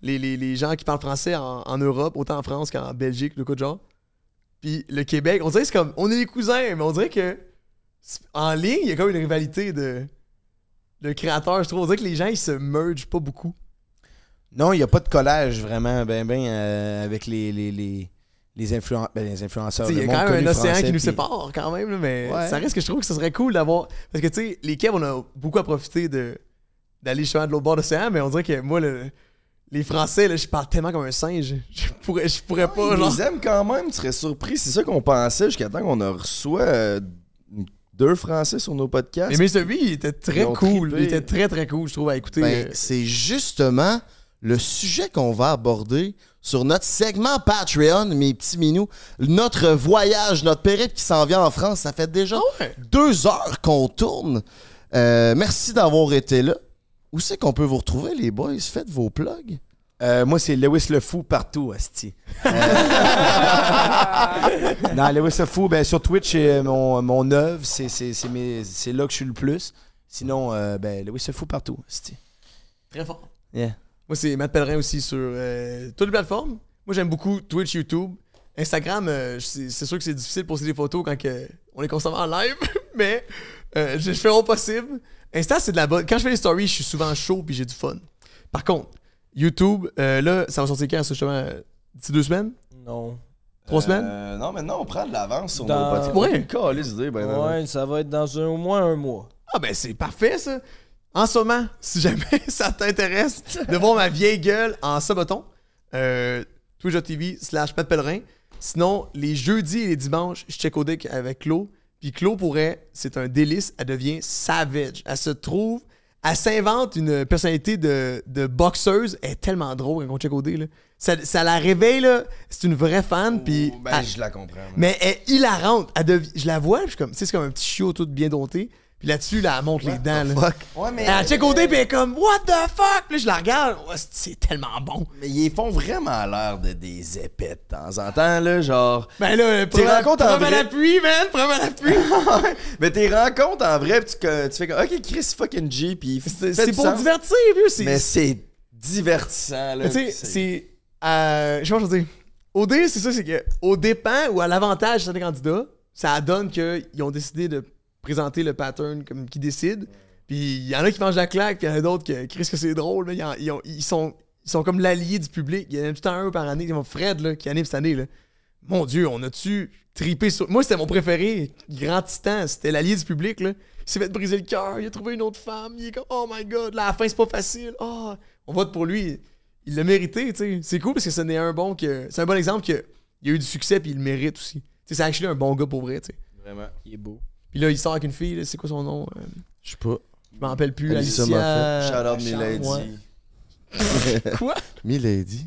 [SPEAKER 7] les, les, les gens qui parlent français en, en Europe, autant en France qu'en Belgique, le coup de genre. Puis le Québec, on dirait que c'est comme. On est les cousins, mais on dirait que. En ligne, il y a comme une rivalité de. De créateurs, je trouve. On dirait que les gens, ils se mergent pas beaucoup.
[SPEAKER 2] Non, il n'y a pas de collage vraiment, ben, ben, euh, avec les, les, les, les, influen- ben, les influenceurs.
[SPEAKER 7] Il y
[SPEAKER 2] le
[SPEAKER 7] a quand même un océan
[SPEAKER 2] français,
[SPEAKER 7] qui nous sépare quand même, là, mais
[SPEAKER 2] Ouais.
[SPEAKER 7] ça reste que je trouve que ce serait cool d'avoir. Parce que tu sais, les Kev, on a beaucoup à profiter de d'aller justement de l'autre bord de l'océan, mais on dirait que moi, le- les Français, là, je parle tellement comme un singe. Je pourrais, je pourrais pas,
[SPEAKER 3] Ils
[SPEAKER 7] genre.
[SPEAKER 3] les aiment quand même, tu serais surpris. C'est ça qu'on pensait jusqu'à temps qu'on reçoit euh, deux Français sur nos podcasts.
[SPEAKER 7] Mais Mr. V, il était très cool.
[SPEAKER 3] trippé.
[SPEAKER 7] Il était très très cool, je trouve, à écouter.
[SPEAKER 4] Ben,
[SPEAKER 7] euh,
[SPEAKER 4] c'est justement le sujet qu'on va aborder sur notre segment Patreon, mes petits minous. Notre voyage, notre périple qui s'en vient en France, ça fait déjà
[SPEAKER 7] Ah ouais.
[SPEAKER 4] deux heures qu'on tourne. Euh, merci d'avoir été là. Où c'est qu'on peut vous retrouver, les boys? Faites vos plugs.
[SPEAKER 2] Euh, moi, c'est Lewis le Fou partout, Asti. Euh, non, Lewis le Fou, ben, sur Twitch, c'est mon, mon œuvre. C'est, c'est, c'est, mes- c'est là que je suis le plus. Sinon, euh, ben, Lewis le Fou partout, Asti.
[SPEAKER 7] Très fort.
[SPEAKER 2] Yeah.
[SPEAKER 7] Moi, c'est Matt Pellerin aussi sur euh, toutes les plateformes. Moi, j'aime beaucoup Twitch, YouTube. Instagram, euh, c'est c'est sûr que c'est difficile de poster des photos quand que on est constamment en live, mais euh, je fais mon possible. Insta, c'est de la bonne. Quand je fais les stories, je suis souvent chaud puis j'ai du fun. Par contre, YouTube, euh, là, ça va sortir quand, ça, justement, d'ici deux semaines?
[SPEAKER 5] Non.
[SPEAKER 7] Trois semaines?
[SPEAKER 3] Euh, non, maintenant, on prend de l'avance sur
[SPEAKER 5] Dans-
[SPEAKER 3] nos podcasts.
[SPEAKER 7] Ouais.
[SPEAKER 3] Ben, ben,
[SPEAKER 5] Ouais, ça va être dans un, au moins un mois.
[SPEAKER 7] Ah ben c'est parfait ça. En ce moment, si jamais ça t'intéresse de voir ma vieille gueule en saboton, euh, twitch.tv slash Pat Pellerin. Sinon, les jeudis et les dimanches, je check au deck avec Chlo. Puis Chlo pourrait, c'est un délice, elle devient savage. Elle se trouve, elle s'invente une personnalité de, de boxeuse. Elle est tellement drôle quand on check au dé, là. Ça, ça la réveille, là. C'est une vraie fan. Puis
[SPEAKER 3] Ben, je la comprends.
[SPEAKER 7] mais elle est hilarante. Elle Je la vois, je suis comme, c'est comme un petit chiot tout bien dompté. Puis là-dessus, là, elle monte les dents. Là.
[SPEAKER 3] Ouais, mais.
[SPEAKER 7] Elle check au dé, puis elle est comme, what the fuck? Puis là, je la regarde. Ouais, c'est- tellement bon.
[SPEAKER 3] Mais ils font vraiment l'air de des épais de temps en temps, là, genre.
[SPEAKER 7] Ben là,
[SPEAKER 3] T'es
[SPEAKER 7] preuve
[SPEAKER 3] rencontres en vrai.
[SPEAKER 7] l'appui, man. Preuve à l'appui.
[SPEAKER 3] Mais t'es rencontres en vrai, pis tu, tu fais comme, ok, Chris fucking G, pis
[SPEAKER 7] C'est pour
[SPEAKER 3] sens.
[SPEAKER 7] divertir, vieux. c'est-
[SPEAKER 3] Mais c'est divertissant, là.
[SPEAKER 7] Tu sais, c'est. euh, je sais pas, je veux dire. Au dé, c'est ça, c'est que au dépend ou à l'avantage de certains candidats, ça donne qu'ils ont décidé de présenter le pattern comme qu'ils décident. Puis il y en a qui mangent la claque, puis il y en a d'autres qui crient que c'est drôle. là. Ils, en- ils ont- ils sont, ils sont comme l'allié du public. Il y en a tout le temps un par année. Ils ont Fred là, qui anime cette année. Là. Mon Dieu, on a-tu tripé sur. Moi, c'était mon préféré, Grand Titan. C'était l'allié du public. Là. Il s'est fait briser le cœur. Il a trouvé une autre femme. Il est comme, oh my god, là, à la fin, c'est pas facile. Oh, on vote pour lui. Il l'a mérité, tu sais. C'est cool parce que ce n'est un bon que. C'est un bon exemple que il a eu du succès puis il le mérite aussi. Tu sais, c'est actually un bon gars pour vrai, tu sais.
[SPEAKER 3] Vraiment.
[SPEAKER 5] Il est beau.
[SPEAKER 7] Puis là, il sort avec une fille, là, c'est quoi son nom euh,
[SPEAKER 4] Je sais pas.
[SPEAKER 7] Je m'en rappelle plus.
[SPEAKER 4] Alyssa
[SPEAKER 7] Alicia.
[SPEAKER 3] Shout out Milady.
[SPEAKER 7] ouais. Quoi?
[SPEAKER 4] Milady.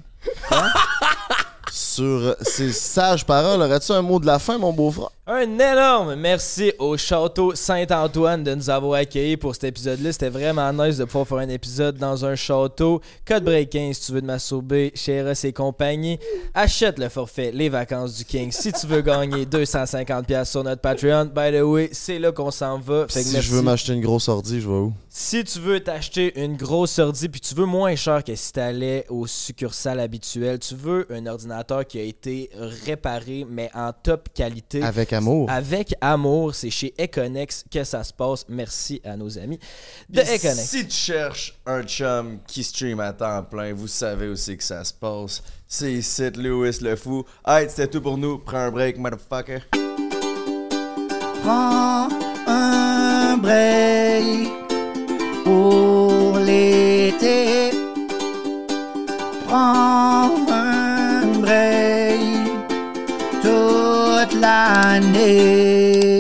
[SPEAKER 4] Sur ces sages paroles, aurais-tu un mot de la fin, mon beau-frère?
[SPEAKER 5] Un énorme merci au Château Saint-Antoine de nous avoir accueillis pour cet épisode-là. C'était vraiment nice de pouvoir faire un épisode dans un château. Code breaking si tu veux te masturber chez et compagnie. Achète le forfait Les Vacances du King si tu veux gagner 250$ sur notre Patreon. By the way, c'est là qu'on s'en va. Fait que
[SPEAKER 4] Si
[SPEAKER 5] merci.
[SPEAKER 4] je veux m'acheter une grosse ordi, je vais où?
[SPEAKER 5] Si tu veux t'acheter une grosse ordi puis tu veux moins cher que si t'allais au succursale habituel, tu veux un ordinateur qui a été réparé mais en top qualité.
[SPEAKER 4] Avec amour.
[SPEAKER 5] Avec amour, c'est chez Econex que ça se passe. Merci à nos amis de Econex.
[SPEAKER 3] Si tu cherches un chum qui stream à temps plein, vous savez aussi que ça se passe. C'est ici, Lewis le fou. Hey, c'était tout pour nous. Prends un break, motherfucker.
[SPEAKER 18] Prends un break pour l'été. Prends my name.